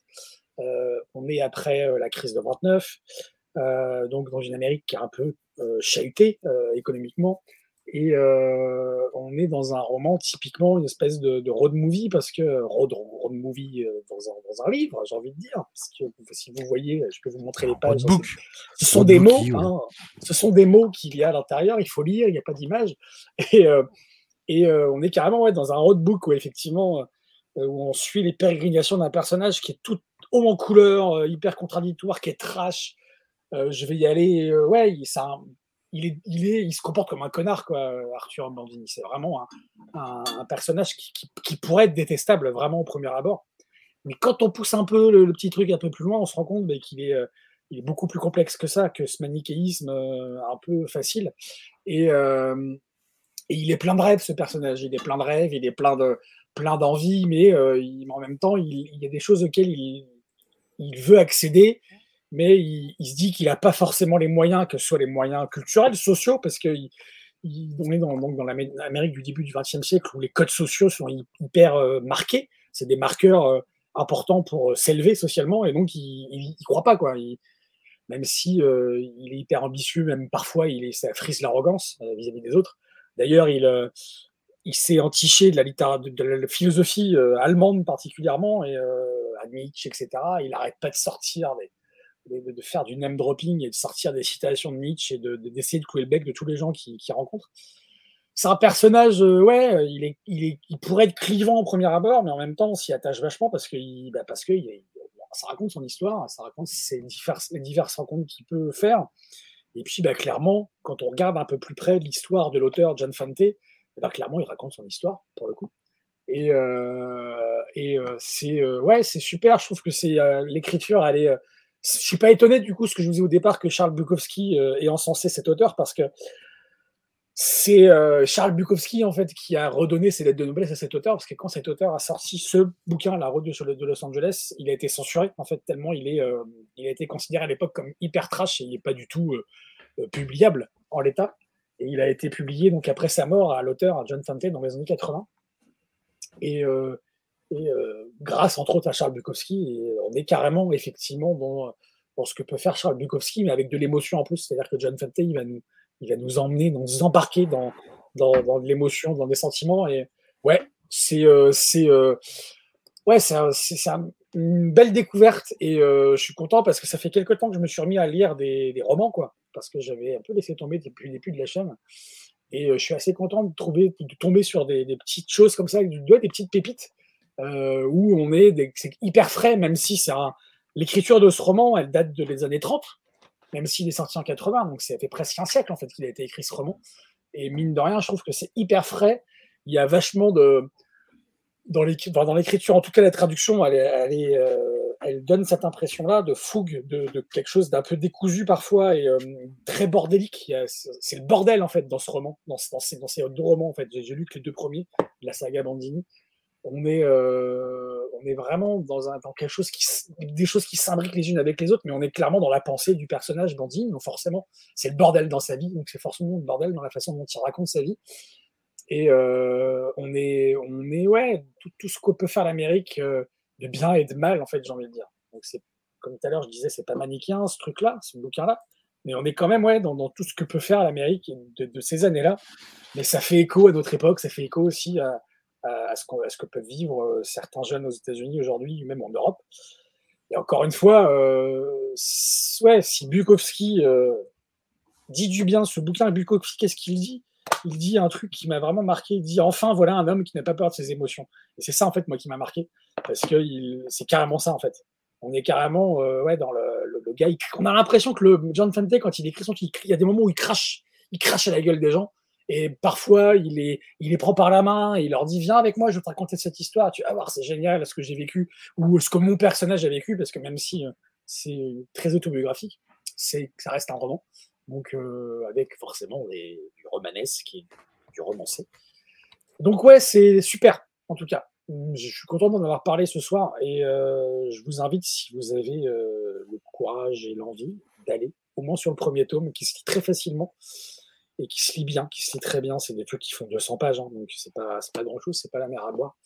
euh, on est après euh, la crise de 29, euh, donc dans une Amérique qui est un peu euh, chahutée euh, économiquement, et euh, on est dans un roman typiquement une espèce de, de road movie parce que road, road movie euh, dans un, dans un livre, j'ai envie de dire. Parce que si vous voyez, je peux vous montrer les pages. Roadbook. Ce sont des mots. Hein, ce sont des mots qu'il y a à l'intérieur. Il faut lire. Il n'y a pas d'image. Et, euh, et euh, on est carrément ouais, dans un roadbook où effectivement où on suit les pérégrinations d'un personnage qui est tout haut en couleur, hyper contradictoire, qui est trash. Je vais y aller. ouais, c'est un il, est, il, est, il se comporte comme un connard, quoi, Arthur Bandini. C'est vraiment un, personnage qui, pourrait être détestable vraiment au premier abord. Mais quand on pousse un peu le, petit truc un peu plus loin, on se rend compte qu'il est, euh, est beaucoup plus complexe que ça, que ce manichéisme euh, un peu facile. Et, euh, Et il est plein de rêves, ce personnage. Il est plein de rêves, il est plein de plein d'envie, mais, en même temps, il, y a des choses auxquelles il veut accéder, mais il, se dit qu'il n'a pas forcément les moyens, que ce soit les moyens culturels, sociaux, parce que il- il- est dans, l'Amérique du début du XXe siècle où les codes sociaux sont hy- hyper euh, marqués. C'est des marqueurs euh, importants pour euh, s'élever socialement, et donc il ne croit pas. Quoi. Même si il est hyper ambitieux, même parfois il ça frise l'arrogance vis-à-vis des autres. D'ailleurs, il, s'est entiché de la, philosophie allemande particulièrement, et euh, à Nietzsche, etc. Il n'arrête pas de sortir, des- de, faire du name dropping et de sortir des citations de Nietzsche et de- de- d'essayer de, couler le bec de tous les gens qu'il qui rencontre. C'est un personnage, euh, ouais, il, est, il, est, il pourrait être clivant au premier abord, mais en même temps, on s'y attache vachement parce que, bah, parce que ça raconte son histoire, ça raconte ses diverses, les diverses rencontres qu'il peut faire. Et puis, bah, clairement, quand on regarde un peu plus près l'histoire de l'auteur John Fante, bah, clairement, il raconte son histoire, pour le coup. Et, euh, et euh, c'est euh, ouais, c'est super. Je trouve que c'est euh, l'écriture, elle est. je suis pas étonné du coup, ce que je vous ai au départ, que Charles Bukowski euh, ait encensé cet auteur parce que c'est euh, Charles Bukowski en fait qui a redonné ses lettres de noblesse à cet auteur parce que quand cet auteur a sorti ce bouquin, La Route de Los Angeles, il a été censuré en fait tellement euh, il a été considéré à l'époque comme hyper trash et il n'est pas du tout publiable en l'état. Et il a été publié donc après sa mort à l'auteur John Fante dans les années 80. Et, euh, et euh, grâce entre autres à Charles Bukowski, et on est carrément effectivement dans, dans ce que peut faire Charles Bukowski, mais avec de l'émotion en plus. C'est-à-dire que John Fante, il va nous, il va nous emmener, nous embarquer dans, dans, de l'émotion, dans des sentiments. Et ouais, c'est euh, euh, ouais, c'est un- une belle découverte et euh, je suis content parce que ça fait quelque temps que je me suis remis à lire des, romans, quoi, parce que j'avais un peu laissé tomber depuis le début de la chaîne. Et euh, je suis assez content de, trouver, de tomber sur des, des petites choses comme ça, des petites pépites, euh, où on est, des- hyper frais, même si c'est un. L'écriture de ce roman, elle date de les années 30, même s'il est sorti en 80, donc ça fait presque un siècle en fait qu'il a été écrit ce roman. Et mine de rien, je trouve que c'est hyper frais. Il y a vachement de. Dans l'écri- dans l'écriture, en tout cas la traduction, elle, euh, donne cette impression-là de fougue, de, quelque chose d'un peu décousu parfois et euh, très bordélique. C'est le bordel en fait dans ce roman, dans, ce- dans ces, deux romans en fait. J'ai lu que les deux premiers, de la saga Bandini. On est, euh, on est vraiment dans, un, dans quelque chose qui, des choses qui s'imbriquent les unes avec les autres, mais on est clairement dans la pensée du personnage Bandini. Donc forcément, c'est le bordel dans sa vie, donc c'est forcément le bordel dans la façon dont il raconte sa vie. Et euh, on est, on est, ouais, tout, ce que peut faire l'Amérique euh, de bien et de mal, en fait, j'ai envie de dire. Donc c'est, comme tout à l'heure, je disais, c'est pas manichéen ce truc-là, ce bouquin-là, mais on est quand même, ouais, dans, tout ce que peut faire l'Amérique de, de ces années-là. Mais ça fait écho à notre époque, ça fait écho aussi à, à, à ce, à ce que peuvent vivre euh, certains jeunes aux États-Unis aujourd'hui, même en Europe. Et encore une fois, euh, ouais, si Bukowski euh, dit du bien, ce bouquin, Bukowski, qu'est-ce qu'il dit? Il dit un truc qui m'a vraiment marqué. Il dit enfin, voilà un homme qui n'a pas peur de ses émotions. Et c'est ça, en fait, moi, qui m'a marqué. Parce que il- c'est carrément ça, en fait. On est carrément ouais, dans le, le- le gars. il- on a l'impression que le John Fante, quand il écrit son truc, il y a des moments où il crache. Il crache à la gueule des gens. Et parfois, il les, il les prend par la main et il leur dit Viens avec moi, je vais te raconter cette histoire. Tu vas voir, c'est génial ce que j'ai vécu ou ce que mon personnage a vécu. Parce que même si euh, c'est très autobiographique, c'est, ça reste un roman. Donc, euh, avec forcément des, du romanesque et du romancé. Donc, ouais, c'est super, en tout cas. Je suis content d'en avoir parlé ce soir et euh, je vous invite, si vous avez euh, le courage et l'envie, d'aller au moins sur le premier tome qui se lit très facilement et qui se lit bien, qui se lit très bien. C'est des trucs qui font 200 pages, hein, donc c'est pas, pas grand chose, c'est pas la mer à boire.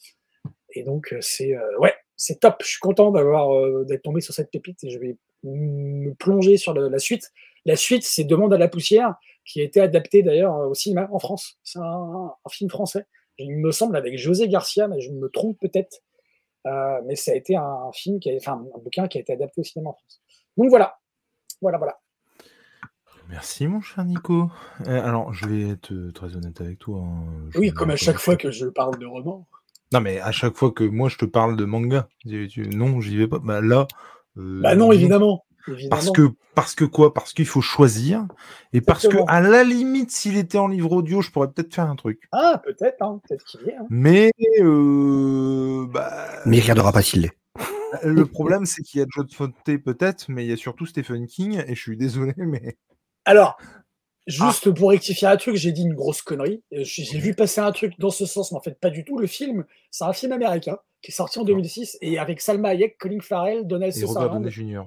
Et donc, euh, c'est euh, ouais, c'est top. Je suis content d'avoir euh, d'être tombé sur cette pépite et je vais me plonger sur la suite. La suite, c'est Demande à la poussière, qui a été adapté d'ailleurs euh, au cinéma en France. C'est un, un film français. Il me semble avec José Garcia, mais je me trompe peut-être. Euh, mais ça a été un film qui a, enfin un bouquin qui a été adapté au cinéma en France. Donc voilà, voilà, voilà. Merci, mon cher Nico. Euh, alors, je vais être très honnête avec toi. hein. Je Oui, comme à pas chaque fois que je parle de roman. Non, mais à chaque fois que moi je te parle de manga, tu- tu- non, j'y vais pas. Bah là. euh, Bah non, évidemment. évidemment. Parce que, parce que quoi? Parce qu'il faut choisir. Et parce que, Exactement. à la limite, s'il était en livre audio, je pourrais peut-être faire un truc. Ah, peut-être, hein, peut-être qu'il y est. hein. Mais euh, bah, Mais il regardera pas s'il l'est. le problème, c'est qu'il y a John Fonte peut-être, mais il y a surtout Stephen King, et je suis désolé, [LAUGHS] mais Alors, Juste pour rectifier un truc, j'ai dit une grosse connerie. Euh, J'ai j'ai vu passer un truc dans ce sens, mais en fait, pas du tout. Le film, c'est un film américain qui est sorti en 2006 et avec Salma Hayek, Colin Farrell, Donald Et Robert Sutherland. Downey Jr.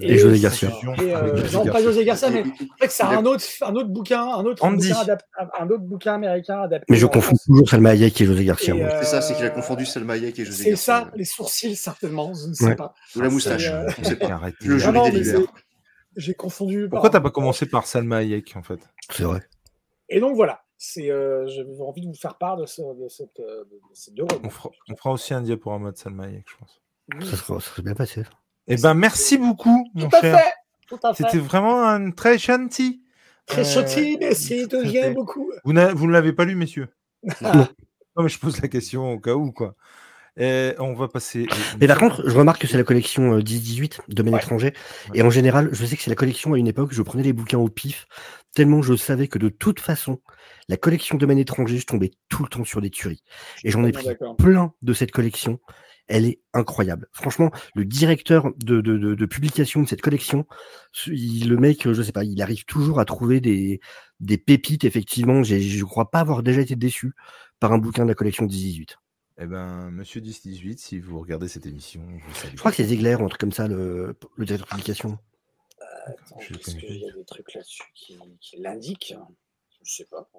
le- Et Et José Garcia. Et, euh, non, pas. José Garcia, mais en fait, c'est un autre, un autre bouquin, un autre, Andy. bouquin, adap- un autre bouquin américain adapté. Mais je confonds France. toujours Salma Hayek et José Garcia. Euh, C'est ça, c'est qu'il a confondu Salma Hayek et José C'est Garcia. ça, les sourcils certainement, je ne sais Ouais. pas. Ou la moustache, C'est, euh, on sait pas. Arrêtez. Le Ah joli mais délire. J'ai confondu. Pourquoi t'as pas commencé par Salma Hayek en fait? C'est vrai. Et donc voilà, c'est, euh, j'avais envie de vous faire part de, ce- de cette, euh, de ces deux on fera, on fera aussi un diaporama de Salma Hayek, je pense. Ça serait, ça serait bien passé. Eh ben, merci beaucoup, mon Tout à cher. fait, tout à fait. C'était vraiment un très gentil. Très Euh, gentil, merci, tout fait. beaucoup. Vous, vous ne l'avez pas lu, messieurs? [LAUGHS] Non, mais je pose la question au cas où, quoi. Et on va passer. Mais par contre, je remarque que c'est la collection euh, 10-18, Domaine Ouais. étranger. Ouais. Et en général, je sais que c'est la collection à une époque, je prenais les bouquins au pif, tellement je savais que de toute façon, la collection Domaine étranger, je tombais tout le temps sur des tueries. Et j'en ai pris plein de cette collection. Elle est incroyable. Franchement, le directeur de, de, de, de publication de cette collection, il- le mec, je sais pas, il arrive toujours à trouver des, des pépites, effectivement. Je crois pas avoir déjà été déçu par un bouquin de la collection 10-18. Eh ben, monsieur 10-18, si vous regardez cette émission, je vous salue. Je crois que c'est Ziegler ou un truc comme ça, le, le directeur de publication. Attends, Je Est-ce connais qu'il y a des trucs là-dessus qui, qui l'indiquent? Je sais pas.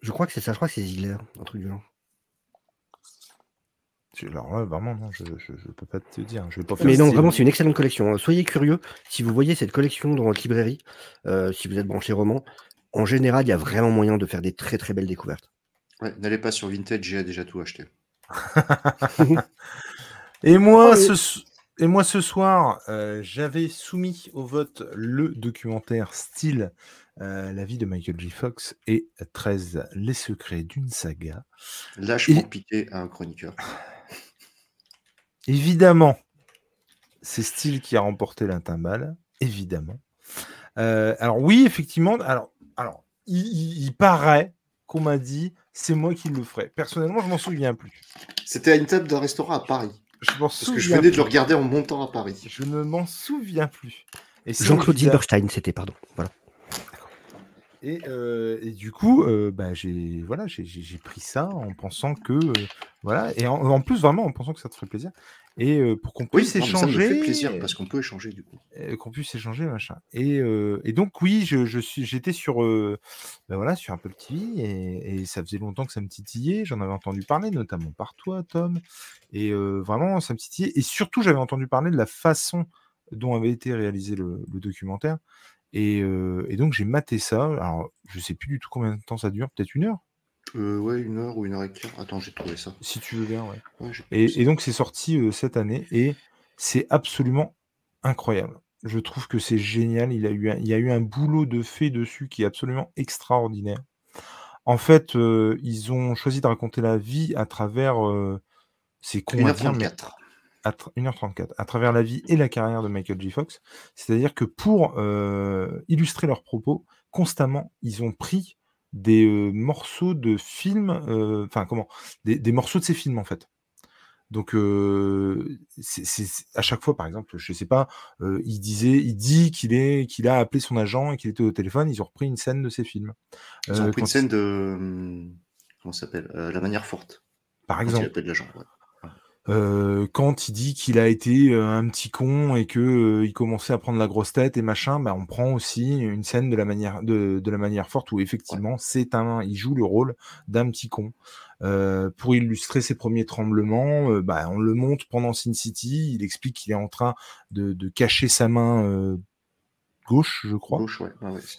Je crois que c'est ça, je crois que c'est Ziegler, un truc du genre. Alors là, vraiment, non, je, je, je peux pas te dire. Je vais pas faire Mais non, style. vraiment, c'est une excellente collection. Soyez curieux, si vous voyez cette collection dans votre librairie, euh, si vous êtes branché roman, en général, il y a vraiment moyen de faire des très très belles découvertes. Ouais, N'allez pas sur Vintage, j'ai déjà tout acheté. [LAUGHS] Et moi, ce, s- et moi, ce soir, euh, j'avais soumis au vote le documentaire style euh, La vie de Michael J. Fox et 13 Les secrets d'une saga. Lâche Et- pour piquer à un chroniqueur. Évidemment, c'est Style qui a remporté la timbale, évidemment. Euh, alors oui, effectivement, alors, alors il, il- il paraît qu'on m'a dit c'est moi qui le ferai. Personnellement, je m'en souviens plus. C'était à une table d'un restaurant à Paris. Je m'en Parce que je venais de le regarder en montant à Paris. Je ne m'en souviens plus. Et Jean-Claude Zilberstein, c'était, pardon. Voilà. Et, euh, et du coup, euh, bah, j'ai voilà, j'ai- j'ai j'ai pris ça en pensant que euh, voilà, et en, en plus vraiment en pensant que ça te ferait plaisir et euh, pour qu'on puisse mais ça me échanger, fait plaisir parce qu'on peut échanger du coup. euh, qu'on puisse échanger machin. Et, euh, et donc oui, je, je suis, j'étais sur bah, voilà sur Apple TV et, et ça faisait longtemps que ça me titillait. J'en avais entendu parler, notamment par toi, Tom, et vraiment ça me titillait. Et surtout, j'avais entendu parler de la façon dont avait été réalisé le, le documentaire. Et, et donc j'ai maté ça. Alors je sais plus du tout combien de temps ça dure, peut-être une heure, Euh, ouais, une heure ou une heure et quart. Attends, j'ai trouvé ça. si tu veux bien. Ouais. Et, et donc c'est sorti euh, cette année et c'est absolument incroyable. Je trouve que c'est génial. Il, a eu un, il y a eu un boulot de fait dessus qui est absolument extraordinaire. En fait, euh, ils ont choisi de raconter la vie à travers. euh, c'est con à dire, mais 1h34. à tra- 1h34, à travers la vie et la carrière de Michael J. Fox. C'est-à-dire que pour illustrer leurs propos, constamment, ils ont pris des morceaux de films, enfin comment, des, des morceaux de ces films en fait. Donc euh, c'est à chaque fois, par exemple, je sais pas, euh, il disait, il dit qu'il est, qu'il a appelé son agent et qu'il était au téléphone. Ils ont repris une scène de ces films. Ils ont Euh, pris une scène de. hum, Comment s'appelle La manière forte. par Quand il exemple. appelle l'agent. ouais. Euh, quand il dit qu'il a été euh, un petit con et que euh, il commençait à prendre la grosse tête et machin, bah, on prend aussi une scène de la manière de, de la manière forte où effectivement c'est un, il joue le rôle d'un petit con. Euh, pour illustrer ses premiers tremblements, euh, bah, on le montre pendant Sin City. Il explique qu'il est en train de, de cacher sa main euh, gauche, je crois Gauche, ouais.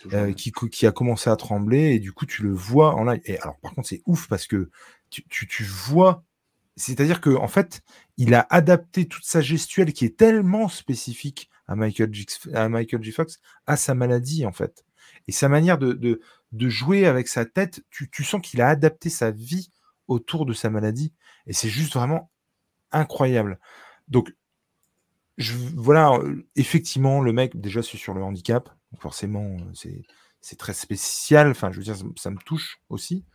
toujours euh, qui, qui a commencé à trembler et du coup tu le vois en live. Et alors par contre c'est ouf parce que tu, tu, tu vois, c'est-à-dire que en fait il a adapté toute sa gestuelle qui est tellement spécifique à Michael J. à Michael. Fox à sa maladie en fait. Et sa manière de, de, jouer avec sa tête, tu, tu sens qu'il a adapté sa vie autour de sa maladie et c'est juste vraiment incroyable. Donc je, voilà, euh, effectivement, le mec, déjà, c'est sur le handicap. Forcément, euh, c'est, très spécial. Enfin, je veux dire, ça, ça me touche aussi.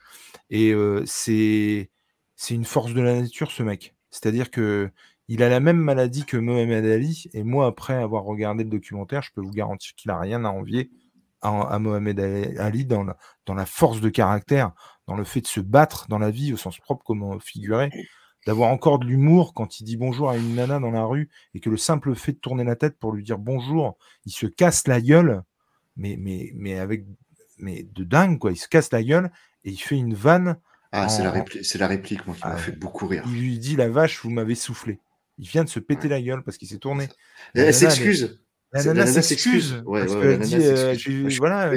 Et euh, c'est, c'est une force de la nature, ce mec. C'est-à-dire que il a la même maladie que Mohamed Ali. Et moi, après avoir regardé le documentaire, je peux vous garantir qu'il a rien à envier à, Mohamed Ali dans la, force de caractère, dans le fait de se battre dans la vie au sens propre comme figuré, d'avoir encore de l'humour quand il dit bonjour à une nana dans la rue et que le simple fait de tourner la tête pour lui dire bonjour, il se casse la gueule, mais, mais, mais avec mais de dingue quoi, il se casse la gueule et il fait une vanne. Ah, c'est la, la, réplique, moi, qui m'a ah, fait beaucoup rire. Il lui dit la vache, vous m'avez soufflé. Il vient de se péter la gueule parce qu'il s'est tourné. Elle s'excuse. La nana s'excuse. voilà,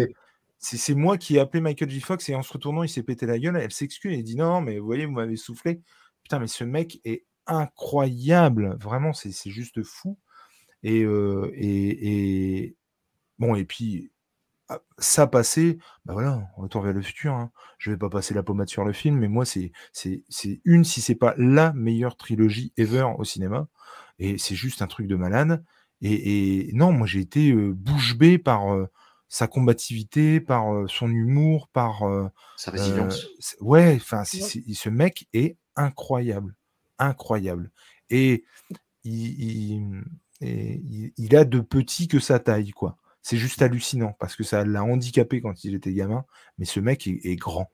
c'est moi qui ai appelé Michael J. Fox et en se retournant, il s'est pété la gueule. Elle s'excuse et dit non, mais vous voyez, vous m'avez soufflé. Putain, mais ce mec est incroyable. Vraiment, c'est juste fou. Et, euh, et, et, bon, et puis ça passé, bah voilà, retour vers le futur. Hein. Je vais pas passer la pommade sur le film, mais moi, c'est une, si c'est pas la meilleure trilogie ever au cinéma. Et c'est juste un truc de malade. Et, non, moi j'ai été bouche bée par sa combativité, par son humour, par sa résilience. ouais, enfin, ce mec est incroyable, incroyable. Et il, il, a de petit que sa taille, quoi. C'est juste hallucinant parce que ça l'a handicapé quand il était gamin, mais ce mec est, grand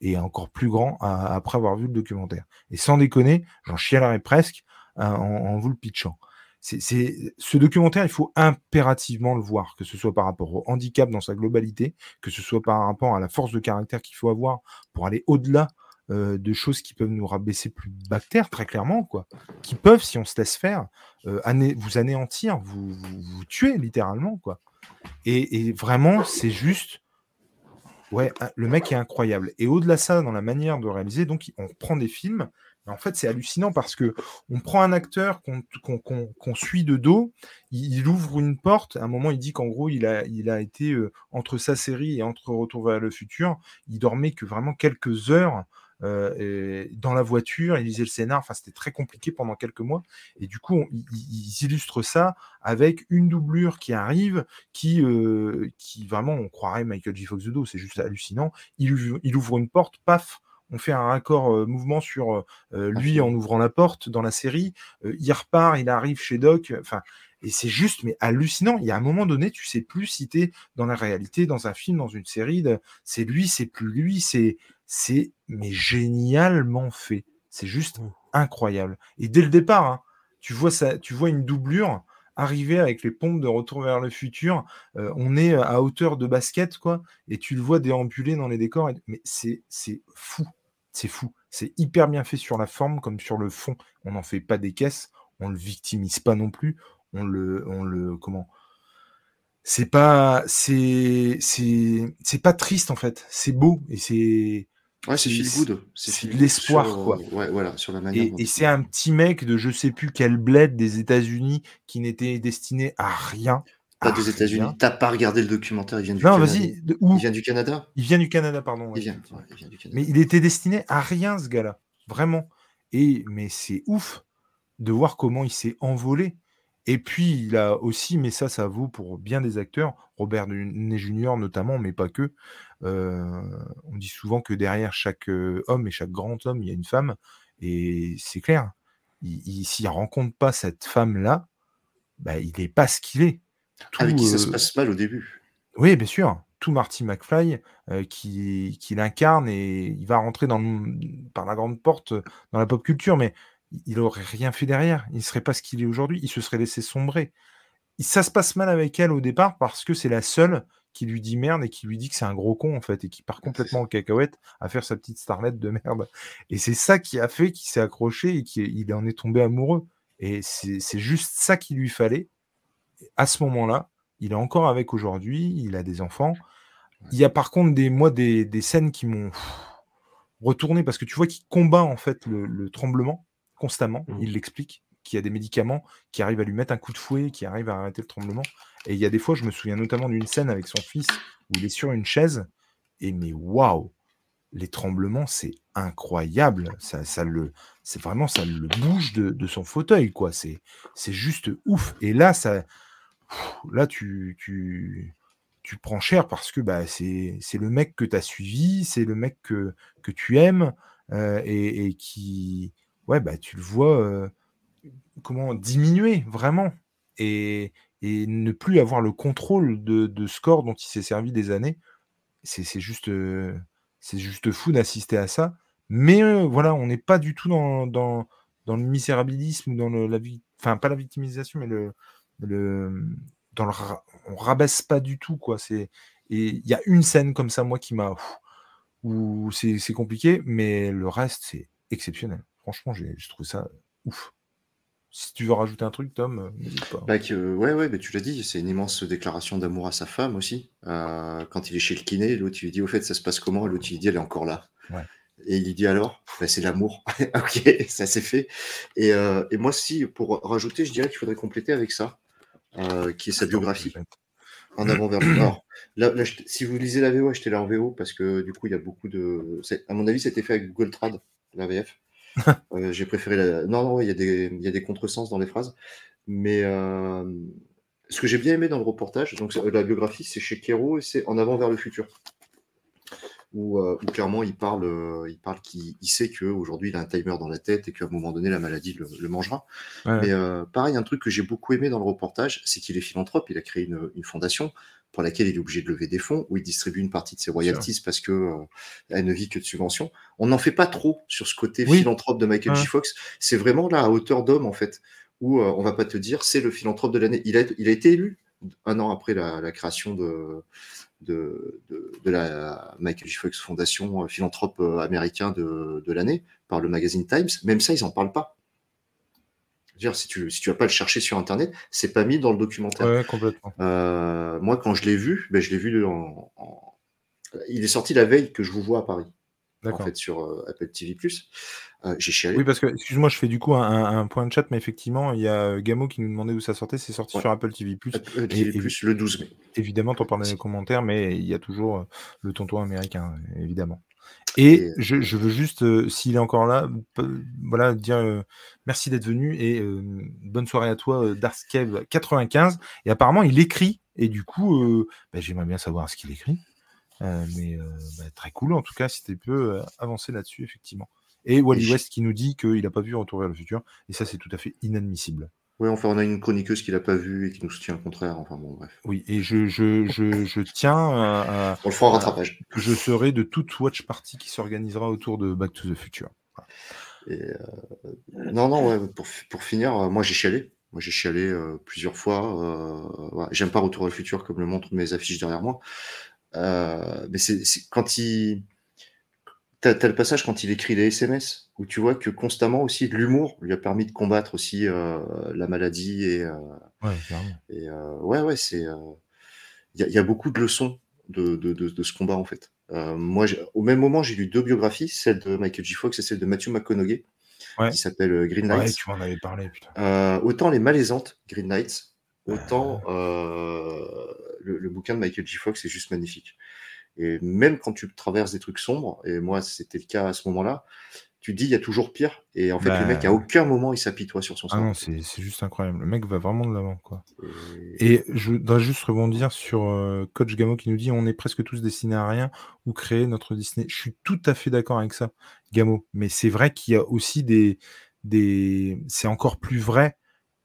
et encore plus grand après avoir vu le documentaire. Et sans déconner, j'en chialerais presque hein, en, vous le pitchant c'est ce documentaire, il faut impérativement le voir, que ce soit par rapport au handicap dans sa globalité, que ce soit par rapport à la force de caractère qu'il faut avoir pour aller au-delà euh, de choses qui peuvent nous rabaisser plus bactères, très clairement, quoi, qui peuvent, si on se laisse faire, euh, vous anéantir, vous, vous, tuer littéralement, quoi. Et, vraiment, c'est juste, ouais, le mec est incroyable. Et au-delà de ça, dans la manière de réaliser, donc on prend des films en fait, c'est hallucinant parce que on prend un acteur qu'on suit de dos, il, ouvre une porte. À un moment, il dit qu'en gros, il a, il a été euh, entre sa série et entre Retour vers le futur, il dormait que vraiment quelques heures. Euh, dans la voiture, il lisait le scénar, enfin c'était très compliqué pendant quelques mois, et du coup ils illustrent ça avec une doublure qui arrive, qui, euh, qui vraiment on croirait Michael J. Fox de dos, c'est juste hallucinant. Il, il ouvre une porte, paf, on fait un raccord mouvement sur lui en ouvrant la porte dans la série. il repart, il arrive chez Doc. Enfin, et c'est juste, mais hallucinant. Il y a un moment donné, tu sais plus si tu es dans la réalité, dans un film, dans une série. C'est lui, c'est plus lui. C'est, c'est, mais génialement fait. C'est juste mmh. incroyable. Et dès le départ, hein, tu vois ça, tu vois une doublure arriver avec les pompes de retour vers le futur. on est à hauteur de basket, quoi, et tu le vois déambuler dans les décors. Mais c'est, c'est fou. C'est fou. C'est hyper bien fait sur la forme comme sur le fond. On n'en fait pas des caisses, on le victimise pas non plus. On le, on le, comment? C'est pas, c'est, c'est, pas triste en fait. C'est beau et c'est. Ouais, c'est feel good. C'est de l'espoir, quoi. Ouais, voilà, sur la manière. Et, c'est un petit mec de je sais plus quel bled des États-Unis qui n'était destiné à rien pas des États-Unis. T'as pas regardé le documentaire, il vient du non, Canada. vas-y. Il vient du Canada? Il vient du Canada, pardon. Il, vient, du Canada. Mais il était destiné à rien, ce gars-là. Vraiment. Et, mais c'est ouf de voir comment il s'est envolé. Et puis, il a aussi, mais ça, ça vaut pour bien des acteurs, Robert Downey Jr. notamment, mais pas que. On dit souvent que derrière chaque homme et chaque grand homme, il y a une femme. Et c'est clair. Il, s'il rencontre pas cette femme-là, bah, il n'est pas ce qu'il est. Avec qui ça se passe mal au début. Oui, bien sûr. Tout Marty McFly qui, qui l'incarne et il va rentrer dans par la grande porte dans la pop culture, mais il aurait rien fait derrière. Il ne serait pas ce qu'il est aujourd'hui. Il se serait laissé sombrer. ça se passe mal avec elle au départ parce que c'est la seule qui lui dit merde et qui lui dit que c'est un gros con en fait et qui part complètement en cacahuète à faire sa petite starlette de merde. Et c'est ça qui a fait qu'il s'est accroché et qu'il en est tombé amoureux. Et c'est juste ça qu'il lui fallait à ce moment-là, il est encore avec aujourd'hui, il a des enfants. Il y a par contre des, moi, des, scènes qui m'ont retourné parce que tu vois qu'il combat en fait le, tremblement constamment. Mmh. Il l'explique qu'il y a des médicaments qui arrivent à lui mettre un coup de fouet, qui arrivent à arrêter le tremblement. Et il y a des fois, je me souviens notamment d'une scène avec son fils où il est sur une chaise et mais waouh, les tremblements, c'est incroyable. Ça, ça le, c'est vraiment ça le bouge de, de son fauteuil quoi. C'est, c'est juste ouf. Et là, ça, là, tu, tu, tu prends cher parce que bah, c'est le mec que tu as suivi, c'est le mec que, que tu aimes euh, et, qui, ouais, bah, tu le vois euh, comment diminuer vraiment. Et, et ne plus avoir le contrôle de, de score dont il s'est servi des années. C'est juste, euh, juste fou d'assister à ça. Mais euh, voilà, on n'est pas du tout dans, dans, le misérabilisme, dans le, la vie, enfin pas la victimisation, mais le, le dans le, on rabaisse pas du tout quoi. C'est et il y a une scène comme ça moi qui m'a où c'est compliqué, mais le reste c'est exceptionnel. Franchement, j'ai trouvé ça ouf. Si tu veux rajouter un truc, Tom, euh, n'hésite pas. Bah, que, ouais, ouais, mais tu l'as dit, c'est une immense déclaration d'amour à sa femme aussi. Euh, quand il est chez le kiné, l'autre il lui dit au fait ça se passe comment, l'autre il lui dit elle est encore là. Ouais. Et il lui dit alors, bah, c'est l'amour. [LAUGHS] ok, ça c'est fait. Et, euh, et, moi si, pour rajouter, je dirais qu'il faudrait compléter avec ça, euh, qui est sa biographie. En avant vers le nord. Là, là si vous lisez la VO, achetez la en VO parce que du coup il y a beaucoup de. À mon avis, c'était fait avec Google Trad, la VF. [LAUGHS] Euh, j'ai préféré la... Non, non, il y a des, il y contresens dans les phrases. Mais euh, ce que j'ai bien aimé dans le reportage, donc la biographie, c'est chez Kero et c'est En avant vers le futur. Où, euh, où clairement il parle, euh, il parle qu'il il sait qu'aujourd'hui il a un timer dans la tête et qu'à un moment donné la maladie le, le mangera. Ouais. Mais euh, pareil, un truc que j'ai beaucoup aimé dans le reportage, c'est qu'il est philanthrope, il a créé une, une fondation pour laquelle il est obligé de lever des fonds, où il distribue une partie de ses royalties parce que euh, elle ne vit que de subventions. On n'en fait pas trop sur ce côté Oui. philanthrope de Michael. Ouais. Fox. C'est vraiment là à hauteur d'homme en fait, où euh, on va pas te dire c'est le philanthrope de l'année. Il a, il a été élu un an après la, la création de, de, de, de la Michael J. Fox Fondation, euh, philanthrope euh, américain de, de l'année par le magazine Times. Même ça, ils en parlent pas. Dire, si tu si tu vas pas le chercher sur internet, c'est pas mis dans le documentaire. Ouais, complètement. Euh, moi, quand je l'ai vu, ben, je l'ai vu en, en- Il est sorti la veille que je vous vois à Paris, en fait, sur euh, Apple TV+. Euh, J'ai chialé. Oui, parce que, excuse-moi, je fais du coup un, point de chat, mais effectivement, il y a euh, Gamo qui nous demandait où ça sortait. C'est sorti Ouais. sur Apple TV. Apple TV+, et- le 12 mai. Évidemment, t'en parles dans les commentaires, mais il y a toujours le tonton américain, évidemment. Et Et- je, je veux juste, euh, s'il est encore là, voilà, dire merci d'être venu et bonne soirée à toi, euh, Darskev95. Et apparemment, il écrit, et du coup, bah, j'aimerais bien savoir ce qu'il écrit. Euh, mais euh, bah, très cool, en tout cas, si tu peux avancer là-dessus, effectivement. Et Wally Et West qui nous dit qu'il n'a pas vu Retour vers le futur, et ça, c'est tout à fait inadmissible. Oui, enfin, on a une chroniqueuse qui l'a pas vu et qui nous soutient le contraire. Enfin, bon, bref. Oui, et je, je, je, je tiens à, On le fera en rattrapage. je serai de toute watch party qui s'organisera autour de Back to the Future. Et, euh, non, non, ouais, pour, pour finir, moi j'ai chialé. Moi j'ai chialé euh, plusieurs fois. euh. J'aime pas Retour au futur comme le montrent mes affiches derrière moi. Euh, mais c'est quand il. T'as as le passage quand il écrit les SMS où tu vois que constamment aussi l'humour lui a permis de combattre aussi euh, la maladie et, euh, Ouais, et ouais ouais c'est il y, a- il y a beaucoup de leçons de, de, de, de ce combat en fait. Moi au même moment j'ai lu deux biographies, celle de Michael J. Fox et celle de Matthew McConaughey Ouais. qui s'appelle Green Ouais, Lights. tu m'en avais parlé, putain. Autant les malaisantes, Green Knights, autant euh, le, le bouquin de Michael J. Fox est juste magnifique. Et même quand tu traverses des trucs sombres, et moi c'était le cas à ce moment-là, tu te dis il y a toujours pire. Et en fait, Bah, le mec à aucun moment il s'apitoie sur son Ah sort. non, c'est c'est juste incroyable. Le mec va vraiment de l'avant, quoi. Et- Et je voudrais juste rebondir sur euh, Coach Gamo qui nous dit on est presque tous destinés à rien ou créer notre Disney. Je suis tout à fait d'accord avec ça, Gamo. Mais c'est vrai qu'il y a aussi des. des... C'est encore plus vrai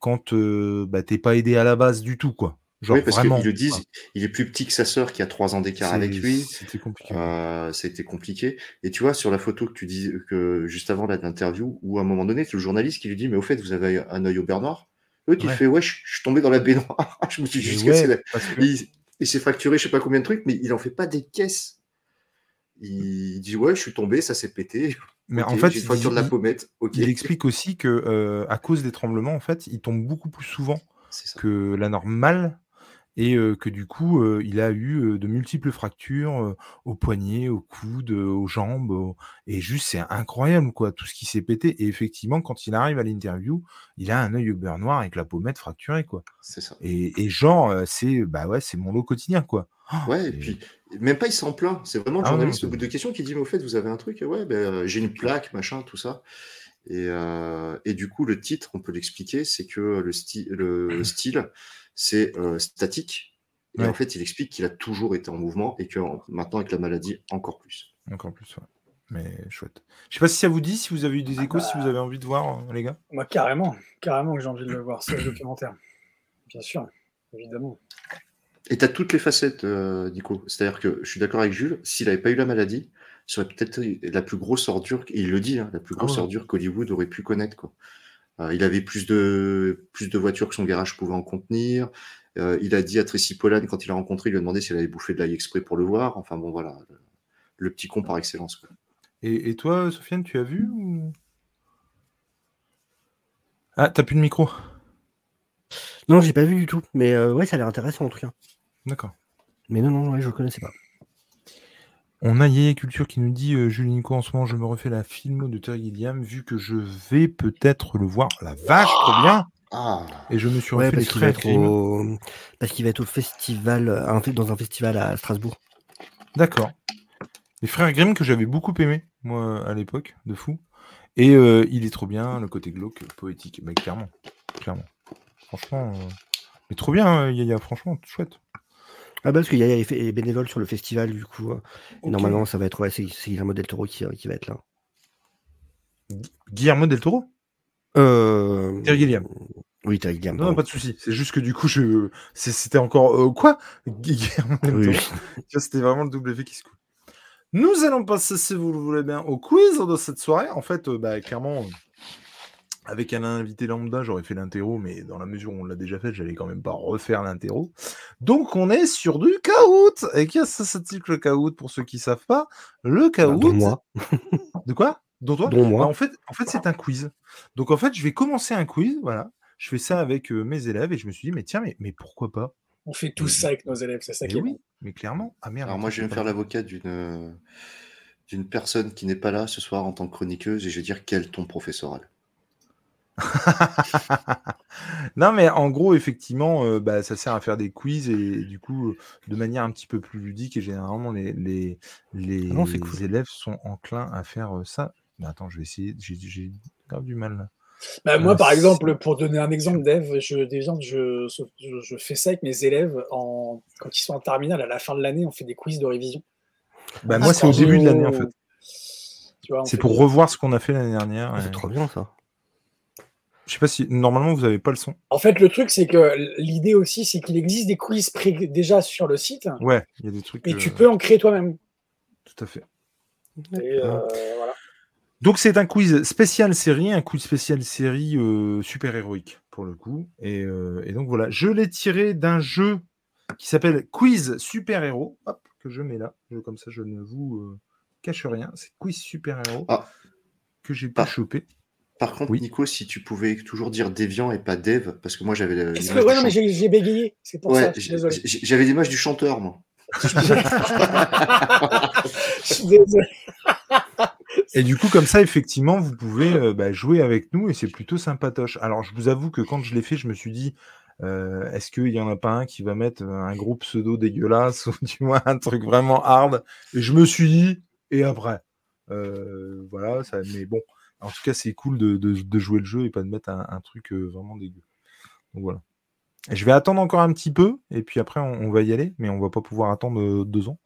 quand euh, bah, t'es pas aidé à la base du tout, quoi. Genre oui, parce qu'ils le disent, il est plus petit que sa sœur qui a trois ans d'écart avec lui. C'était compliqué. Euh, ça a été compliqué. Et tu vois, sur la photo que tu dis que juste avant l'interview, où à un moment donné, c'est le journaliste qui lui dit Mais au fait, vous avez un œil au noir L'autre, il Ouais. fait Ouais, je, je suis tombé dans la baignoire. [LAUGHS] je me suis juste ouais, la- Il, il s'est fracturé, je sais pas combien de trucs, mais il en fait pas des caisses. Il dit Ouais, je suis tombé, ça s'est pété. Mais en fait, il- fracture de la il- pommette. Ok. Il explique aussi que euh, à cause des tremblements, en fait, il tombe beaucoup plus souvent que la normale et euh, que du coup, euh, il a eu euh, de multiples fractures au poignet, au coude, aux jambes, au- et juste c'est incroyable quoi, tout ce qui s'est pété. Et effectivement, quand il arrive à l'interview, il a un œil au beurre noir avec la pommette fracturée quoi. C'est ça. Et, et genre, euh, c'est bah ouais, c'est mon lot quotidien quoi. Oh, Ouais, et c'est- puis même pas il s'en plaint. C'est vraiment le Ah non, journaliste au bout de questions qui dit Mais au fait, vous avez un truc Ouais, ben, euh, j'ai une plaque, machin, tout ça. Et, euh, et du coup, le titre, on peut l'expliquer, c'est que le style, c'est euh, statique. Et Ouais. en fait, il explique qu'il a toujours été en mouvement et que en- maintenant, avec la maladie, encore plus. Encore plus, ouais. Mais chouette. Je sais pas si ça vous dit, si vous avez eu des échos, si vous avez envie de voir, euh, les gars. Moi, carrément, carrément que j'ai envie de le voir, ce documentaire. Bien sûr. évidemment. Et tu as toutes les facettes, euh, Nico. C'est-à-dire que je suis d'accord avec Jules, s'il n'avait pas eu la maladie, ce serait peut-être la plus grosse ordure, il le dit, hein, la plus grosse Ah ouais. ordure qu'Hollywood aurait pu connaître. Quoi. Euh, il avait plus de, plus de voitures que son garage pouvait en contenir. Euh, il a dit à Tracy Pollan, quand il l'a rencontré, il lui a demandé si elle avait bouffé de l'ail exprès pour le voir. Enfin bon, voilà, le, le petit con par excellence. Quoi. Et, et toi, Sofiane, tu as vu ou... Ah, t'as plus de micro Non, j'ai pas vu du tout. Mais euh, ouais, ça a l'air intéressant en tout cas. D'accord. Mais non, non, ouais, je le connaissais pas. On a Yaya Culture qui nous dit euh, Julie Nico, en ce moment, je me refais la filmo de Terry Gilliam, vu que je vais peut-être le voir. La vache, trop bien Ah, Et je me suis Ouais, refait parce qu'il va être au... parce qu'il va être au festival, un fait- dans un festival à Strasbourg. D'accord. Les frères Grimm que j'avais beaucoup aimé, moi, à l'époque, de fou. Et euh, il est trop bien, le côté glauque, poétique. Mais clairement, clairement. Franchement, euh, mais trop bien, euh, Yaya, franchement, chouette. Ah bah parce qu'il y a est fait- est bénévole sur le festival du coup. et Ok. Normalement, ça va être ouais, c'est Guillermo del Toro qui, euh, qui va être là. Guillermo del Toro? Euh... Terry Gilliam. Oui, Terry Gilliam. Non, pardon. pas de souci. C'est juste que du coup, je... c'était encore euh, quoi? Guillermo del Toro. [LAUGHS] C'était vraiment le W qui se coule. Nous allons passer, si vous le voulez bien, au quiz de cette soirée. En fait, euh, bah, clairement, avec un invité lambda, j'aurais fait l'interro, mais dans la mesure où on l'a déjà fait, j'allais quand même pas refaire l'interro. Donc, on est sur du caout. Et qu'est-ce que c'est que le caout pour ceux qui savent pas? Le caout. dont moi. De quoi? Dont toi? Dont Bah, moi. en fait, en fait c'est un quiz. Donc en fait, je vais commencer un quiz, voilà. Je fais ça avec euh, mes élèves et je me suis dit, mais tiens, mais, mais pourquoi pas? On fait tous ça avec nos élèves, c'est ça qui est oui, bon. mais clairement. Ah merde. alors moi, je vais me faire l'avocat d'une euh, d'une personne qui n'est pas là ce soir en tant que chroniqueuse et je vais dire quel ton professoral? [LAUGHS] non, mais en gros, effectivement, euh, bah, ça sert à faire des quiz et, du coup, euh, de manière un petit peu plus ludique. Et généralement, les, les, les Ah non, c'est cool. élèves sont enclins à faire euh, ça. Mais attends, je vais essayer. J'ai grave du mal là. Bah, moi, Euh, par exemple, pour donner un exemple d'Eve, je, je, je, je fais ça avec mes élèves en, quand ils sont en terminale. À la fin de l'année, on fait des quiz de révision. Bah, Ah, moi, c'est au début de l'année en fait. C'est pour revoir ce qu'on a fait l'année dernière. Ah, et- c'est trop bien ça. Je sais pas si normalement vous avez pas le son. En fait, le truc, c'est que l'idée aussi, c'est qu'il existe des quiz pré- déjà sur le site Ouais, il y a des trucs. et euh, tu peux en créer toi-même. Tout à fait. Et, euh, voilà. Donc c'est un quiz spécial série, un quiz spécial série euh, super héroïque pour le coup. Et, euh, et donc voilà, je l'ai tiré d'un jeu qui s'appelle Quiz Super Héros. Hop, que je mets là. Je- comme ça, je ne vous euh, cache rien. C'est Quiz Super Héros Ah. que j'ai pu Ah. choper. Par contre, Oui. Nico, si tu pouvais toujours dire Déviant et pas Dev, parce que moi j'avais le- Est-ce l'image que, ouais, du non, mais j'ai j'ai bégayé, c'est pour Ouais, ça, j'avais l'image du chanteur, moi. Je suis désolé. Et du coup, comme ça, effectivement, vous pouvez euh, bah, jouer avec nous et c'est plutôt sympatoche. Alors, je vous avoue que quand je l'ai fait, je me suis dit, euh, est-ce qu'il n'y en a pas un qui va mettre un gros pseudo dégueulasse ou tu vois, un truc vraiment hard? Et je me suis dit, et après? Euh, Voilà, ça, mais bon, en tout cas, c'est cool de, de- de jouer le jeu et pas de mettre un, un truc euh, vraiment dégueu. Donc voilà. Et je vais attendre encore un petit peu et puis après, on, on va y aller, mais on va pas pouvoir attendre euh, deux ans.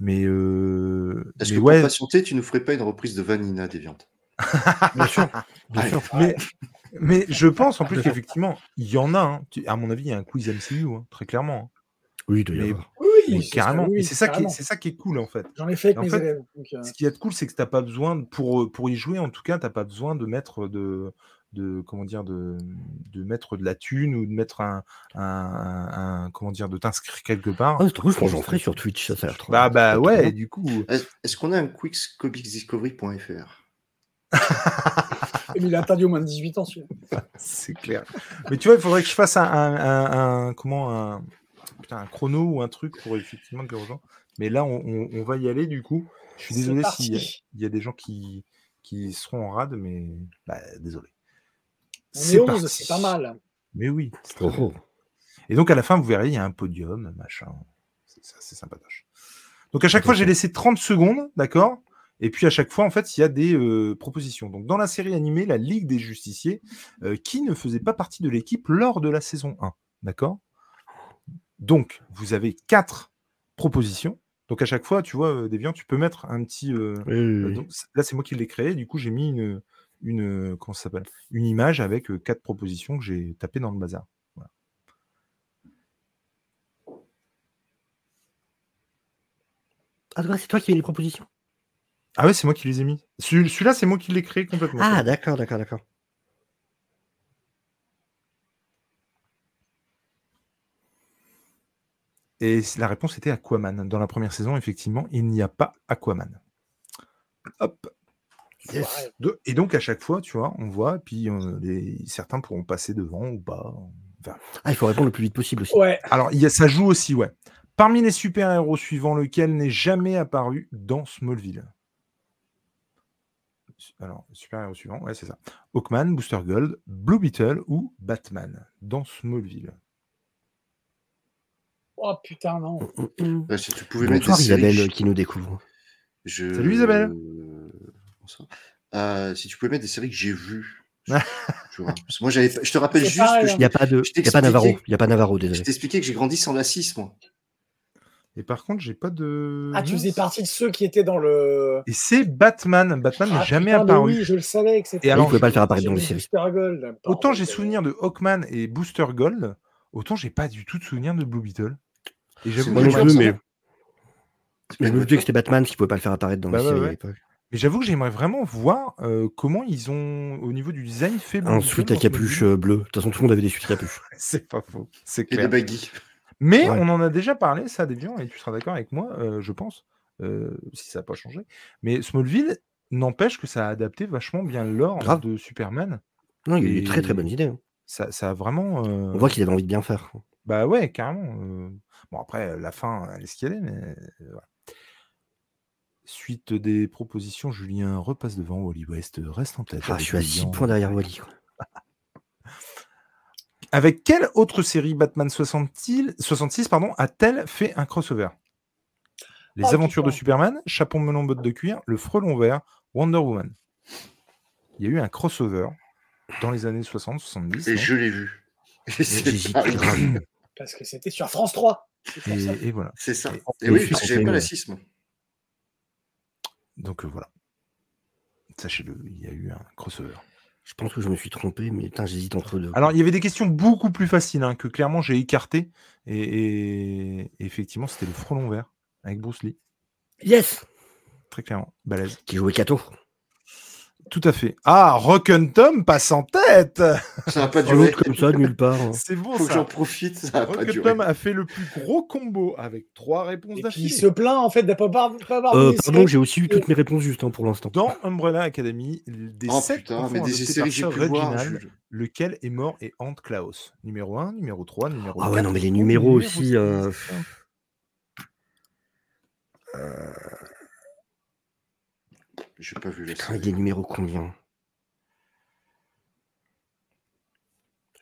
Mais, euh, Est-ce mais que ouais, pour patienter, tu nous ferais pas une reprise de Vanina Déviant [LAUGHS] Bien sûr. Bien sûr. Mais, mais je pense en plus qu'effectivement, il y en a. hein. À mon avis, il y a un quiz MCU, hein, très clairement. hein. Oui, il doit y Mais- avoir. Oui, carrément. oui, c'est ça, qui est- c'est ça qui est cool en fait. J'en ai fait avec mes fait, élèves. donc, euh, Ce qui est cool, c'est que t'as pas besoin pour pour y jouer. En tout cas, t'as pas besoin de mettre de de comment dire de, de mettre de la thune ou de mettre un, un, un- un- comment dire de t'inscrire quelque part. Ah, c'est trop cool, j'en ferai sur Twitch, ça, ça a l'air trop bah a bah ouais. Et du coup, Est- Est-ce qu'on a un quickscomicsdiscovery.fr mais [LAUGHS] il est interdit au moins de 18 ans, celui-là. [LAUGHS] c'est clair. Mais tu vois, il faudrait que je fasse un, un- un- un- comment un, putain, un chrono ou un truc pour effectivement dire aux gens. Mais là, on, on- on va y aller du coup. Je suis désolé s'il y, a- il y a des gens qui, qui seront en rade, mais bah, désolé. On C'est est 11, parti. c'est pas mal. Mais oui. c'est oh. Et donc à la fin, vous verrez, il y a un podium, machin. C'est c'est assez sympatoche. Donc à chaque fois, j'ai laissé 30 secondes, d'accord? Et puis à chaque fois, en fait, il y a des euh, propositions. Donc dans la série animée, la Ligue des Justiciers, euh, qui ne faisait pas partie de l'équipe lors de la saison 1, d'accord? Donc, vous avez quatre propositions. Donc, à chaque fois, tu vois, euh, Deviant, tu peux mettre un petit. Euh, là, c'est moi qui l'ai créé. Du coup, j'ai mis une, image avec euh, quatre propositions que j'ai tapées dans le bazar. Ah, c'est toi qui as les propositions? Ah ouais, c'est moi qui les ai mis. Celui-là, c'est moi qui l'ai créé complètement. Ah, d'accord, d'accord, d'accord. Et la réponse était Aquaman. Dans la première saison, effectivement, il n'y a pas Aquaman. Hop. Yes. Et donc, à chaque fois, tu vois, on voit, puis euh, les... certains pourront passer devant ou pas. Enfin, Ah, il faut répondre le plus vite possible aussi. Ouais, Alors, il y a, ça joue aussi, ouais. Parmi les super-héros suivants, lequel n'est jamais apparu dans Smallville? Alors, super-héros suivant, ouais, c'est ça. Hawkman, Booster Gold, Blue Beetle ou Batman dans Smallville? Oh putain, non. Bah, si tu pouvais mettre Bonsoir des Isabelle je- qui nous découvre. je- Salut, Isabelle. Euh, bonsoir. Euh, si tu pouvais mettre des séries que j'ai vues. [LAUGHS] tu vois. Parce que moi, j'avais, je te rappelle juste pareil, que hein. Il n'y a pas de. Je Il y a pas Navarro. Il n'y a pas Navarro, je, désolé. je t'expliquais que j'ai grandi sans la 6, moi. Et par contre, j'ai pas de. Ah, tu faisais partie de ceux qui étaient dans le. Et c'est Batman. Batman n'est Ah, jamais putain, mais apparu. Oui, je le savais que c'était. Et alors, il ne pouvait pas le faire apparaître dans les séries. Gold. Autant j'ai souvenir de Hawkman et Booster Gold, autant j'ai pas du tout de souvenir de Blue Beetle. Et Moi non plus, mais. je me doutais que c'était Batman qui ne pouvait pas le faire apparaître dans Bah ouais, séries ouais. à l'époque. Mais j'avoue que j'aimerais vraiment voir euh, comment ils ont, au niveau du design, fait Un sweat à capuche euh, bleu. De toute façon, tout le monde avait des sweats à capuche. [LAUGHS] C'est pas faux, c'est Et des clair. baggy. Mais Ouais. on en a déjà parlé, ça, Deviant, et tu seras d'accord avec moi, euh, je pense, euh, si ça n'a pas changé. Mais Smallville n'empêche que ça a adapté vachement bien l'or de Superman. Non, il y a eu des très très bonnes idées. hein. Ça, ça a vraiment. euh, On voit qu'ils avaient envie de bien faire. Bah ouais, carrément. Euh. Bon, après, la fin, elle est ce qu'elle est, mais euh, voilà. Suite des propositions, Julien repasse devant, Wally West reste en tête. Ah, avec je suis à 6 Deviant. points derrière Wally. quoi. [LAUGHS] Avec quelle autre série Batman 60 66 pardon, a-t-elle fait un crossover? Les Oh, aventures de. Superman, Chapeau melon botte de cuir, Le frelon vert, Wonder Woman. Il y a eu un crossover dans les années 60-70. Et non je l'ai vu. [LAUGHS] Parce que c'était sur France 3. Et, et voilà. C'est ça. Et- Et oui, et parce que Phil j'avais pas la Fontaine. 6, moi. Donc euh, voilà. Sachez-le, il y a eu un crossover. Je pense que je me suis trompé, mais putain, j'hésite entre deux. Alors, il y avait des questions beaucoup plus faciles hein, que clairement j'ai écartées. Et, et- et effectivement, c'était le frelon vert avec Bruce Lee. Yes Très clairement. Balèze. Qui jouait Kato. Tout à fait. Ah, Rock'n'Tom passe en tête Ça n'a pas duré. comme ça, nulle part. hein. C'est bon Faut que j'en profite. Ça n'a pas duré. Rock'n'Tom a fait le plus gros combo avec trois réponses puis il d'affilée. se plaint en fait ne pas, avoir- pas avoir Euh, pardon, j'ai aussi eu toutes mes réponses justes hein, pour l'instant. Dans Umbrella Academy, des Oh sept putain, mais des séries j'ai pu voir. Reginald, je- lequel est mort et hante Klaus Numéro 1, numéro 3, numéro Ah 4. ouais, non, mais les numéros numéro aussi, euh. J'ai pas vu la Putain, il y a numéro combien?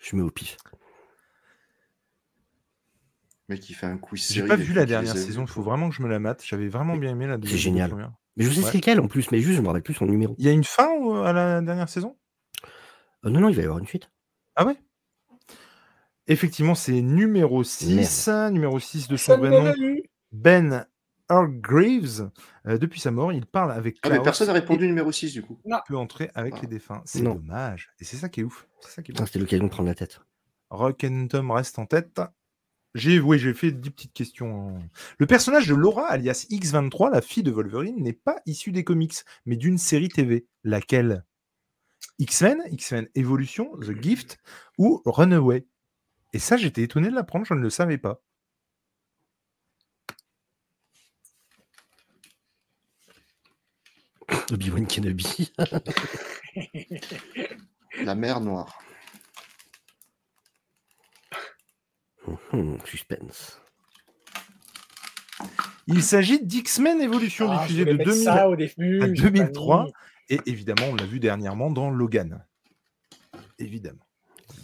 Je mets au pif. Le mec, il fait un quiz J'ai pas vu la dernière saison, il faut vraiment que je me la mate. J'avais vraiment bien aimé la deuxième. la génial. première. Mais je sais Ouais. c'est lequel en plus, mais juste je me rappelle plus son numéro. Il y a une fin ou- à la dernière saison? Euh, non, non, il va y avoir une suite. Ah ouais? Effectivement, c'est numéro 6. Numéro 6 de son vrai nom, l'a eu. Ben Hargreaves. Euh, depuis sa mort, il parle avec Ah, mais personne n'a et répondu numéro 6 du coup. peut entrer avec Ah. les défunts. C'est Non. dommage. Et c'est ça qui est ouf. C'est ça qui est l'occasion de prendre la tête. Rock and Tom reste en tête. J'ai oui, j'ai fait 10 petites questions. Le personnage de Laura, alias X23, la fille de Wolverine, n'est pas issu des comics, mais d'une série TV. Laquelle? X-Men, X-Men Evolution, The Gift ou Runaway? Et ça, j'étais étonné de l'apprendre, je ne le savais pas. Obi-Wan Kenobi. [LAUGHS] La mer noire. Hum, suspense. Il s'agit d'X-Men Evolution, Ah, je diffusé voulais de mettre 2000 ça au début, à j'ai pas 2003. mis. Et évidemment, on l'a vu dernièrement dans Logan. Évidemment.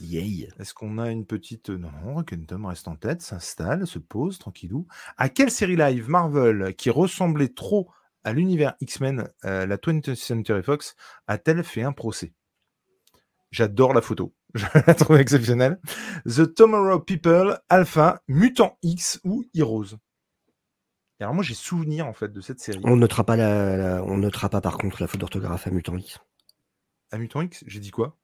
Yay. Est-ce qu'on a une petite. Non, non, Rock'n'Tom reste en tête, s'installe, se pose, tranquillou. À quelle série live Marvel, qui ressemblait trop à l'univers X-Men, euh, la 20th Century Fox, a-t-elle fait un procès? J'adore la photo. [LAUGHS] Je la trouve exceptionnelle. The Tomorrow People, Alpha, Mutant X ou Heroes? Et alors moi j'ai souvenir en fait de cette série. On notera pas la, la- on notera pas par contre la faute d'orthographe à Mutant X. À Mutant X, j'ai dit quoi?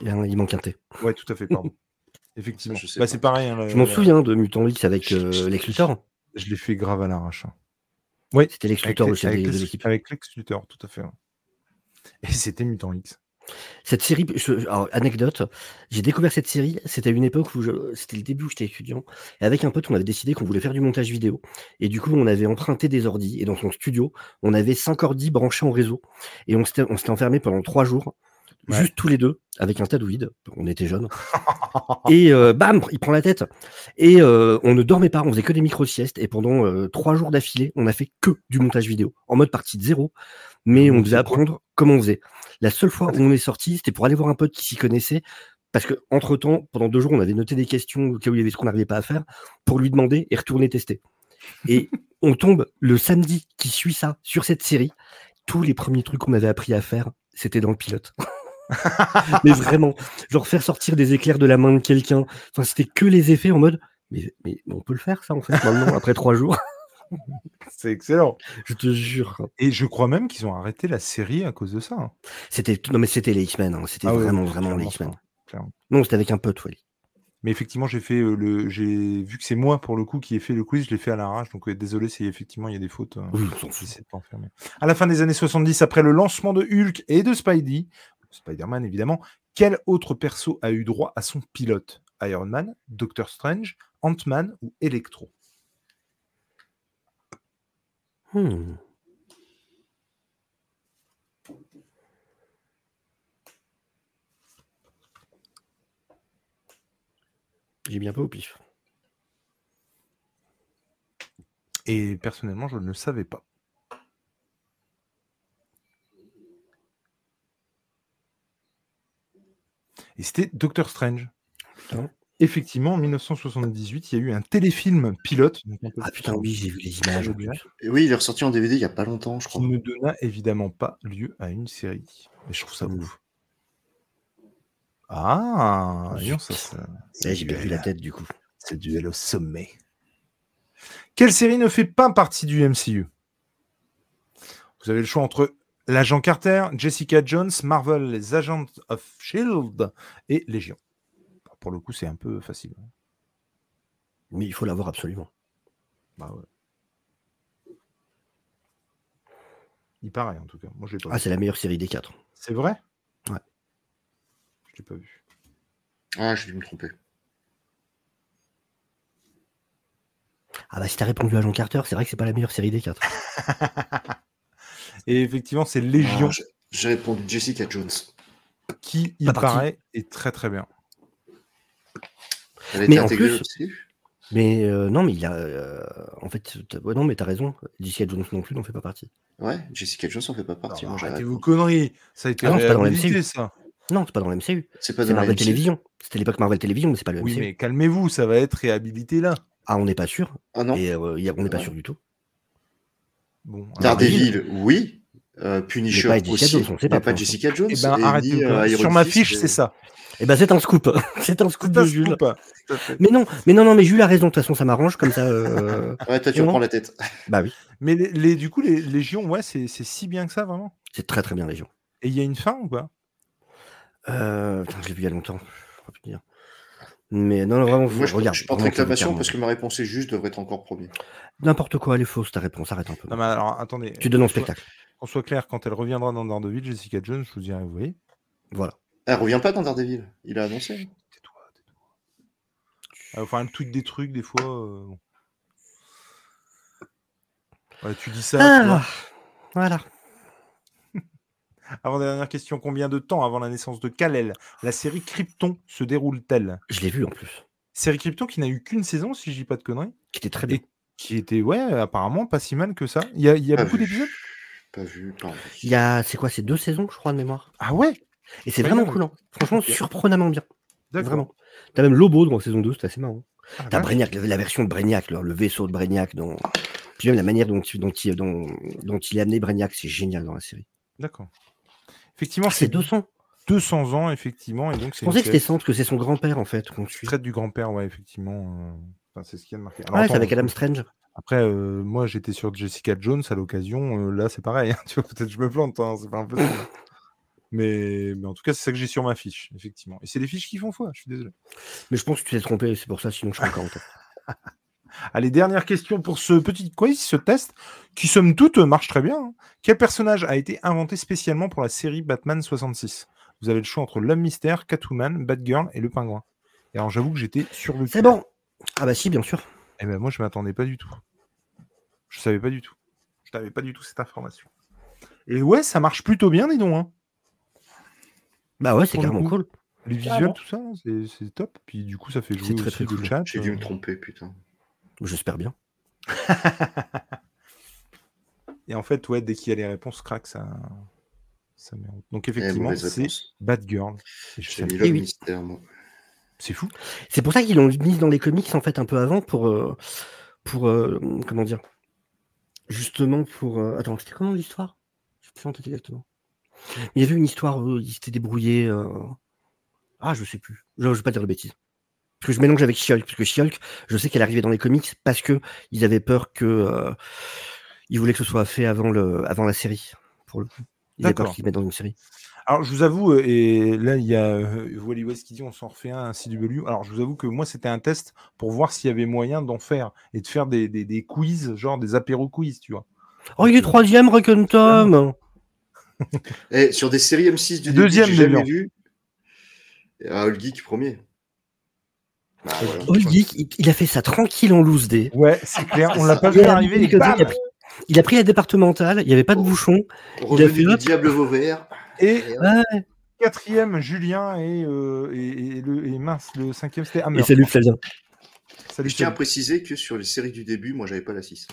Il, y a un- il manque un T. Ouais, tout à fait, pardon. [LAUGHS] Effectivement. Bah, c'est pareil. hein, Je m'en souviens de Mutant X avec euh, Lex Luthor. Je l'ai fait grave à l'arrache. hein. Oui, C'était Lex Luthor, chef avec de l'équipe. avec Lex Luthor, tout à fait. Et c'était Mutant X. Cette série, je- alors, anecdote, j'ai découvert cette série, c'était à une époque où c'était le début où j'étais étudiant, et avec un pote, on avait décidé qu'on voulait faire du montage vidéo. Et du coup, on avait emprunté des ordis, et dans son studio, on avait cinq ordis branchés en réseau, et on s'était on s'était enfermés pendant trois jours, Ouais. juste tous les deux, avec un tas de vide, on était jeunes. [LAUGHS] Et euh, bam, il prend la tête. Et euh, on ne dormait pas, on faisait que des micro-siestes, et pendant euh, trois jours d'affilée, on a fait que du montage vidéo, en mode partie de zéro, mais on devait apprendre comment on faisait. La seule fois où on est sorti, c'était pour aller voir un pote qui s'y connaissait, parce que entre temps, pendant deux jours, on avait noté des questions au cas où il y avait ce qu'on n'arrivait pas à faire, pour lui demander et retourner tester. Et [LAUGHS] on tombe le samedi qui suit ça sur cette série. Tous les premiers trucs qu'on avait appris à faire, c'était dans le pilote. [LAUGHS] [LAUGHS] mais vraiment, genre faire sortir des éclairs de la main de quelqu'un. Enfin, c'était que les effets en mode. Mais, mais on peut le faire ça en fait maintenant après trois jours. [LAUGHS] C'est excellent. Je te jure. Et je crois même qu'ils ont arrêté la série à cause de ça. hein. C'était non mais c'était les X-Men. hein. C'était Ah vraiment ouais, vraiment les X-Men. Non, c'était avec un pote, Wally. Mais effectivement, j'ai fait euh, le. J'ai vu que c'est moi pour le coup qui ai fait le quiz, je l'ai fait à l'arrache. Donc euh, désolé si effectivement il y a des fautes. euh, Oui, on s'en fout. À la fin des années 70, après le lancement de Hulk et de Spidey, Spider-Man évidemment, quel autre perso a eu droit à son pilote? Iron Man, Doctor Strange, Ant-Man ou Electro? Hmm. J'ai bien pas au pif. Et personnellement, je ne le savais pas. Et c'était Doctor Strange. Putain. Effectivement, en 1978, il y a eu un téléfilm pilote. donc un peu Ah putain, oui, j'ai vu les images. Et oui, il est ressorti en DVD il y a pas longtemps, je qui crois. ne donna évidemment pas lieu à une série. Et je trouve ça ouf. Ah, voyons, ça, ça- Ouais, j'ai bien vu la tête du coup. C'est duel au sommet. Quelle série ne fait pas partie du MCU Vous avez le choix entre l'agent Carter, Jessica Jones, Marvel, les Agents of Shield et Légion. Pour le coup, c'est un peu facile. Mais il faut l'avoir absolument. Bah ouais. Il paraît en tout cas. Moi, je l'ai pas Ah, c'est la meilleure série des quatre. C'est vrai? Ouais. Je l'ai pas vu. Ah, j'ai dû me tromper. Ah bah si t'as répondu à Jean Carter, c'est vrai que c'est pas la meilleure série des quatre. [LAUGHS] Et effectivement, c'est Légion Ah, j'ai- répondu Jessica Jones. qui, il Pas parti. paraît, est très très bien. Elle a Mais été en intégrée plus- Mais euh, non, mais il a. euh, en fait, ouais, non, mais t'as raison. Jessica Jones non plus n'en fait pas partie. Ouais, Jessica Jones en fait pas partie. Non, moi, j'ai arrêtez vos conneries. Ça a été Ah non, c'est pas dans réhabilité, MCU. ça. Non, c'est pas dans le MCU. C'est pas dans la Marvel MCU. Télévision. C'était l'époque Marvel Télévision, mais c'est pas le Oui, MCU. mais calmez-vous, ça va être réhabilité là. Ah, on n'est pas sûr. Ah non Et euh, y a- on n'est pas Ouais. sûr du tout. Bon, Daredevil, oui. Euh, Punisher Mais pas Jessica aussi. Jones, on sait pas mais pas Jessica Jones. eh ben, et ni, euh. Iron Sur ma fiche, et- c'est ça. Eh ben c'est un scoop. [LAUGHS] c'est un scoop de Jules. scoop. Fait. Mais non, mais non, non, mais Jules a raison. De toute façon, ça m'arrange comme ça. euh, [LAUGHS] Ouais, toi, tu reprends la tête. Bah oui, Mais les, les- du coup, les Légions, ouais, c'est c'est si bien que ça, vraiment? c'est très très bien Légion. Et il y a une fin ou pas? Euh, putain, je l'ai vu il y a longtemps. Je peux plus dire. Mais non, non, vraiment, Moi, je, regarde. je porte réclamation parce que ma réponse est juste, devrait être encore premier. N'importe quoi, elle est fausse ta réponse. Arrête un peu. Non, mais alors, attendez. Tu donnes en spectacle. Qu'on soit clair, quand elle reviendra dans Daredevil, Jessica Jones, je vous dirai, vous voyez. Voilà. Elle revient pas dans Daredevil. Il a annoncé. Tais-toi, tais-toi. Enfin, elle tweet des trucs, des fois. euh. Ouais, tu dis ça. tu Ah, vois. voilà. Avant dernière question, combien de temps avant la naissance de Kal-El la série Krypton se déroule-t-elle? Je l'ai vu en plus. Série Krypton qui n'a eu qu'une saison, si je dis pas de conneries, Qui était très bien. Et- qui était, ouais, apparemment pas si mal que ça. Il y a, il y a beaucoup d'épisodes? Pas vu, pas. Il y a, c'est quoi, c'est deux saisons, je crois, de mémoire. Ah ouais? Et c'est vraiment cool. hein. Franchement, surprenamment bien. D'accord. Vraiment. T'as même Lobo dans la saison 2, c'est assez marrant. Ah, T'as. Brainiac, la, la version de Brainiac, le, le vaisseau de Brainiac. Dans... Puis même la manière dont, il- dont, il, dont, dont il est amené Brainiac, c'est génial dans la série. D'accord. Effectivement, Ah, c'est c'est 200. 200 ans, effectivement. Et donc, Je pensais que c'était série 100, parce que c'est son grand-père, en fait, qu'on qui suit. traite du grand-père, ouais, effectivement. euh, Enfin, c'est ce qu'il y a marqué. Alors, Ouais, attends, avec Adam Strange. Après, euh, moi, j'étais sur Jessica Jones à l'occasion. euh, là, c'est pareil. [LAUGHS] hein, tu vois, peut-être que je me plante. hein, c'est pas impossible. mais, mais en tout cas, c'est ça que j'ai sur ma fiche, effectivement. Et c'est les fiches qui font foi. Je suis désolé. Mais je pense que tu t'es trompé, c'est pour ça, sinon je suis encore en. [LAUGHS] Allez, dernière question pour ce petit quiz, ce test, qui somme toute marche très bien. hein. Quel personnage a été inventé spécialement pour la série Batman 66 Vous avez le choix entre l'homme mystère, Catwoman, Batgirl et le pingouin. Et alors j'avoue que j'étais sur le C'est bon. Ah bah si, bien sûr. Eh ben moi je m'attendais pas du tout. Je savais pas du tout. Je n'avais pas du tout cette information. Et ouais, ça marche plutôt bien, dis donc. hein. Bah ouais, c'est carrément cool. Les visuels, tout ça, hein, c'est top. Puis du coup, ça fait jouer très, aussi très le cool. chat. J'ai dû euh, me tromper, putain. J'espère bien. [LAUGHS] Et en fait, ouais, dès qu'il y a les réponses, crac, ça, ça met en- Donc effectivement, c'est sais- mis Eh l'homme oui. mystère, moi. C'est fou. C'est pour ça qu'ils l'ont mise dans les comics en fait un peu avant pour euh, pour euh, comment dire justement pour euh, attends c'était comment l'histoire? Je sais plus en tête exactement il y avait une histoire où ils s'étaient débrouillés euh, ah je sais plus je, je vais pas dire de bêtises parce que je mélange avec She-Hulk parce que She-Hulk je sais qu'elle arrivait dans les comics parce que ils avaient peur que euh, ils voulaient que ce soit fait avant le avant la série pour le coup ils avaient peur D'accord. qu'ils mettent dans une série Alors, je vous avoue, euh, et là, il y a euh, Wally West qui dit on s'en refait un, un CW. Alors, je vous avoue que moi, c'était un test pour voir s'il y avait moyen d'en faire et de faire des, des, des quiz, genre des apéro quiz, tu vois. oh il est troisième Rock'n'Tom Tom Eh, [LAUGHS] sur des séries M6 du Deuxième début, que j'ai jamais vu. Ah, All Geek premier. Bah, Geek, il, il a fait ça tranquille en loose day Ouais, c'est clair, on l'a pas Il vu a- arriver. il a pris- il a pris la départementale, il n'y avait pas de Oh. bouchon. Revenu fait du hop. diable Vauvert. Et. Ouais. quatrième, Julien, et, euh, et, et le, et mince, le cinquième, c'était Hammer. Et salut Flavien. Salut, Je tiens à préciser que sur les séries du début, moi, j'avais pas la 6.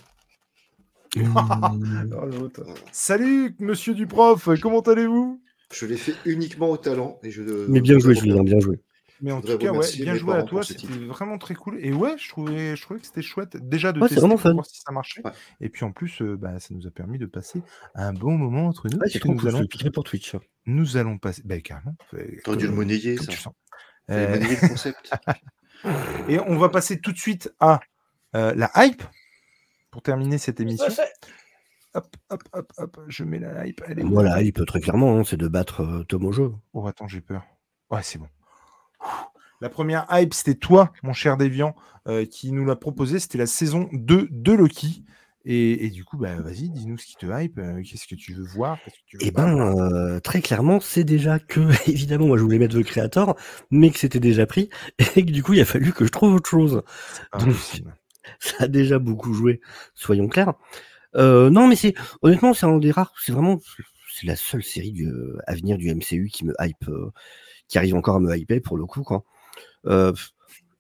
Mmh. [LAUGHS] Salut, monsieur du prof, comment allez-vous? Je l'ai fait uniquement au talent. Et je, Mais bien joué, Julien, bien joué. Mais en tout cas, ouais, bien joué à toi, c'était vraiment très cool. Et ouais, je trouvais, je trouvais que c'était chouette déjà de Ouais, tester pour fun. voir si ça marchait. Ouais. Et puis en plus, euh, bah, ça nous a permis de passer un bon moment entre nous. Puisque trop nous, allons, pour Twitch. nous allons passer. Bah, carrément. T'aurais dû le monnayer, ça. tu sens. Fallait Euh, monnayer le concept. [LAUGHS] et on va passer tout de suite à euh, la hype pour terminer cette émission. Hop, hop, hop, hop, je mets la hype. Voilà, il peut très clairement, hein, c'est de battre euh, Tom au jeu. Oh, attends, j'ai peur. Ouais, c'est bon. La première hype, c'était toi, mon cher Déviant, euh, qui nous l'a proposé. C'était la saison 2 de Loki. Et, et du coup, bah, vas-y, dis-nous ce qui te hype. euh, Qu'est-ce que tu veux voir Qu'est-ce que tu veux Eh ben, euh, très clairement, c'est déjà que, [LAUGHS] évidemment, moi je voulais mettre The Creator, mais que c'était déjà pris, [LAUGHS] et que du coup, il a fallu que je trouve autre chose. Donc-. [LAUGHS] Ça a déjà beaucoup joué, soyons clairs. Euh, non, mais c'est, honnêtement, c'est un des rares, c'est vraiment, c'est la seule série du, à venir du MCU qui me hype, qui arrive encore à me hyper pour le coup, quoi. Euh,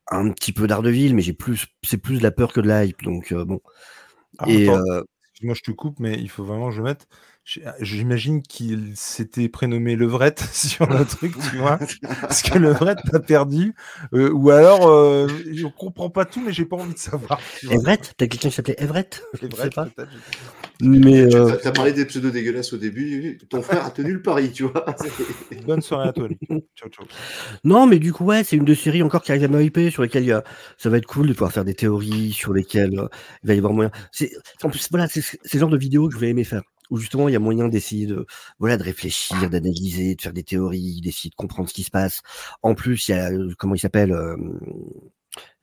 un petit peu d'Ardeville, mais j'ai plus, c'est plus de la peur que de la hype, donc euh, bon. Ah, et attends, euh, Moi, je te coupe, mais il faut vraiment que je mette. J'ai- J'imagine qu'il s'était prénommé Levrette [LAUGHS] sur le truc, tu vois. Parce que Levrette t'a perdu. Euh, ou alors, euh, je comprends pas tout, mais j'ai pas envie de savoir. Everett, t'as quelqu'un qui s'appelait Everett? Je sais pas. Mais euh, T'as parlé des pseudos dégueulasses au début. Ton frère a tenu le pari, tu vois. [LAUGHS] Bonne soirée à toi. Ciao, ciao. Non, mais du coup, ouais, c'est une des séries encore qui arrive à me hyper, sur lesquelles il y a... ça va être cool de pouvoir faire des théories, sur lesquelles euh, il va y avoir moyen. C'est, en plus, voilà, c'est c'est le genre de vidéo que je vais aimer faire, où justement il y a moyen d'essayer de, voilà, de réfléchir, d'analyser, de faire des théories, d'essayer de comprendre ce qui se passe. En plus, il y a, euh, comment il s'appelle, euh,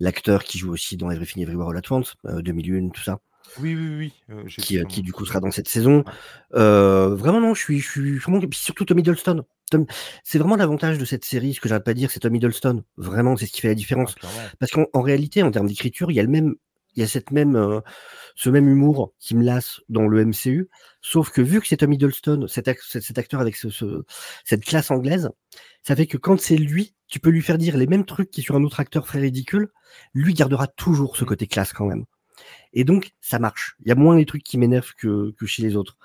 l'acteur qui joue aussi dans Everything Everywhere All At Once, euh, 2001, tout ça Oui, oui, oui. euh, qui, euh, qui du coup sera dans cette saison. Euh, vraiment non, je suis, je suis vraiment, surtout Tom Hiddleston. Tom- c'est vraiment l'avantage de cette série, ce que j'arrête pas de dire, c'est Tom Hiddleston. Vraiment, c'est ce qui fait la Ah, différence. Parce qu'en en réalité, en termes d'écriture, il y a le même, il y a cette même, euh, ce même humour qui me lasse dans le MCU. Sauf que vu que c'est Tom Hiddleston, cet, ac- cet- cet acteur avec ce, ce- cette classe anglaise, ça fait que quand c'est lui, tu peux lui faire dire les mêmes trucs qui sur un autre acteur ferait ridicule. Lui gardera toujours ce Mm. côté classe quand même. Et donc, ça marche. Il y a moins les trucs qui m'énervent que, que chez les autres.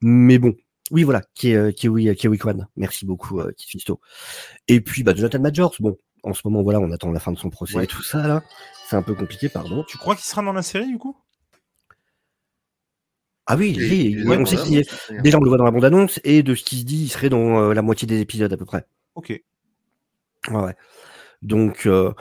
Mais bon. Oui, voilà, qui est, Kiwi, Kiwi Kwan. Merci beaucoup, euh, Fisto. Et puis, bah, Jonathan Majors. Bon, en ce moment, voilà, on attend la fin de son procès Ouais. et tout ça, là. C'est un peu compliqué, pardon. Tu crois qu'il sera dans la série, du coup? Ah oui, il est- on sait qu'il est, rien. déjà, on le voit dans la bande-annonce, et de ce qui se dit, il serait dans euh, la moitié des épisodes, à peu près. Ok. Ouais, ouais. Donc, euh,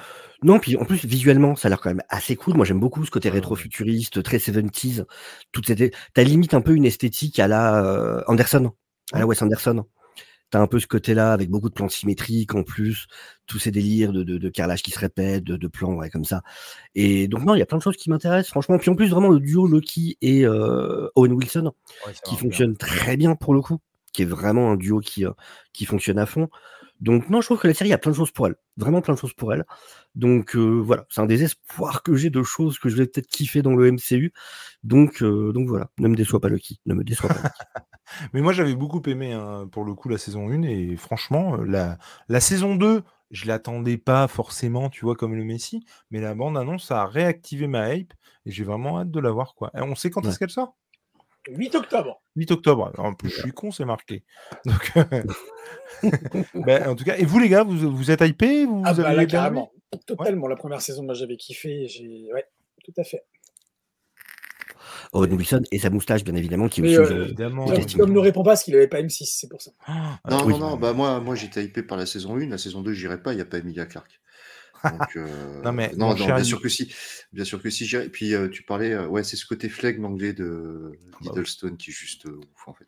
non, puis en plus, visuellement, ça a l'air quand même assez cool. Moi, j'aime beaucoup ce côté ouais. rétro-futuriste, très 70s. Toute cette... T'as limite un peu une esthétique à la euh, Anderson, à la. Wes Anderson. T'as un peu ce côté-là avec beaucoup de plans symétriques en plus, tous ces délires de, de, de carrelage qui se répètent, de, de plans ouais, comme ça. Et donc non, il y a plein de choses qui m'intéressent, franchement. Puis en plus, vraiment le duo Loki et euh, Owen Wilson, Ouais, qui fonctionne très bien pour le coup, qui est vraiment un duo qui, euh, qui fonctionne à fond. Donc non, je trouve que la série a plein de choses pour elle, vraiment plein de choses pour elle. Donc euh, voilà, c'est un des espoirs que j'ai de choses que je vais peut-être kiffer dans le MCU. Donc euh, donc voilà, ne me déçois pas Loki, ne me déçois pas. [LAUGHS] Mais moi, j'avais beaucoup aimé, hein, pour le coup, la saison 1. Et franchement, euh, la, la saison 2, je l'attendais pas forcément, tu vois, comme le Messi. Mais la bande-annonce a réactivé ma hype. Et j'ai vraiment hâte de la voir, quoi. Et on sait quand Ouais. est-ce qu'elle sort? 8 octobre. 8 octobre. En plus, je suis con, c'est marqué. Donc, [LAUGHS] ben, en tout cas, et vous, les gars, vous, vous êtes hypés? Vous, Ah vous bah avez là, carrément. Totalement. La première saison, moi, j'avais kiffé. J'ai... Ouais, tout à fait. Owen Wilson et sa moustache, bien évidemment, qui aussi euh, euh, Évidemment. Ne répond pas parce qu'il avait pas M6, c'est pour ça. Ah, Non, oui. non, non, bah moi, moi j'étais hypé par la saison 1, la saison 2, j'irai pas, il n'y a pas Emilia Clarke. Donc, euh, [LAUGHS] Non, mais non, mon non, cher bien sûr que si, bien sûr que si, puis euh, tu parlais, euh, ouais, c'est ce côté flegme anglais de bah oui. Hiddleston qui est juste euh, ouf en fait.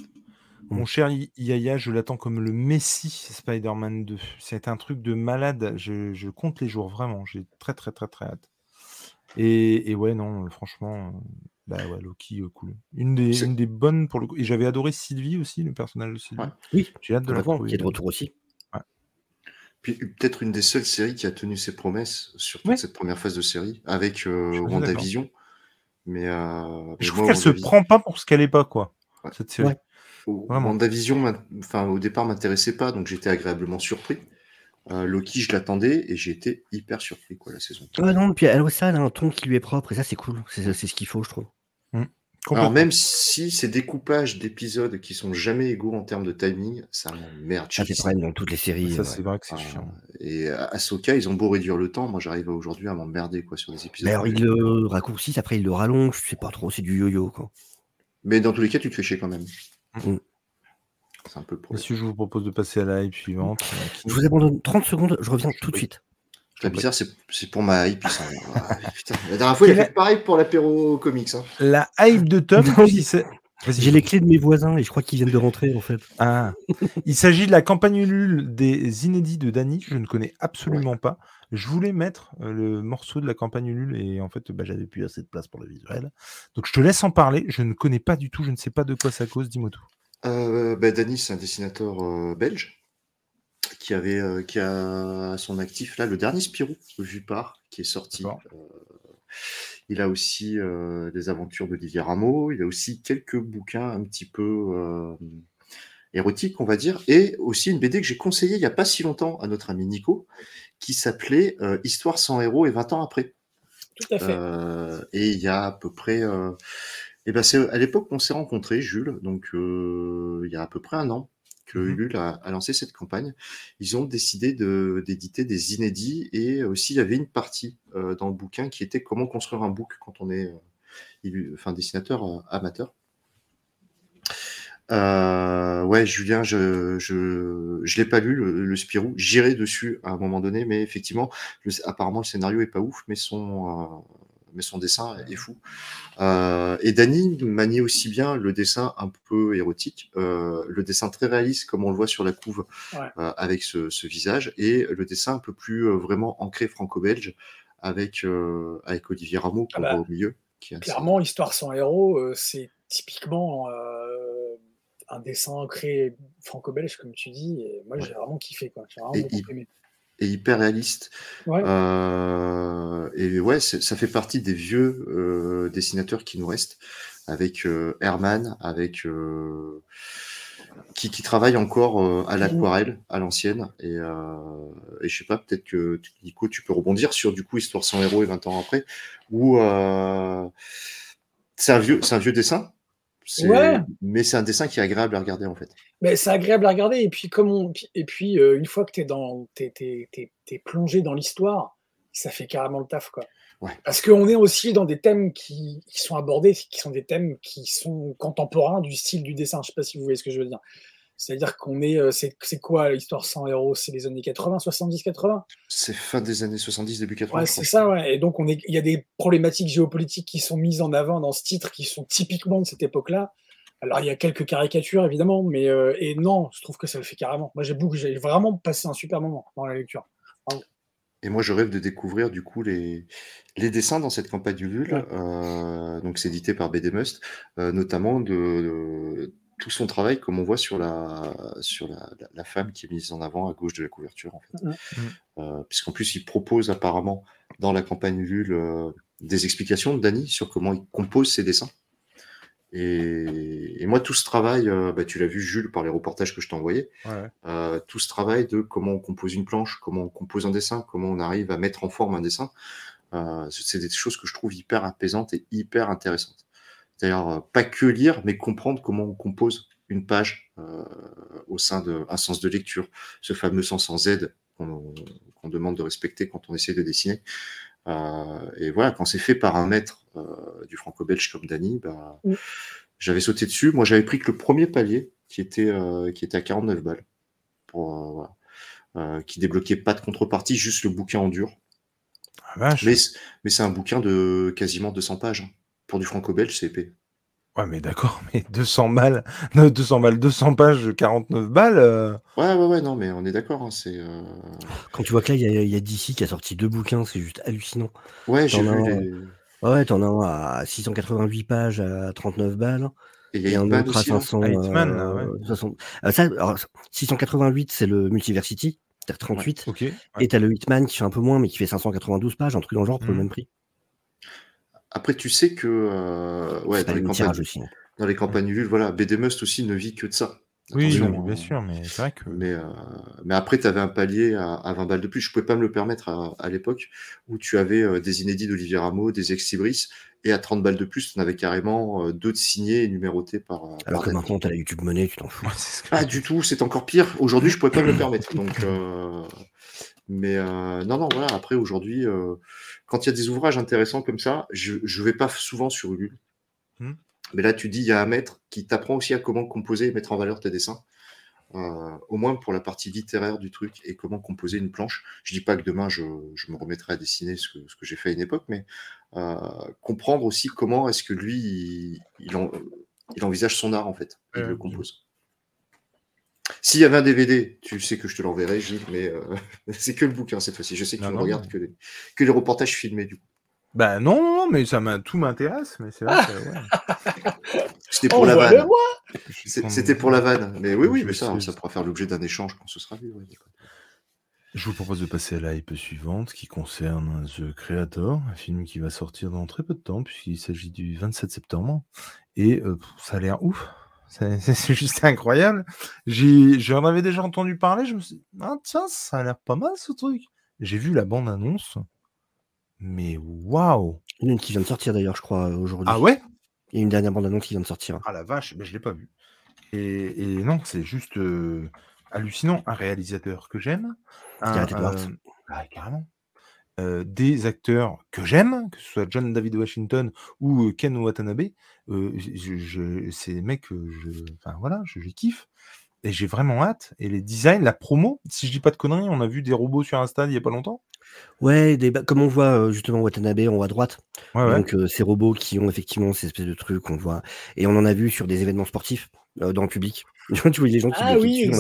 Mon cher I- Yaya, je l'attends comme le Messi Spider-Man 2. C'est un truc de malade. Je, je compte les jours, vraiment. J'ai très, très, très, très hâte. Et, et ouais, non, franchement, bah ouais, Loki, cool. Une des, C'est- une des bonnes pour le coup. Et j'avais adoré Sylvie aussi, le personnage de Sylvie. Ouais. Oui, J'ai hâte de la retrouver. qui est de retour aussi. Puis peut-être une des seules séries qui a tenu ses promesses sur toute Ouais. cette première phase de série, avec euh, WandaVision. Mais, euh, mais Je trouve qu'elle se prend pas pour ce qu'elle est pas, quoi, Ouais. cette série. Ouais. Vraiment. WandaVision, enfin, au départ, m'intéressait pas, donc j'étais agréablement surpris. Euh, Loki, je l'attendais et j'ai été hyper surpris, quoi, la saison. Ah non, puis elle, aussi, elle a un ton qui lui est propre, et ça, c'est cool. C'est c'est ce qu'il faut, je trouve. Alors, même si ces découpages d'épisodes qui sont jamais égaux en termes de timing, ça m'emmerde. Ça, c'est pareil dans toutes les séries. Ça, ouais. c'est vrai que c'est Ah, chiant. et à Ahsoka, ils ont beau réduire le temps, moi j'arrive aujourd'hui à m'emmerder quoi sur des épisodes. Mais alors, ils le raccourcissent, après, ils le rallongent, je sais pas trop, c'est du yo-yo, quoi. Mais dans tous les cas, tu te fais chier quand même. Mm. C'est un peu le problème. Je vous propose de passer à la hype suivante. Je vous abandonne 30 secondes, je reviens tout de suite. La bizarre, c'est c'est pour ma hype. ça. [LAUGHS] Ah, putain. La dernière fois, il a fait pareil pour l'apéro comics. hein. La hype de Tom. [LAUGHS] J'ai les clés de mes voisins et je crois qu'ils viennent de rentrer, en fait. Ah. Il s'agit de la campagne Ulule des inédits de Dany. Je ne connais absolument pas. Je voulais mettre euh, le morceau de la campagne Ulule et en fait, bah, j'avais plus assez de place pour le visuel. Donc je te laisse en parler. Je ne connais pas du tout. Je ne sais pas de quoi ça cause. Dis-moi tout. Euh, bah, Danny, c'est un dessinateur euh, belge qui avait euh, qui a à son actif là le dernier Spirou vu par qui est sorti. Euh, il a aussi euh, des aventures d'Olivier Rameau. Il a aussi quelques bouquins un petit peu euh, érotiques, on va dire, et aussi une BD que j'ai conseillée il n'y a pas si longtemps à notre ami Nico, qui s'appelait euh, Histoire sans héros et 20 ans après. Tout à fait. Euh, et il y a à peu près. Euh, et ben c'est à l'époque qu'on s'est rencontrés, Jules, donc euh, il y a à peu près un an que. Ulule a, a lancé cette campagne. Ils ont décidé de- d'éditer des inédits et aussi il y avait une partie euh, dans le bouquin qui était comment construire un book quand on est euh, enfin, dessinateur euh, amateur. Ouais, Julien, je je je l'ai pas lu le, le Spirou. J'irai dessus à un moment donné, mais effectivement, le- apparemment le scénario est pas ouf, mais son mais son dessin est fou. Euh, et Dany manie aussi bien le dessin un peu érotique, euh, le dessin très réaliste comme on le voit sur la couve Ouais. euh, avec ce, ce visage, et le dessin un peu plus vraiment ancré franco-belge avec avec Olivier Rameau qu'on Ah bah, voit au milieu. Qui est assez- Clairement, Histoire sans héros, c'est typiquement un dessin ancré franco-belge, comme tu dis. Et moi, j'ai vraiment kiffé. Quoi. J'ai vraiment Et beaucoup il- aimé. Et hyper réaliste. Ouais. Euh, et ouais, ça fait partie des vieux euh, dessinateurs qui nous restent, avec euh, Herman, avec euh, qui, qui travaille encore euh, à l'aquarelle, à l'ancienne. Et, euh, et je sais pas, peut-être que Nico, tu peux rebondir sur du coup Histoire sans héros et 20 ans après, où euh, c'est un vieux, c'est un vieux dessin? Ouais. Mais c'est un dessin qui est agréable à regarder en fait. Mais c'est agréable à regarder. Et puis, comme on... et puis euh, une fois que tu es, dans... t'es, t'es- t'es- t'es plongé dans l'histoire, ça fait carrément le taf. Quoi. Ouais. Parce qu'on est aussi dans des thèmes qui... qui sont abordés, qui sont des thèmes qui sont contemporains du style du dessin. Je sais pas si vous voyez ce que je veux dire. C'est-à-dire qu'on est. euh, C'est, quoi l'histoire sans héros? C'est les années 80, 70, 80 C'est fin des années 70, début 80. Ouais, c'est ça, ouais. Et donc, on est, il y a des problématiques géopolitiques qui sont mises en avant dans ce titre, qui sont typiquement de cette époque-là. Alors, il y a quelques caricatures, évidemment, mais euh, et non, je trouve que ça le fait carrément. Moi, j'ai beaucoup, j'ai vraiment passé un super moment dans la lecture. Et moi, je rêve de découvrir du coup les, les dessins dans cette campagne Ulule. Ouais. Euh, donc, c'est édité par BD Must, euh, notamment de, de tout son travail, comme on voit sur la sur la, la- la femme qui est mise en avant à gauche de la couverture, en fait. Mhm. Euh, puisqu'en plus, il propose apparemment dans la campagne Ulule euh, des explications de Dany sur comment il compose ses dessins. Et, et moi, tout ce travail, euh, bah, tu l'as vu, Jules, par les reportages que je t'ai envoyés, Ouais. euh, tout ce travail de comment on compose une planche, comment on compose un dessin, comment on arrive à mettre en forme un dessin, euh, c'est des choses que je trouve hyper apaisantes et hyper intéressantes. C'est-à-dire euh, pas que lire, mais comprendre comment on compose une page euh, au sein d'un sens de lecture, ce fameux sens en Z qu'on demande de respecter quand on essaie de dessiner. Euh, et voilà, quand c'est fait par un maître euh, du franco-belge comme Dany, bah, Mm. j'avais sauté dessus. Moi, j'avais pris que le premier palier qui était, euh, qui était à 49 balles, pour, euh, voilà. Euh, qui débloquait pas de contrepartie, juste le bouquin en dur. Ah, vache. Mais, mais c'est un bouquin de quasiment 200 pages. Hein. Pour du franco-belge, c'est épais. Ouais, mais d'accord, mais 200 balles, [LAUGHS] non, 200 balles, 200 pages, 49 balles. euh, Ouais, ouais, ouais, non, mais on est d'accord. hein, c'est, euh, Quand tu vois que là, il y a, il y a DC qui a sorti deux bouquins, c'est juste hallucinant. Ouais, j'ai vu un, les. Ouais, t'en as un à 688 pages à 39 balles. Et il y Et a un autre à aussi. hein. 500. Ah, Hitman, là, euh, ouais. 60. Euh, ça, alors, 688, c'est le Multiversity, c'est-à-dire 38. Ok. ouais. Et t'as le Hitman qui fait un peu moins, mais qui fait 592 pages, un truc dans le genre pour le Mhm. même prix. Après, tu sais que euh, ouais, c'est dans les, campagnes, aussi. hein. dans les campagnes Ulule, voilà, BD Must aussi ne vit que de ça. Oui, non, mais bien hein. sûr, mais c'est vrai que. Mais, euh, mais après, tu avais un palier à, à 20 balles de plus. Je pouvais pas me le permettre à, à l'époque où tu avais euh, des inédits d'Olivier Rameau, des ex-Ibris, et à 30 balles de plus, tu en avais carrément euh, deux de signés et numérotés par. euh, Alors par que maintenant, t'as la YouTube Money, tu t'en fous. Ouais, c'est ce que Pas je- du tout, c'est encore pire. Aujourd'hui, je pourrais pas me le [COUGHS] permettre. Donc, euh, mais euh, non, non, voilà. Après, aujourd'hui, euh, quand il y a des ouvrages intéressants comme ça, je je vais pas souvent sur Ulule. Hmm. Mais là, tu dis, il y a un maître qui t'apprend aussi à comment composer et mettre en valeur tes dessins. Euh, au moins pour la partie littéraire du truc et comment composer une planche. Je dis pas que demain je, je me remettrai à dessiner ce que, ce que j'ai fait à une époque, mais euh, comprendre aussi comment est-ce que lui il, il en- il envisage son art en fait, il Ouais, le compose. S'il y avait un DVD, tu sais que je te l'enverrai, Gilles, mais euh, [LAUGHS] c'est que le bouquin cette fois-ci. Je sais que Non, tu ne non, regardes que les, que les reportages filmés du coup. Bah non, non, non, mais ça m'a tout m'intéresse, mais c'est vrai que. ouais, [LAUGHS] C'était pour la vanne. C'était pour la vanne. Mais oui, oui, Je mais ça, sais, ça pourra faire l'objet d'un échange quand ce sera vu. ouais. Je vous propose de passer à la hype suivante qui concerne The Creator, un film qui va sortir dans très peu de temps puisqu'il s'agit du 27 septembre. Et euh, ça a l'air ouf. [LAUGHS] C'est juste incroyable. J'en avais déjà entendu parler. Je me suis dit, ah tiens, ça a l'air pas mal ce truc. J'ai vu la bande-annonce. Mais waouh! Il y en a une qui vient de sortir d'ailleurs, je crois, aujourd'hui. Ah ouais? Il y a une dernière bande-annonce qui vient de sortir. Ah la vache, mais je l'ai pas vu. Et, et non, c'est juste euh, hallucinant. Un réalisateur que j'aime. un, euh, ah, carrément. Euh, des acteurs que j'aime, que ce soit John David Washington ou Ken Watanabe. euh, je, je- c'est des mecs que je, enfin voilà, je les kiffe. Et j'ai vraiment hâte. Et les designs, la promo, si je dis pas de conneries, on a vu des robots sur Insta il y a pas longtemps. Ouais, des comme on voit euh, justement Watanabe en haut à droite. Ouais, ouais. Donc euh, ces robots qui ont effectivement ces espèces de trucs qu'on voit. Et on en a vu sur des événements sportifs euh, dans le public. [LAUGHS] tu vois les gens qui Ah oui, dessus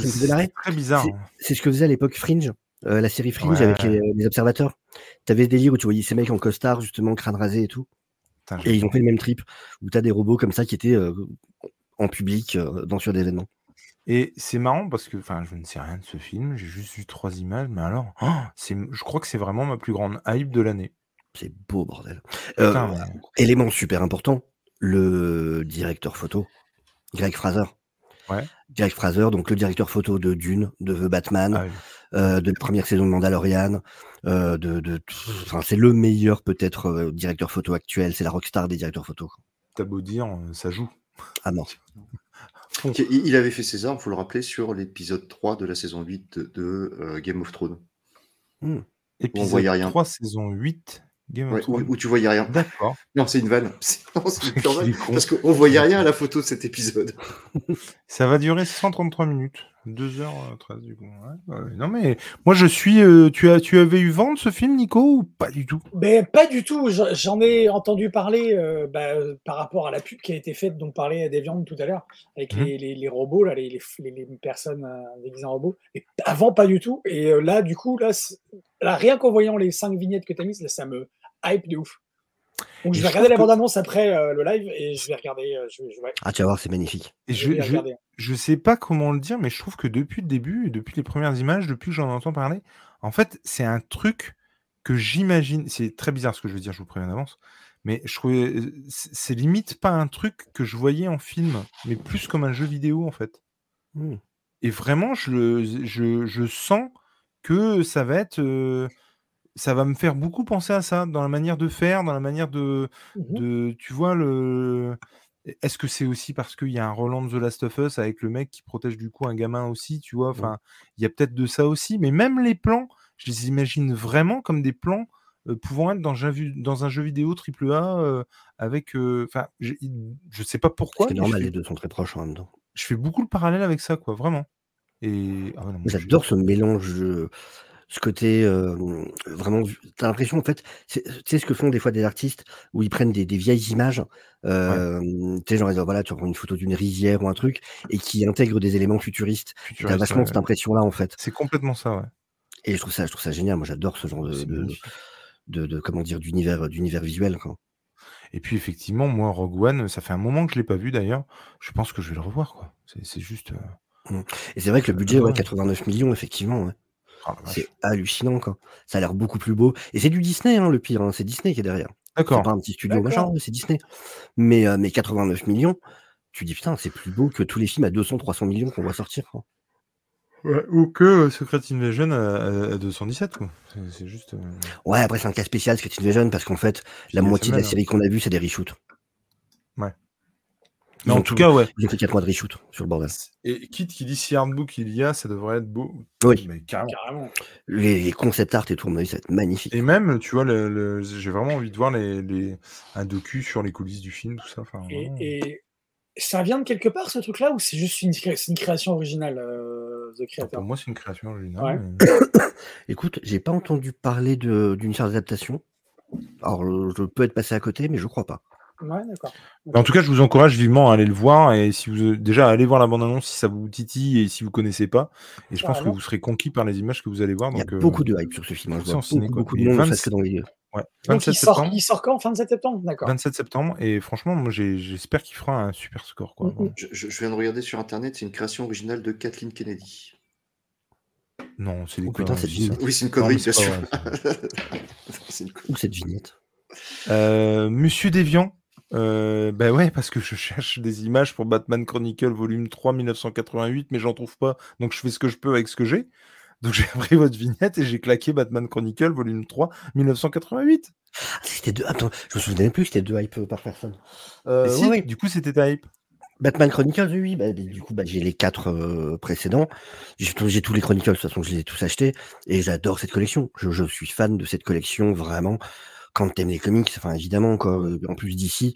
ça me faisait marrer. très bizarre. C'est- C'est ce que faisait à l'époque Fringe, euh, la série Fringe Ouais. avec les, les observateurs. T'avais ce délire où tu voyais ces mecs en costard, justement, crâne rasé et tout. Putain, Et ils ont fait le même trip, où t'as des robots comme ça qui étaient euh, en public euh, dans sur des événements. Et c'est marrant parce que, enfin, je ne sais rien de ce film, j'ai juste vu trois images, mais alors, oh, c'est, je crois que c'est vraiment ma plus grande hype de l'année. C'est beau, bordel. Putain, Euh, élément super important, le directeur photo, Greg Fraser. Ouais. Greg Fraser, donc le directeur photo de Dune, de The Batman, Ah oui. euh, de la première saison de Mandalorian, euh, de, de, enfin, c'est le meilleur peut-être euh, directeur photo actuel, c'est la rockstar des directeurs photo. T'as beau dire, ça joue. À mort. [LAUGHS] Qui- Il avait fait César, il faut le rappeler, sur l'épisode 3 de la saison 8 de, de, euh, Game of Thrones. Épisode voyait rien. 3, saison 8, Game Ouais, où, tu voyais rien. D'accord. [LAUGHS] Non, c'est une vanne. [LAUGHS] Non, une. Parce qu'on voyait rien à la photo de cet épisode. [LAUGHS] Ça va durer 133 minutes. 2h13 du coup. Ouais, ouais. Non mais moi je suis. euh, tu, as, tu avais eu vent de ce film, Nico, ou pas du tout? Mais pas du tout. J'en- ai entendu parler euh, bah, euh, par rapport à la pub qui a été faite, dont parlait des viandes tout à l'heure, avec Mhm. les, les- les robots, là, les, les, les- les personnes euh, déguisées en robots. Et avant, pas du tout. Et euh, là, du coup, là, là rien qu'en voyant les cinq vignettes que tu as mises, là, ça me hype de ouf. Donc Et je je vais regarder la que- bande-annonce après euh, le live et je vais regarder. euh, je vais- je- ouais, Ah, tu vas voir, c'est magnifique. Et je vais je, je, regarder. je sais pas comment le dire, mais je trouve que depuis le début, et depuis les premières images, depuis que j'en entends parler, en fait, c'est un truc que j'imagine. C'est très bizarre ce que je veux dire, je vous préviens d'avance. Mais je trouvais. C'est c'est limite pas un truc que je voyais en film, mais plus comme un jeu vidéo, en fait. Hmm. Et vraiment, je, le- je, je sens que ça va être. euh, ça va me faire beaucoup penser à ça, dans la manière de faire, dans la manière de. Mhm. de tu vois, le. Est-ce que c'est aussi parce qu'il y a un Roland de The Last of Us avec le mec qui protège du coup un gamin aussi, tu vois? Enfin, il y a peut-être de ça aussi, mais même les plans, je les imagine vraiment comme des plans euh, pouvant être dans un, vu- dans un jeu vidéo AAA euh, avec. euh, Enfin, je je sais pas pourquoi. C'est normal, les deux sont très proches en même temps. je fais beaucoup le parallèle avec ça, quoi, vraiment. Et ah je J'adore ce mélange, euh, ce côté euh, vraiment. T'as l'impression en fait, c'est- tu sais ce que font des fois des artistes où ils prennent des, des vieilles images, euh, tu sais genre voilà tu prends une photo d'une rizière ou un truc et qui intègrent des éléments futuristes. T'as futuriste, vachement ouais. cette impression là en fait. C'est complètement ça, ouais. Et je trouve ça, je trouve ça génial. Moi j'adore ce genre de, de, magnifique. de, de- comment dire d'univers, d'univers visuel. Quoi. Et puis effectivement, moi, Rogue One, ça fait un moment que je l'ai pas vu d'ailleurs. Je pense que je vais le revoir, quoi. C'est c'est juste. euh, Et c'est vrai que le budget, ouais, Ouais. 89 millions effectivement. ouais. Vache. C'est hallucinant quoi. Ça a l'air beaucoup plus beau. Et c'est du Disney hein, le pire. hein, C'est Disney qui est derrière. C'est D'accord. pas un petit studio machin, c'est Disney. Mais, euh, mais 89 millions, tu dis putain, c'est plus beau que tous les films à 200-300 millions qu'on voit sortir. quoi. Ouais, ou que euh, Secret Invasion à, à 217, quoi. C'est- C'est juste. euh, Ouais, après c'est un cas spécial, Secret Invasion, parce qu'en fait, la moitié de la série qu'on a vue, c'est des reshoots. Ouais. Mais en tout tout- cas, ouais. Ont fait 4 mois de reshoot sur le bordel. Et quitte qui dit si Hardbook il y a, ça devrait être beau. Oui. Mais carrément. Carrément. Les, les concept art et tout, avis, ça va être magnifique. Et même, tu vois, le, le- j'ai vraiment envie de voir les, les, un docu sur les coulisses du film, tout ça. Enfin, Et, ça vient de quelque part ce truc-là ou c'est juste une, création originale, euh, The Creator? Pour moi, c'est une création originale. Ouais. mais- [COUGHS] Écoute, j'ai pas entendu parler de- d'une charge d'adaptation. Alors, je peux être passé à côté, mais je crois pas. Ouais, d'accord. Mais En tout cas, je vous encourage vivement à aller le voir. Et si vous déjà allez voir la bande-annonce si ça vous titille et si vous connaissez pas. Et je pense que vous serez conquis par les images que vous allez voir. Il y a euh, beaucoup de hype sur ce film. hein. Je c'est vois en ciné, beaucoup, quoi. beaucoup Et de monde, ne 20 serait-ce que dans les ouais, Donc 27 il sort, il sort quand? 27 septembre D'accord. 27 septembre. Et franchement, moi, j'espère qu'il fera un super score. Quoi, Mm, mm. Je, viens de regarder sur internet, c'est une création originale de Kathleen Kennedy. Non, c'est des Oh, putain, cette. Oui, c'est une connerie, bien sûr. [LAUGHS] Ou cette vignette. Euh, Monsieur Déviant. Euh, bah ouais, parce que je cherche des images pour Batman Chronicle volume 3 1988, mais j'en trouve pas. Donc je fais ce que je peux avec ce que j'ai. Donc [LAUGHS] j'ai pris votre vignette et j'ai claqué Batman Chronicle volume 3 1988. Ah, c'était deux. Attends, je me souvenais plus que c'était deux hype par personne. Euh, si, ouais. Du coup, c'était ta hype. Batman Chronicles, oui, bah, du coup, bah, j'ai les quatre euh, précédents. J'ai j'ai tous les Chronicles, de toute façon, je les ai tous achetés. Et j'adore cette collection. Je, je suis fan de cette collection, vraiment. Quand t'aimes les comics, enfin, évidemment, quoi, euh, en plus d'ici,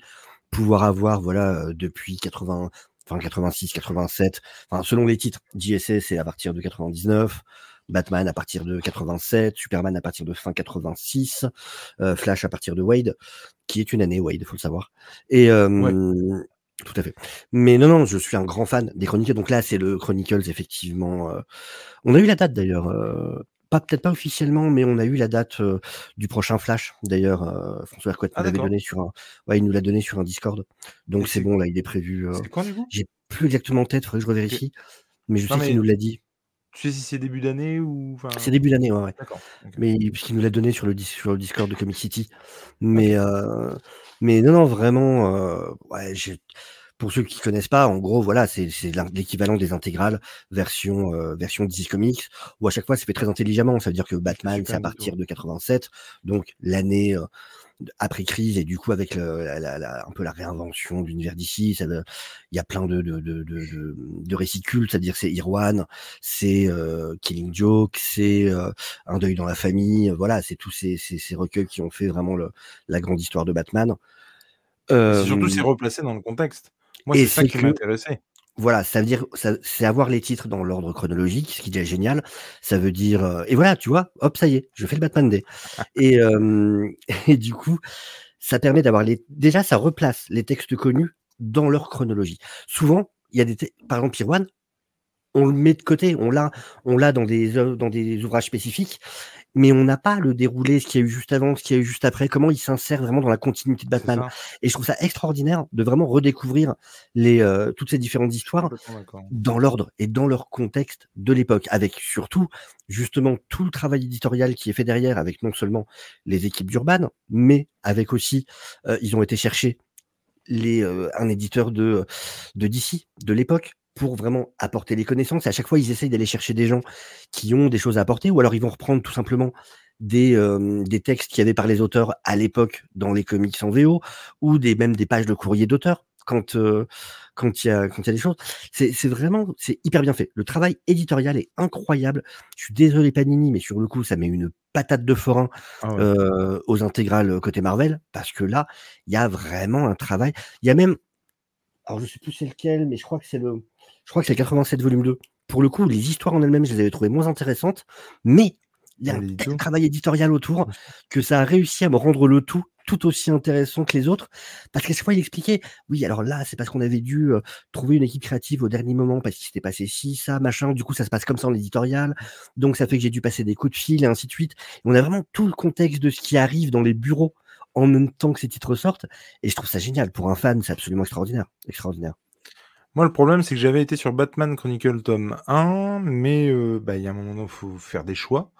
pouvoir avoir, voilà, euh, depuis 80, enfin, 86, 87, enfin, selon les titres, JSS, c'est à partir de 99. Batman à partir de 87, Superman à partir de fin 86, euh, Flash à partir de Wade, qui est une année Wade, faut le savoir. Et euh, tout à fait. Mais non, non, je suis un grand fan des Chronicles. Donc là, c'est le Chronicles, effectivement. euh, On a eu la date d'ailleurs. Pas peut-être pas officiellement, mais on a eu la date euh, du prochain Flash. D'ailleurs, euh, François Hercouet Ah, nous l'avait donné sur un. Ouais, il nous l'a donné sur un Discord. Donc c'est bon, là, il est prévu. euh, C'est quand du coup? J'ai plus exactement en tête, faudrait que je revérifie. Mais je Non, sais mais- qu'il nous l'a dit. Tu sais si c'est début d'année ou. enfin, C'est début d'année, ouais, ouais. D'accord. Mais puisqu'il nous l'a donné sur le, sur le Discord de Comic City. Mais, euh, mais non, non, vraiment, ouais, j'ai- pour ceux qui connaissent pas, en gros, voilà, c'est l'équivalent des intégrales version, euh, version DC Comics, où à chaque fois, c'est fait très intelligemment. Ça veut dire que Batman, c'est à partir de 87, donc l'année euh, après crise, et du coup, avec le, la, la- la- un peu la réinvention de l'univers d'ici, il y a plein de, de, de, de, de, récits cultes, c'est-à-dire c'est Irwan, c'est euh, Killing Joke, c'est euh, Un deuil dans la famille, voilà, c'est tous ces, ces, ces recueils qui ont fait vraiment le, la grande histoire de Batman. Euh, surtout c'est replacé dans le contexte. Moi, et c'est ça qui que- m'intéressait. voilà, ça veut dire, ça- c'est avoir les titres dans l'ordre chronologique, ce qui est déjà génial. Ça veut dire, euh, et voilà, tu vois, hop, ça y est, je fais le Batman Day. [LAUGHS] Et, euh, [LAUGHS] et du coup, ça permet d'avoir les. Déjà, ça replace les textes connus dans leur chronologie. Souvent, il y a des. Par exemple, Pirwan, on le met de côté, on l'a, on l'a dans des œuvres- dans des ouvrages spécifiques, mais on n'a pas le déroulé, ce qu'il y a eu juste avant, ce qu'il y a eu juste après, comment il s'insère vraiment dans la continuité de Batman. Et je trouve ça extraordinaire de vraiment redécouvrir les, euh, toutes ces différentes histoires dans l'ordre et dans leur contexte de l'époque, avec surtout justement tout le travail éditorial qui est fait derrière, avec non seulement les équipes d'Urban, mais avec aussi, euh, ils ont été chercher les, euh, un éditeur de, de DC, de l'époque, pour vraiment apporter les connaissances. Et à chaque fois, ils essayent d'aller chercher des gens qui ont des choses à apporter, ou alors ils vont reprendre tout simplement des, euh, des textes qui avaient par les auteurs à l'époque dans les comics en VO, ou des, même des pages de courrier d'auteurs quand euh, quand il y a quand il y a des choses. C'est c'est vraiment c'est hyper bien fait. Le travail éditorial est incroyable. Je suis désolé Panini, mais sur le coup, ça met une patate de forain Ah ouais. euh, aux intégrales côté Marvel, parce que là, il y a vraiment un travail. Il y a même, alors je sais plus c'est lequel, mais je crois que c'est le, je crois que c'est le 87 volume 2. Pour le coup, les histoires en elles-mêmes, je les avais trouvées moins intéressantes, mais il y a Ah, un tel travail éditorial autour que ça a réussi à me rendre le tout tout aussi intéressant que les autres, parce qu'à chaque fois il expliquait, oui, alors là, c'est parce qu'on avait dû euh, trouver une équipe créative au dernier moment, parce qu'il s'était passé ci, ça, machin, du coup ça se passe comme ça en éditorial, donc ça fait que j'ai dû passer des coups de fil et ainsi de suite. Et on a vraiment tout le contexte de ce qui arrive dans les bureaux en même temps que ces titres sortent, et je trouve ça génial. Pour un fan, c'est absolument extraordinaire. Extraordinaire. Moi, le problème, c'est que j'avais été sur Batman Chronicle tome 1, mais euh, bah, il y a un moment où il faut faire des choix.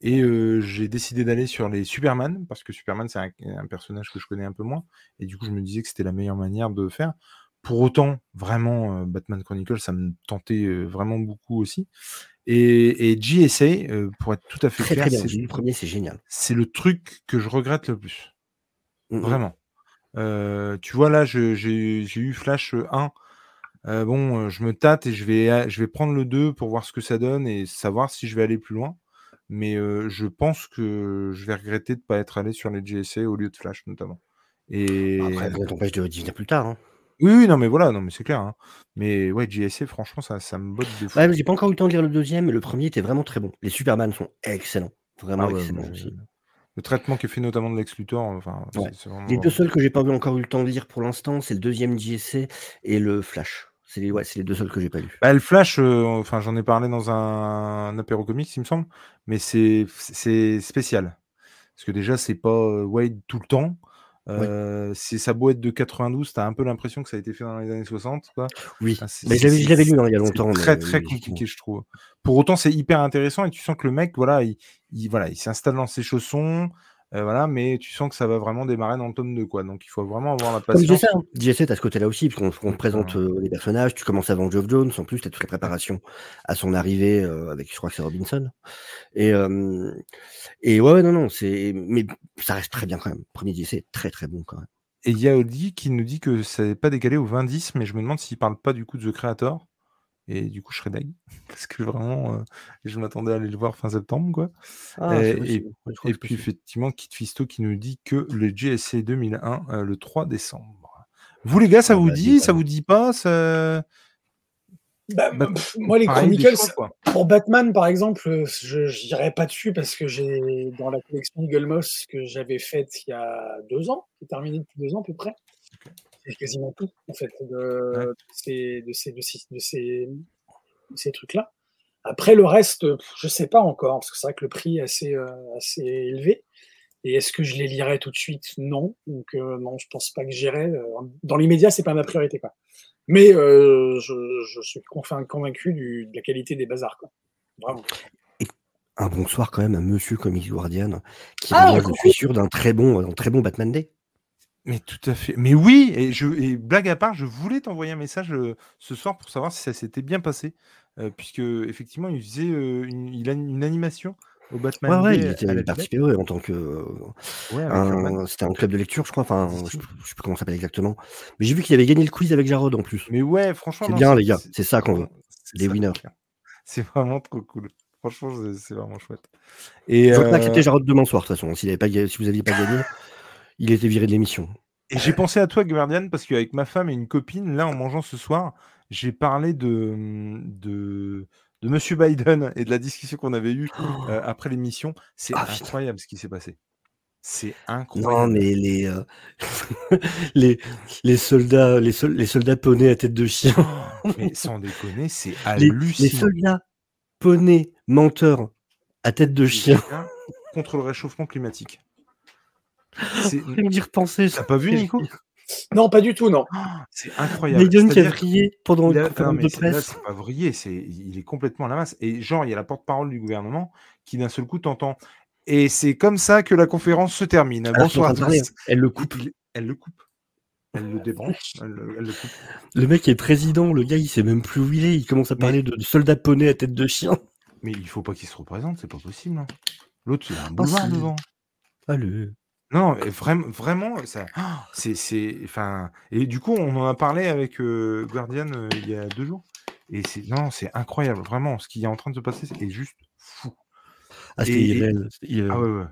Et euh, j'ai décidé d'aller sur les Superman, parce que Superman, c'est un, un personnage que je connais un peu moins. Et du coup, je me disais que c'était la meilleure manière de faire. Pour autant, vraiment, euh, Batman Chronicle, ça me tentait vraiment beaucoup aussi. Et, et GSA, pour être tout à fait Très clair, c'est le premier, c'est génial. c'est le truc que je regrette le plus. Vraiment. Tu vois, là, j'ai eu Flash 1. Euh, bon, euh, je me tâte et je vais, je vais prendre le 2 pour voir ce que ça donne et savoir si je vais aller plus loin. Mais euh, je pense que je vais regretter de ne pas être allé sur les GSA au lieu de Flash, notamment. Et... Après, rien t'empêche de venir plus tard. Hein. Oui, oui, non, mais voilà, non, mais c'est clair. hein. Mais ouais, GSA, franchement, ça, ça me botte de fou. Ouais, j'ai pas encore eu le temps de lire le deuxième, mais le premier était vraiment très bon. Les Superman sont excellents. Vraiment Ah ouais, excellents aussi. Le traitement qui est fait notamment de Lex Luthor, enfin, Ouais. c'est- c'est vraiment... Les deux seuls que j'ai pas encore eu le temps de lire pour l'instant, c'est le deuxième JSC et le Flash. C'est les, ouais, c'est les deux seuls que j'ai pas lus. Bah, le Flash, euh, enfin, j'en ai parlé dans un, un apéro comics, il me semble, mais c'est spécial. Parce que déjà, c'est pas euh, Wade tout le temps. Euh, C'est sa boîte de 92, t'as un peu l'impression que ça a été fait dans les années 60. Quoi. Oui, mais je l'avais- lu hein, il y a longtemps. Très mais- très mais- compliqué, je trouve. Pour autant, c'est hyper intéressant et tu sens que le mec, voilà, il, il- voilà, il s'installe dans ses chaussons, euh, voilà, mais tu sens que ça va vraiment démarrer dans le tome 2, quoi. Donc il faut vraiment avoir la Comme patience. Hein. JSC, t'as ce côté-là aussi, parce qu'on on te présente Ouais. euh, les personnages, tu commences avant Geoff Jones, en plus, t'as toute la préparation à son arrivée euh, avec, je crois que c'est Robinson. Et, euh, et ouais, non, non, c'est, mais ça reste très bien quand même. Premier JSC est très très bon quand même. Et il y a Audi qui nous dit que ça n'est pas décalé au 20-10, mais je me demande s'il parle pas du coup de The Creator. Et du coup, je serais dingue. [LAUGHS] Parce que vraiment, euh, je m'attendais à aller le voir fin septembre, quoi. Ah, Et- puis, effectivement, Kit Fisto qui nous dit que le GSC 2001, euh, le 3 décembre. Vous, les gars, ça Ah vous bah, dit? Ça vous dit pas? Ça... Bah, Bah, pff, moi, les Chronicles, choix, pour Batman, par exemple, euh, je n'irai pas dessus parce que j'ai dans la collection Eagle Moss que j'avais faite il y a deux ans, qui est terminée depuis deux ans à peu près. C'est quasiment tout, en fait, de, Ouais. de ces, de ces, de ces, trucs-là. Après, le reste, je sais pas encore, parce que c'est vrai que le prix est assez, euh, assez élevé. Et est-ce que je les lirai tout de suite? Non. Donc, euh, non, je pense pas que j'irai. euh, Dans l'immédiat, c'est pas ma priorité, quoi. Mais euh, je, je suis convain- convaincu du, de la qualité des bazars, quoi. Vraiment. Un bonsoir quand même à Monsieur Comics Guardian, qui Ah, revient, je suis sûr, d'un très bon, d'un très bon Batman Day. Mais tout à fait. Mais oui, et, je, et blague à part, je voulais t'envoyer un message euh, ce soir pour savoir si ça s'était bien passé. euh, puisque, effectivement, il faisait euh, une, il a une animation au Batman Ouais, ouais, il était participait ouais, en tant que. Ouais, C'était un club de lecture, je crois. Enfin, je, je sais plus comment ça s'appelle exactement. Mais j'ai vu qu'il avait gagné le quiz avec Jarod en plus. Mais ouais, franchement, C'est bien, les gars. C'est ça qu'on veut. Des winners. [LAUGHS] c'est vraiment trop cool. Franchement, c'est- vraiment chouette. Et, Je euh, accepter Jarod demain soir, de toute façon. Pas, si vous n'aviez pas gagné, il était viré de l'émission. et j'ai pensé à toi, Guardian, parce qu'avec ma femme et une copine, là, en mangeant ce soir, j'ai parlé de, de, de Monsieur Biden et de la discussion qu'on avait eue euh, après l'émission. C'est Ah, putain. incroyable ce qui s'est passé. C'est Non, incroyable. mais les, euh, [LAUGHS] les, les soldats, les, sol- les soldats poneys à tête de chien, [LAUGHS] Mais sans déconner, c'est les, les hallucinant. soldats poneys menteurs à tête de. Chien contre le réchauffement climatique. C'est- Faut me dire penser. T'as pas vu, Nico Non, pas du tout, non. C'est incroyable. Qui a vrillé pendant conférence de presse. c'est pas vrillé, c'est il est complètement à la masse. Et genre, il y a la porte-parole du gouvernement qui d'un seul coup t'entend. Et c'est comme ça que la conférence se termine. Alors en Bonsoir. tous. Elle le coupe. Il- Elle le coupe. Elle le débranche. Elle, le- elle le coupe. Le mec est président, le gars il sait même plus où il est. Il commence à Mais- parler de, de soldats poneys à tête de chien. Mais il faut pas qu'il se représente, c'est pas possible. hein. L'autre, il a un boulevard si. devant. Allez. Non, mais vraiment, vraiment, ça, ah, c'est, c'est, enfin, et du coup, on en a parlé avec euh, Guardian euh, il y a deux jours. Et c'est, non, c'est incroyable, vraiment, ce qui est en train de se passer est juste fou. Ah, c'était Et- irréel. c'était irréel. Ah ouais, ouais.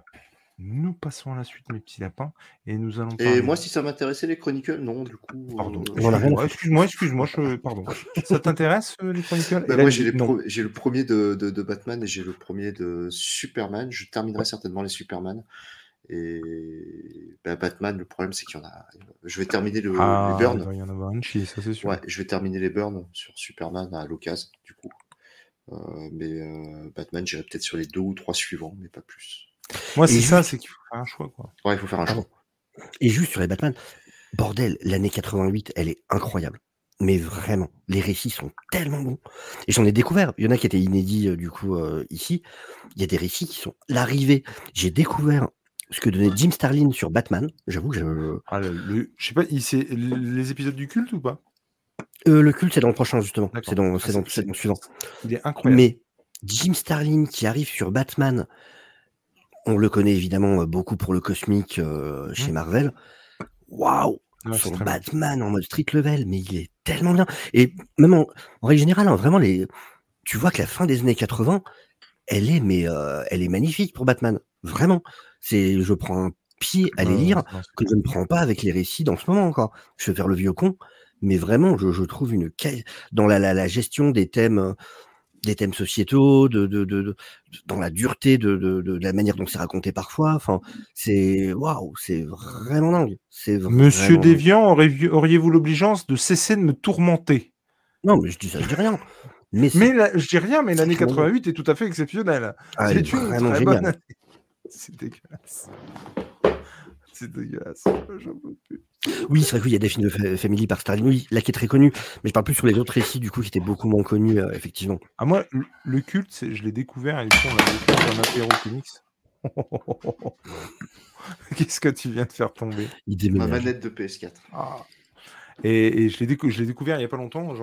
Nous passons à la suite, mes petits lapins, et nous allons Et parler. moi, si ça m'intéressait, les Chronicles, non, du coup. Pardon. euh, On a rien à Excuse-moi, excuse-moi, excuse-moi, je... pardon. Ça t'intéresse, euh, les Chronicles? Bah, Et là, moi, j'ai dit les non. pro- j'ai le premier de, de- de Batman et j'ai le premier de Superman. Je terminerai certainement les Superman. Et bah, Batman, le problème, c'est qu'il y en a. Je vais terminer le, Ah, les il burns. va y en avoir un chier, ça c'est sûr. Ouais, je vais terminer les burns sur Superman à l'occasion, du coup. Euh, mais euh, Batman, j'irai peut-être sur les deux ou trois suivants, mais pas plus. Moi, c'est ça, juste- c'est qu'il faut faire un choix, quoi. Ouais, il faut faire un choix. Et juste sur les Batman, bordel, l'année 88, elle est incroyable. Mais vraiment, les récits sont tellement bons. Et j'en ai découvert. Il y en a qui étaient inédits, euh, du coup, euh, ici. Il y a des récits qui sont l'arrivée. J'ai découvert ce que donnait Jim Starlin sur Batman. J'avoue que je... Ah, le, le- je sais pas, il, c'est les épisodes du culte ou pas? Euh, le culte, c'est dans le prochain, justement. D'accord. C'est dans, Ah, c'est dans, c'est- dans le suivant. Il est incroyable. Mais Jim Starlin qui arrive sur Batman, on le connaît évidemment euh, beaucoup pour le cosmique euh, chez Mm. Marvel. Waouh c'est Son bien. Batman en mode street level, mais il est tellement bien. Et même en, en règle générale, hein, vraiment, les, tu vois que la fin des années 80, elle est, mais euh, elle est magnifique pour Batman. Vraiment. C'est, je prends un pied à les lire non, que je ne prends pas avec les récits dans ce moment encore. Je vais faire le vieux con, mais vraiment, je, je trouve une dans la, la, la gestion des thèmes, euh, des thèmes sociétaux, de, de, de, de- dans la dureté de, la manière dont c'est raconté parfois. Enfin, c'est waouh, c'est vraiment dingue. C'est Monsieur. Déviant, auriez- auriez-vous l'obligeance de cesser de me tourmenter? Non, mais je dis ça, je dis rien. Mais, c'est- Mais la- je dis rien, mais l'année c'est vraiment 88 est tout à fait exceptionnelle. ah, C'est une très bonne année. C'est dégueulasse. C'est dégueulasse. J'en peux plus. Oui, c'est vrai qu'il y a des films de fa- Family par Starlin, oui, là qui est très connu, mais je parle plus sur les autres récits du coup qui étaient beaucoup moins connus, euh, effectivement. Ah, moi, le, culte, je l'ai découvert et du coup, on l'avait fait dans un apéro comics. [LAUGHS] Qu'est-ce que tu viens de faire tomber? Il Ma manette de PS4. Ah. Et, et je l'ai décou- découvert il n'y a pas longtemps.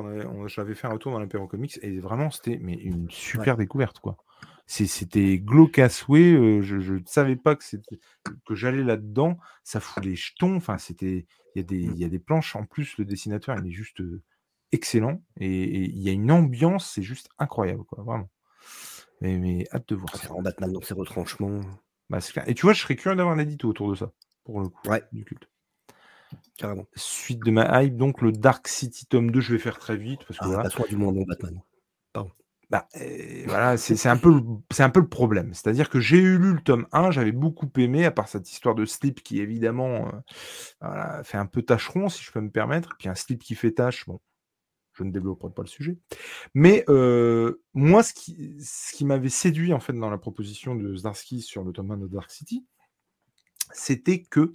J'avais fait un retour dans l'apéro comics et vraiment, c'était mais une super découverte. quoi. C'était glauque à souhait. euh, je ne savais pas que, j'allais là-dedans. Ça fout les jetons. Enfin, c'était. Il y, a des- il y a des planches. En plus, le dessinateur, il est juste euh, excellent. Et et il y a une ambiance, c'est juste incroyable. Quoi, vraiment. Mais, mais hâte de voir ça. C'est en Batman dans ses retranchements, Bah, clair. Et tu vois, je serais curieux d'avoir l'édito autour de ça, pour le coup, Ouais. du culte. carrément. Suite de ma hype, donc le Dark City tome 2, je vais faire très vite parce que Ah, du bon Batman. Bah, voilà c'est un, peu un peu le problème. C'est-à-dire que j'ai eu lu le tome 1, j'avais beaucoup aimé, à part cette histoire de slip qui évidemment euh, fait un peu tâcheron, si je peux me permettre. Puis un slip qui fait tâche, bon, je ne développerai pas le sujet. Mais euh, moi, ce qui, ce qui m'avait séduit en fait dans la proposition de Zdarsky sur le tome 1 de Dark City, c'était que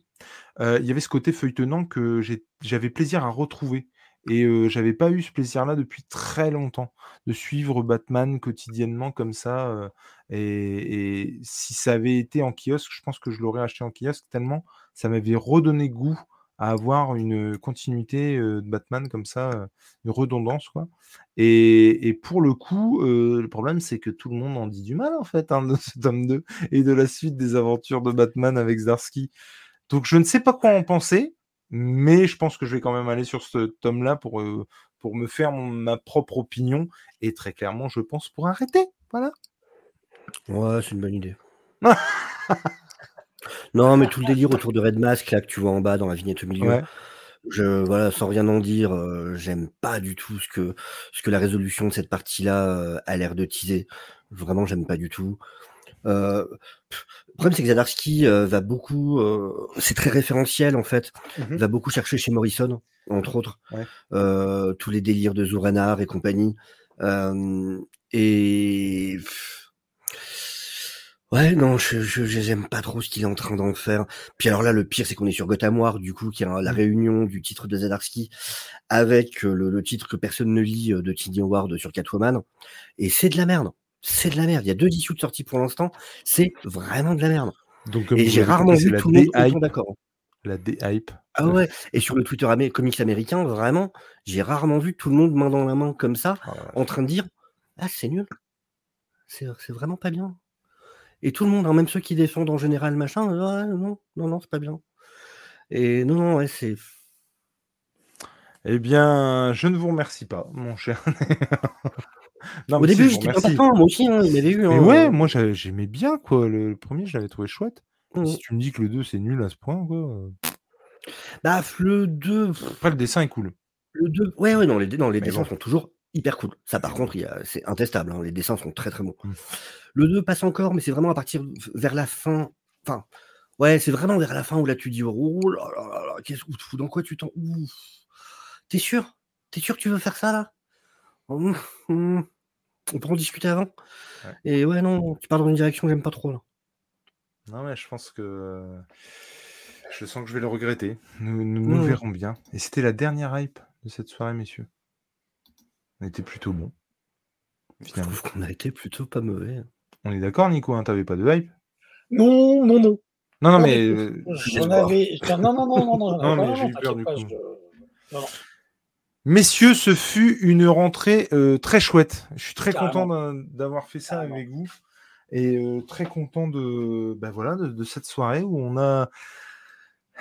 euh, il y avait ce côté feuilletonnant que j'avais plaisir à retrouver. Et euh, j'avais pas eu ce plaisir-là depuis très longtemps, de suivre Batman quotidiennement comme ça. et, si ça avait été en kiosque, je pense que je l'aurais acheté en kiosque tellement ça m'avait redonné goût à avoir une continuité de Batman comme ça, une redondance quoi. Et, et pour le coup, le problème c'est que tout le monde en dit du mal en fait hein, de ce tome 2 et de la suite des aventures de Batman avec Zdarsky. Donc je ne sais pas quoi en penser, mais je pense que je vais quand même aller sur ce tome-là pour, euh, pour me faire mon- ma propre opinion. Et très clairement, je pense pour arrêter. Voilà. Ouais, c'est une bonne idée. [LAUGHS] non, mais tout le délire autour de Red Mask, là, que tu vois en bas dans la vignette au milieu, Ouais. Je, voilà, sans rien en dire, euh, j'aime pas du tout ce que, ce que la résolution de cette partie-là euh, a l'air de teaser. Vraiment, j'aime pas du tout. Euh, le problème, c'est que Zadarski euh, va beaucoup, euh, c'est très référentiel en fait, Mhm. va beaucoup chercher chez Morrison, entre autres, Ouais. euh, tous les délires de Zouranar et compagnie. Euh, et ouais, non, je je- je- j'aime pas trop ce qu'il est en train d'en faire. Puis alors là, le pire, c'est qu'on est sur Gotham War, du coup, qui est la Mm. réunion du titre de Zadarski avec euh, le, le titre que personne ne lit de Tiny Howard sur Catwoman. Et c'est de la merde. C'est de la merde. Il y a deux issues de sortie pour l'instant. C'est vraiment de la merde. Donc, Et j'ai rarement vu tout le monde d'accord. La D-hype. Ah ouais. Et sur le Twitter amé- comics américain, vraiment, j'ai rarement vu tout le monde main dans la main comme ça, Ah ouais. en train de dire Ah, c'est nul. C'est vraiment pas bien. Et tout le monde, hein, même ceux qui défendent en général, machin, ouais, non, non, non, c'est pas bien. Et non, non, ouais, c'est. Eh bien, je ne vous remercie pas, mon cher. [LAUGHS] Non, Au début, j'étais pas moi aussi, hein, il m'avait eu. Mais hein, ouais, euh, moi j'a- j'aimais bien quoi. Le, le premier, je l'avais trouvé chouette. Si tu me dis que le 2 c'est nul à ce point, quoi. euh, Bah, le 2, pff, Après, le dessin est cool. le 2, ouais, ouais, non, les, non, les Mais dessins bon. sont toujours hyper cool. Ça, par contre, c'est intestable, hein, les dessins sont très très bons. Mm. Le 2 passe encore, mais c'est vraiment à partir vers la fin. Enfin, ouais, c'est vraiment vers la fin où là tu dis Oh là là là là, qu'est-ce que dans quoi tu t'en. T'es sûr? T'es sûr que tu veux faire ça là? Hum. On peut en discuter avant Ouais. Et ouais, non, tu pars dans une direction que j'aime pas trop là. Non, mais je pense que je sens que je vais le regretter. Nous, nous, nous Mhm. verrons bien. Et c'était la dernière hype de cette soirée, messieurs. On était plutôt bon. Je Finalement. trouve qu'on a été plutôt pas mauvais. On est d'accord, Nico, hein, t'avais pas de hype? Non, non, non. Non, non, Non, mais. euh. Non, non, non, non, non, non, [LAUGHS] Non, mais non, j'ai eu peur, t'inquiète du pas, coup. je- Non, non. Messieurs, ce fut une rentrée euh, très chouette. Je suis très Carrément. content d'avoir fait ça Carrément. avec vous et euh, très content de, bah voilà, de, de cette soirée où on a,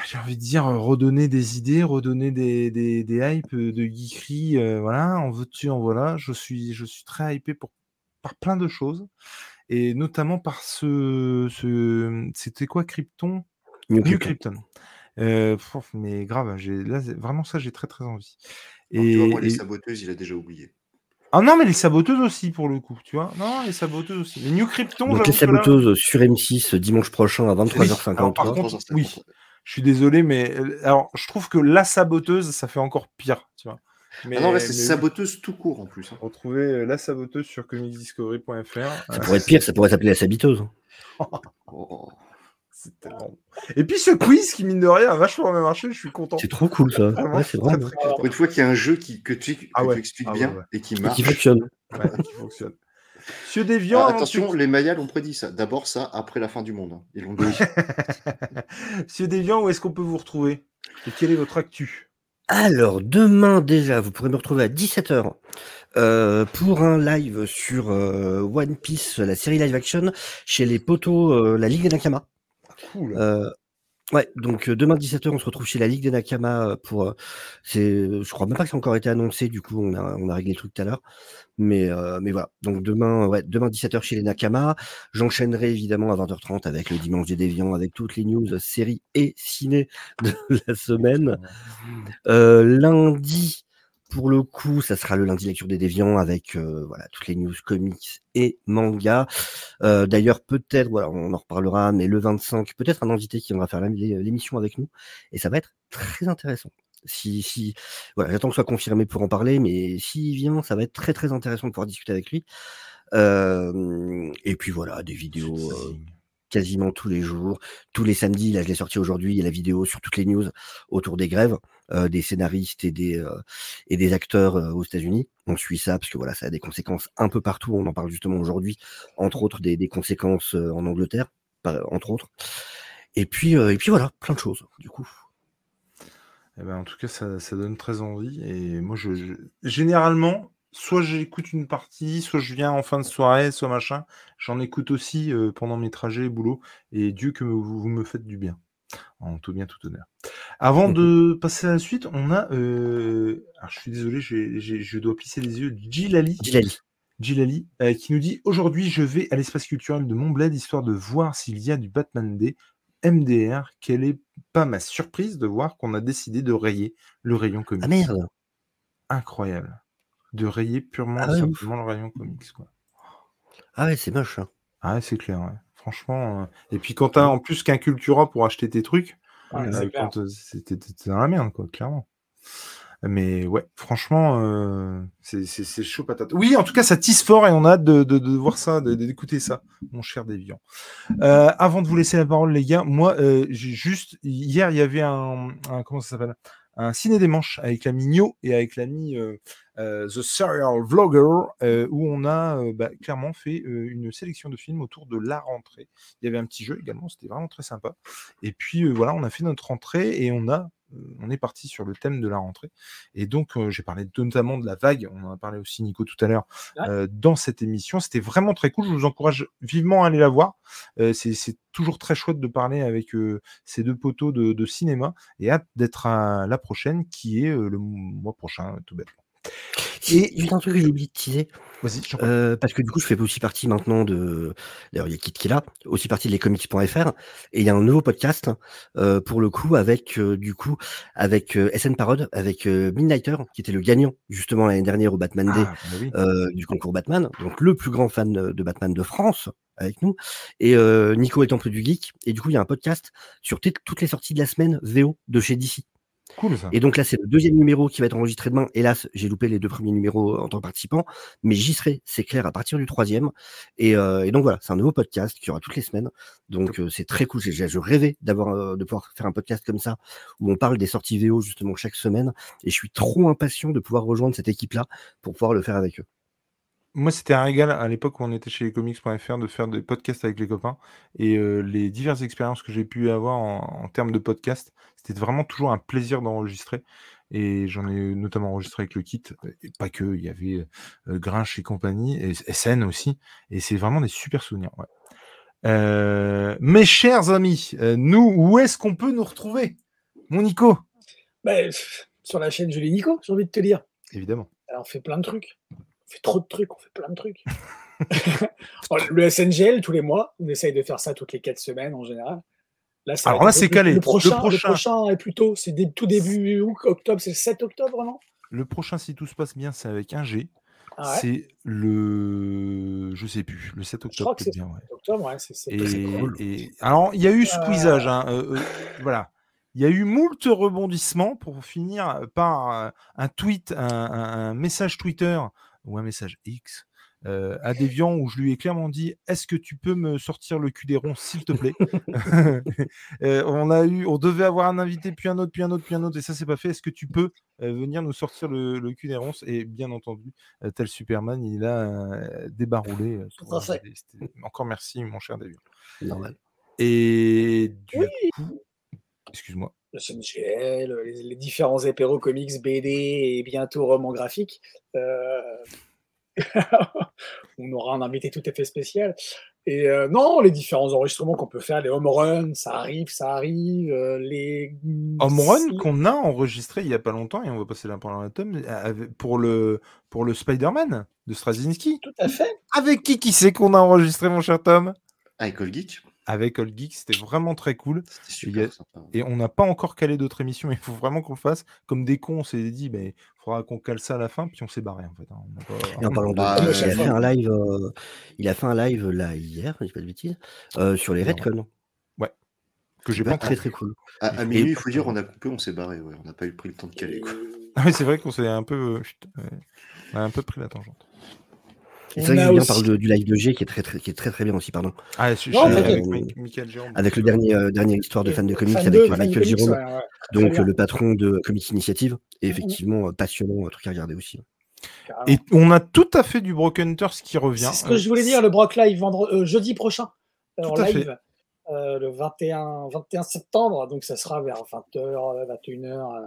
j'ai envie de dire, redonné des idées, redonné des, des, des hypes euh, de geekery. euh, voilà, en veux-tu, en voilà. Je suis, je suis très hypé pour, par plein de choses et notamment par ce, ce c'était quoi Krypton? New New Krypton. Euh, mais grave, j'ai là vraiment ça, j'ai très très envie. Alors, tu vois, moi, Et, les et- saboteuses, il a déjà oublié. ah non, mais les saboteuses aussi pour le coup, tu vois. Non, les saboteuses aussi. Les New Krypton, Donc les là- saboteuses sur M6 dimanche prochain à Oui, alors, 23h53. par contre, 3h53. oui, je suis désolé, mais euh, alors je trouve que la saboteuse, ça fait encore pire, tu vois. Mais, Ah non, là, c'est mais saboteuse tout court en plus. hein. Retrouvez euh, la saboteuse sur comicsdiscovery.fr. Ça pourrait être pire, ça pourrait s'appeler la sabiteuse. Oh. C'est tellement bon. Et puis ce quiz qui, mine de rien, a vachement bien marché, je suis content. C'est trop cool ça. Vraiment, Ouais, je c'est suis très, vrai. très content. Pour une fois qu'il y a un jeu qui, que tu, que Ah tu expliques Ah ouais, bien ouais. et qui Et marche. qui fonctionne. Ouais, qui fonctionne. Monsieur Déviant, Ah, attention, les Mayas l'ont prédit ça. D'abord ça, après la fin du monde. hein. Ils l'ont dit. [LAUGHS] Monsieur Déviant, où est-ce qu'on peut vous retrouver? Et quelle est votre actu? Alors, demain déjà, vous pourrez me retrouver à 17h euh, pour un live sur euh, One Piece, la série live action, chez les poteaux, euh, la Ligue des Nakama. Cool. Euh, ouais, donc demain 17h, on se retrouve chez la Ligue des Nakama pour. euh, c'est, je crois même pas que ça a encore été annoncé, du coup, on a, on a réglé le truc tout à l'heure. Mais, euh, mais voilà, donc demain, ouais, demain 17h chez les Nakama. J'enchaînerai évidemment à 20h30 avec le Dimanche des Déviants, avec toutes les news séries et ciné de [LAUGHS] la semaine. Euh, lundi, pour le coup, ça sera le lundi lecture des déviants avec euh, voilà toutes les news comics et manga. Euh, D'ailleurs, peut-être, voilà, on en reparlera, mais le 25, peut-être un invité qui viendra faire l'émission avec nous, et ça va être très intéressant. Si, si, voilà, j'attends que ce soit confirmé pour en parler, mais s'il vient, ça va être très très intéressant de pouvoir discuter avec lui. Euh, et puis voilà, des vidéos. Quasiment tous les jours, tous les samedis. Là, je l'ai sorti aujourd'hui. Il y a la vidéo sur toutes les news autour des grèves, euh, des scénaristes et des euh, et des acteurs euh, aux États-Unis. On suit ça parce que voilà, ça a des conséquences un peu partout. On en parle justement aujourd'hui, entre autres des, des conséquences en Angleterre, entre autres. Et puis et puis voilà, plein de choses. Du coup, Eh ben, en tout cas, ça, ça donne très envie. Et moi, je- généralement, soit j'écoute une partie, soit je viens en fin de soirée, soit machin. J'en écoute aussi euh, pendant mes trajets boulot. Et Dieu que vous, vous me faites du bien. En tout bien, tout honneur. Avant de passer à la suite, on a. euh, Alors, je suis désolé, je dois plisser les yeux. Gilali. Gilali. Gilali, euh, qui nous dit Aujourd'hui, je vais à l'espace culturel de Montbled histoire de voir s'il y a du Batman Day. MDR, quelle est pas ma surprise de voir qu'on a décidé de rayer le rayon comics. Ah merde Incroyable. De rayer purement Ah ouais, simplement le rayon comics. Quoi. Ah ouais, c'est moche. hein. Ah ouais, c'est clair, ouais. Franchement. euh, Et puis quand t'as en plus qu'un Cultura pour acheter tes trucs, Ouais, euh, euh, c'était dans la merde, quoi, clairement. Mais ouais, franchement, euh, c'est chaud patate. Oui, en tout cas, ça tisse fort et on a hâte de, de- de voir ça, d'écouter ça, mon cher Déviant. Avant de vous laisser la parole, les gars, moi, j'ai juste hier, il y avait un, un- comment ça s'appelle, un ciné des manches avec l'ami Nio et avec l'ami euh, euh, The Serial Vlogger, euh, où on a euh, bah, clairement fait une sélection de films autour de la rentrée. Il y avait un petit jeu également, c'était vraiment très sympa. Et puis voilà, on a fait notre rentrée et on a on est parti sur le thème de la rentrée. Et donc, euh, j'ai parlé notamment de la vague, on en a parlé aussi, Nico, tout à l'heure, euh, dans cette émission. C'était vraiment très cool. Je vous encourage vivement à aller la voir. Euh, c'est c'est toujours très chouette de parler avec ces deux poteaux de, de cinéma et hâte d'être à la prochaine, qui est le mois prochain, tout bêtement. Et- juste un truc que j'ai oublié de teaser. Euh, parce que du coup, je fais aussi partie maintenant de. D'ailleurs, il y a Kit qui est là, aussi partie de lescomics.fr. Et il y a un nouveau podcast, euh, pour le coup, avec, euh, du coup, avec euh, SN Parode, avec Midnighter, qui était le gagnant, justement, l'année dernière au Batman Day Ah, bah oui. euh, du concours Batman. Donc, le plus grand fan de Batman de France, avec nous. Et euh, Nico est Temple du Geek. Et du coup, il y a un podcast sur toutes les sorties de la semaine VO de chez DC. Cool ça. Et donc là, c'est le deuxième numéro qui va être enregistré demain. Hélas, j'ai loupé les deux premiers numéros en tant que participant, mais j'y serai, c'est clair, à partir du troisième. Et, euh, et donc voilà, c'est un nouveau podcast qui aura toutes les semaines. Donc euh, c'est très cool. Je rêvais d'avoir, euh, de pouvoir faire un podcast comme ça où on parle des sorties VO justement chaque semaine. Et je suis trop impatient de pouvoir rejoindre cette équipe-là pour pouvoir le faire avec eux. Moi, c'était un régal à l'époque où on était chez lescomics.fr de faire des podcasts avec les copains. Et euh, les diverses expériences que j'ai pu avoir en, en termes de podcast, c'était vraiment toujours un plaisir d'enregistrer. Et j'en ai notamment enregistré avec le kit, et pas que, il y avait euh, Grinch et compagnie, et SN aussi. Et c'est vraiment des super souvenirs. ouais. Euh, mes chers amis, nous, où est-ce qu'on peut nous retrouver? Mon Nico? Bah, pff, sur la chaîne Julie Nico, j'ai envie de te dire. Évidemment. Alors, on fait plein de trucs. On fait trop de trucs, on fait plein de trucs. [LAUGHS] Oh, le SNGL, tous les mois, on essaye de faire ça toutes les quatre semaines en général. Là, ça Alors là, c'est calé. Le Le prochain, prochain. le prochain est plutôt, c'est tout début octobre, c'est le 7 octobre, non? Le prochain, si tout se passe bien, c'est avec un G. ah ouais, C'est le. Je sais plus, le 7 crois octobre, que peut-être c'est- bien, ouais. octobre, ouais, c'est c'est Et, très cool. et- alors, il y a eu Euh, squeezage, hein, euh, euh, voilà. Il y a eu moult rebondissements pour finir par euh, un tweet, un message Twitter ou un message X euh, à Deviant où je lui ai clairement dit Est-ce que tu peux me sortir le cul des ronds, s'il te plaît? [LAUGHS] [LAUGHS] Euh, On a eu, on devait avoir un invité, puis un autre, puis un autre, puis un autre, et ça c'est pas fait. Est-ce que tu peux euh, venir nous sortir le, le cul des ronces? Et bien entendu, tel Superman, il a débarroulé. Encore merci, mon cher Deviant. Normal. Et du Oui. coup, excuse-moi. Le SNGL, les, les différents apéros comics, BD et bientôt romans graphiques. Euh, [LAUGHS] on aura un invité tout à fait spécial. Et euh, non, les différents enregistrements qu'on peut faire, les home runs, ça arrive, ça arrive. euh, les Home Run si- qu'on a enregistré il y a pas longtemps et on va passer la parole à Tom avec- pour le pour le Spider-Man de Straczynski. Tout à fait. Avec qui qui c'est qu'on a enregistré mon cher Tom? Avec Geek, Avec Old Geek, c'était vraiment très cool a- super sympa. et on n'a pas encore calé d'autres émissions, mais il faut vraiment qu'on le fasse. Comme des cons, on s'est dit, il faudra qu'on cale ça à la fin, puis on s'est barré en fait. hein. On n'a pas- Et en parlant de Bah, il, euh, a chaque fait un live, euh, il a fait un live là hier, je dis pas de bêtises, euh, sur les. Redcon. que j'ai pas très très cool. À, à Et- minuit, il faut dire, on a coupé, on s'est barré. Ouais. On n'a pas eu pris le temps de caler. Ah oui, c'est vrai qu'on s'est un peu, euh, chut, ouais. on a un peu pris la tangente. C'est vrai que Julien aussi- parle de- du live de G qui est très très, qui est très, très bien aussi, pardon. Ah, je, Non, je- t'inquiète. avec Mi- Michael Jérôme. Avec le dernier, euh, dernière histoire de fan de comics Fan avec de- euh, Michael Jérôme, ouais, ouais, donc euh, le patron de Comics Initiative. Et effectivement, euh, passionnant, un truc à regarder aussi. carrément. Et on a tout à fait du Broken Hunters qui revient. C'est ce que je voulais dire, le Brock Live vendre- euh, jeudi prochain, euh, en live, euh, le 21, 21 septembre, donc ça sera vers 20h, 21h, euh,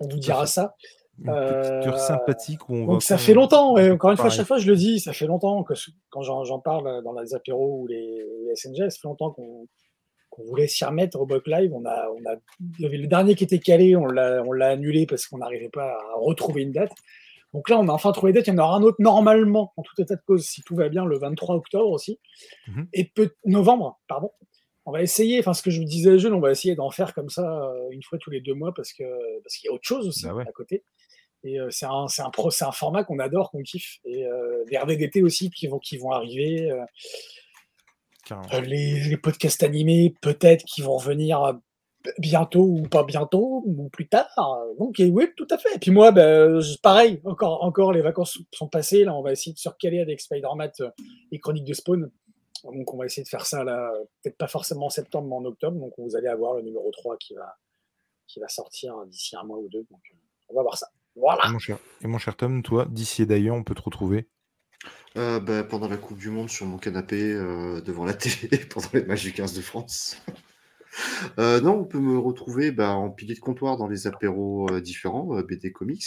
on vous dira ça. Une petite Euh, sympathique où on va Donc ça fait longtemps, et encore une fois, Pareil. chaque fois je le dis, ça fait longtemps que quand j'en parle dans les apéros ou les, les SNG, ça fait longtemps qu'on qu'on voulait s'y remettre au Brock Live. On a, on a, il y avait le dernier qui était calé, on l'a annulé parce qu'on n'arrivait pas à retrouver une date. Donc là, on a enfin trouvé date. Il y en aura un autre normalement, en tout état de cause, si tout va bien, le 23 octobre aussi. Mhm. Et peu, novembre, pardon. On va essayer, enfin ce que je me disais jeune, on va essayer d'en faire comme ça euh, une fois tous les deux mois parce que parce qu'il y a autre chose aussi Bah ouais. à côté. Et euh, c'est un, c'est un, pro- c'est un format qu'on adore, qu'on kiffe. Et euh, des RDDT aussi qui vont, qui vont arriver. euh, les, les podcasts animés, peut-être, qui vont revenir bientôt ou pas bientôt, ou plus tard. Donc, oui, tout à fait. Et puis moi, ben, pareil, encore, encore, les vacances sont passées. Là, on va essayer de se recaler avec Spider-Man et Chroniques de Spawn. Donc, on va essayer de faire ça, là, peut-être pas forcément en septembre, mais en octobre. Donc, vous allez avoir le numéro 3 qui va, qui va sortir d'ici un mois ou deux. Donc, euh, on va voir ça. Voilà. Et mon cher, et mon cher Tom, toi, d'ici et d'ailleurs, on peut te retrouver? Euh, bah, pendant la Coupe du Monde, sur mon canapé, euh, devant la télé, [LAUGHS] pendant les matchs du 15 de France. [LAUGHS] Euh, non, on peut me retrouver bah, en pilier de comptoir dans les apéros euh, différents, euh, BD Comics,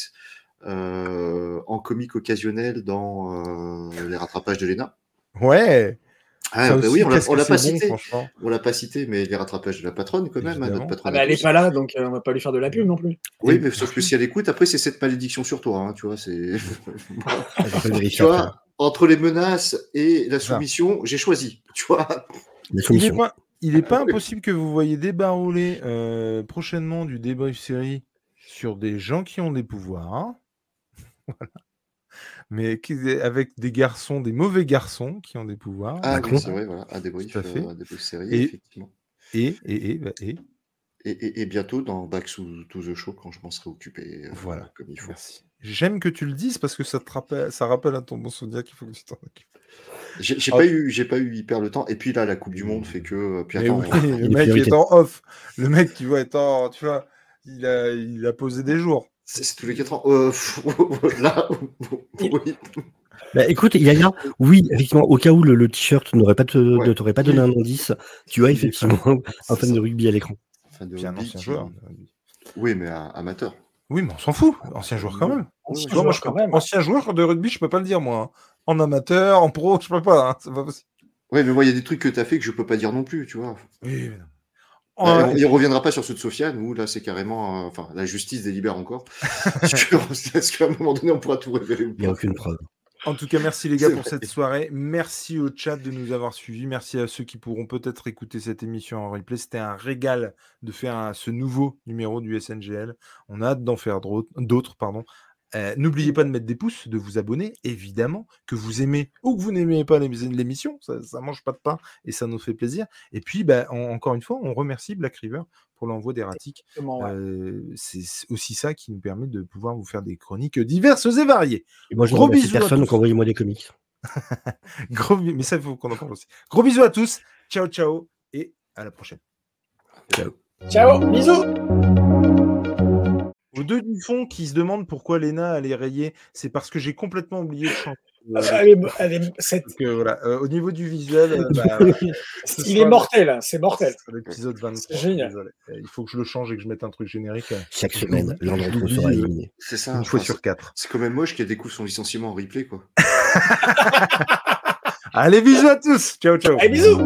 euh, en comique occasionnel dans euh, les rattrapages de l'ENA. Ouais. Ah, bah aussi, oui, on l'a pas bon, cité. On l'a pas cité, mais les rattrapages de la patronne quand même, hein, notre patronne. Ah, mais à elle est tous. pas là, donc euh, on va pas lui faire de la pub non plus. Oui, mais sauf que si elle écoute, après c'est cette malédiction sur toi, hein, tu vois, c'est. [LAUGHS] Tu vois, entre les menaces et la soumission, j'ai choisi, tu vois. Il est soumission. pas, il est pas impossible que vous voyez débarrouler euh, prochainement du débrief série sur des gens qui ont des pouvoirs. [LAUGHS] Voilà. Mais qui- avec des garçons, des mauvais garçons qui ont des pouvoirs. Ah oui, c'est vrai, voilà, un débrief, Tout à fait. euh, un débrief série, Et- effectivement. Et, et, et, bah, et, Et, et- et bientôt dans Back to, to the Show quand je m'en serai occupé euh, Voilà. comme il faut. merci. J'aime que tu le dises parce que ça te rappelle, ça rappelle à ton bon souvenir qu'il faut que tu t'en occupes. J'ai Ah. pas eu, j'ai pas eu hyper le temps. Et puis là, la Coupe du Monde fait que. euh, Puis Mais attends, oui, on- le mec est en off. Le mec, tu vois, est en, tu vois, il a, il a posé des jours. C'est tous les 4 ans. Euh, [LAUGHS] là, oui. Bah, écoute, Yaya, oui, effectivement, au cas où le, le t-shirt n'aurait pas, te, Ouais. ne t'aurait pas donné un indice, tu as Il effectivement [LAUGHS] un fan ça. de rugby à l'écran. Fan de rugby ancien joueur. Oui, mais un amateur. Oui, mais on s'en fout. Ancien joueur quand même. Ancien moi, joueur je quand peux- même. Ancien joueur de rugby, je peux pas le dire, moi. hein. En amateur, en pro, je peux pas. hein, C'est pas possible. Ouais, mais moi, il y a des trucs que tu as fait que je peux pas dire non plus, tu vois. Oui, mais non. Euh, Ouais, on- il reviendra pas sur ceux de Sofiane, où là, c'est carrément. euh, Enfin, la justice délibère encore. [LAUGHS] Est-ce qu'à un moment donné, on pourra tout révéler ou Il n'y a aucune preuve. En tout cas, merci les gars pour vrai. cette soirée. Merci au chat de nous avoir suivis. Merci à ceux qui pourront peut-être écouter cette émission en replay. C'était un régal de faire un- ce nouveau numéro du SNGL. On a hâte d'en faire d'autres. Euh, N'oubliez pas de mettre des pouces, de vous abonner, évidemment, que vous aimez ou que vous n'aimez pas l'ém- l'émission. Ça, ça mange pas de pain et ça nous fait plaisir. Et puis, bah, en- encore une fois, on remercie Black River pour l'envoi des ratiques. Exactement, ouais. Euh, C'est aussi ça qui nous permet de pouvoir vous faire des chroniques diverses et variées. Et moi, je ne Gros remercie bisous à personne, donc envoyez-moi des comics. [LAUGHS] Gros, mais ça, il faut qu'on en parle aussi. Gros bisous à tous. Ciao, ciao. Et à la prochaine. Ciao, bisous Aux deux du fond qui se demandent pourquoi Léna elle est rayée, c'est parce que j'ai complètement oublié de chanter. Euh, Elle est- elle est- cette- donc, euh, voilà. Euh, au niveau du visuel, euh, bah, [LAUGHS] Il est mortel, hein, c'est mortel. c'est l'épisode 23. C'est génial. désolé. Il faut que je le change et que je mette un truc générique Chaque semaine, l'un d'entre eux J'oublie, sera éliminé. C'est ça. une fois sur quatre. C'est quand même moche qu'elle découvre son licenciement en replay, quoi. [LAUGHS] Allez, bisous à tous. Ciao, ciao. Allez, bisous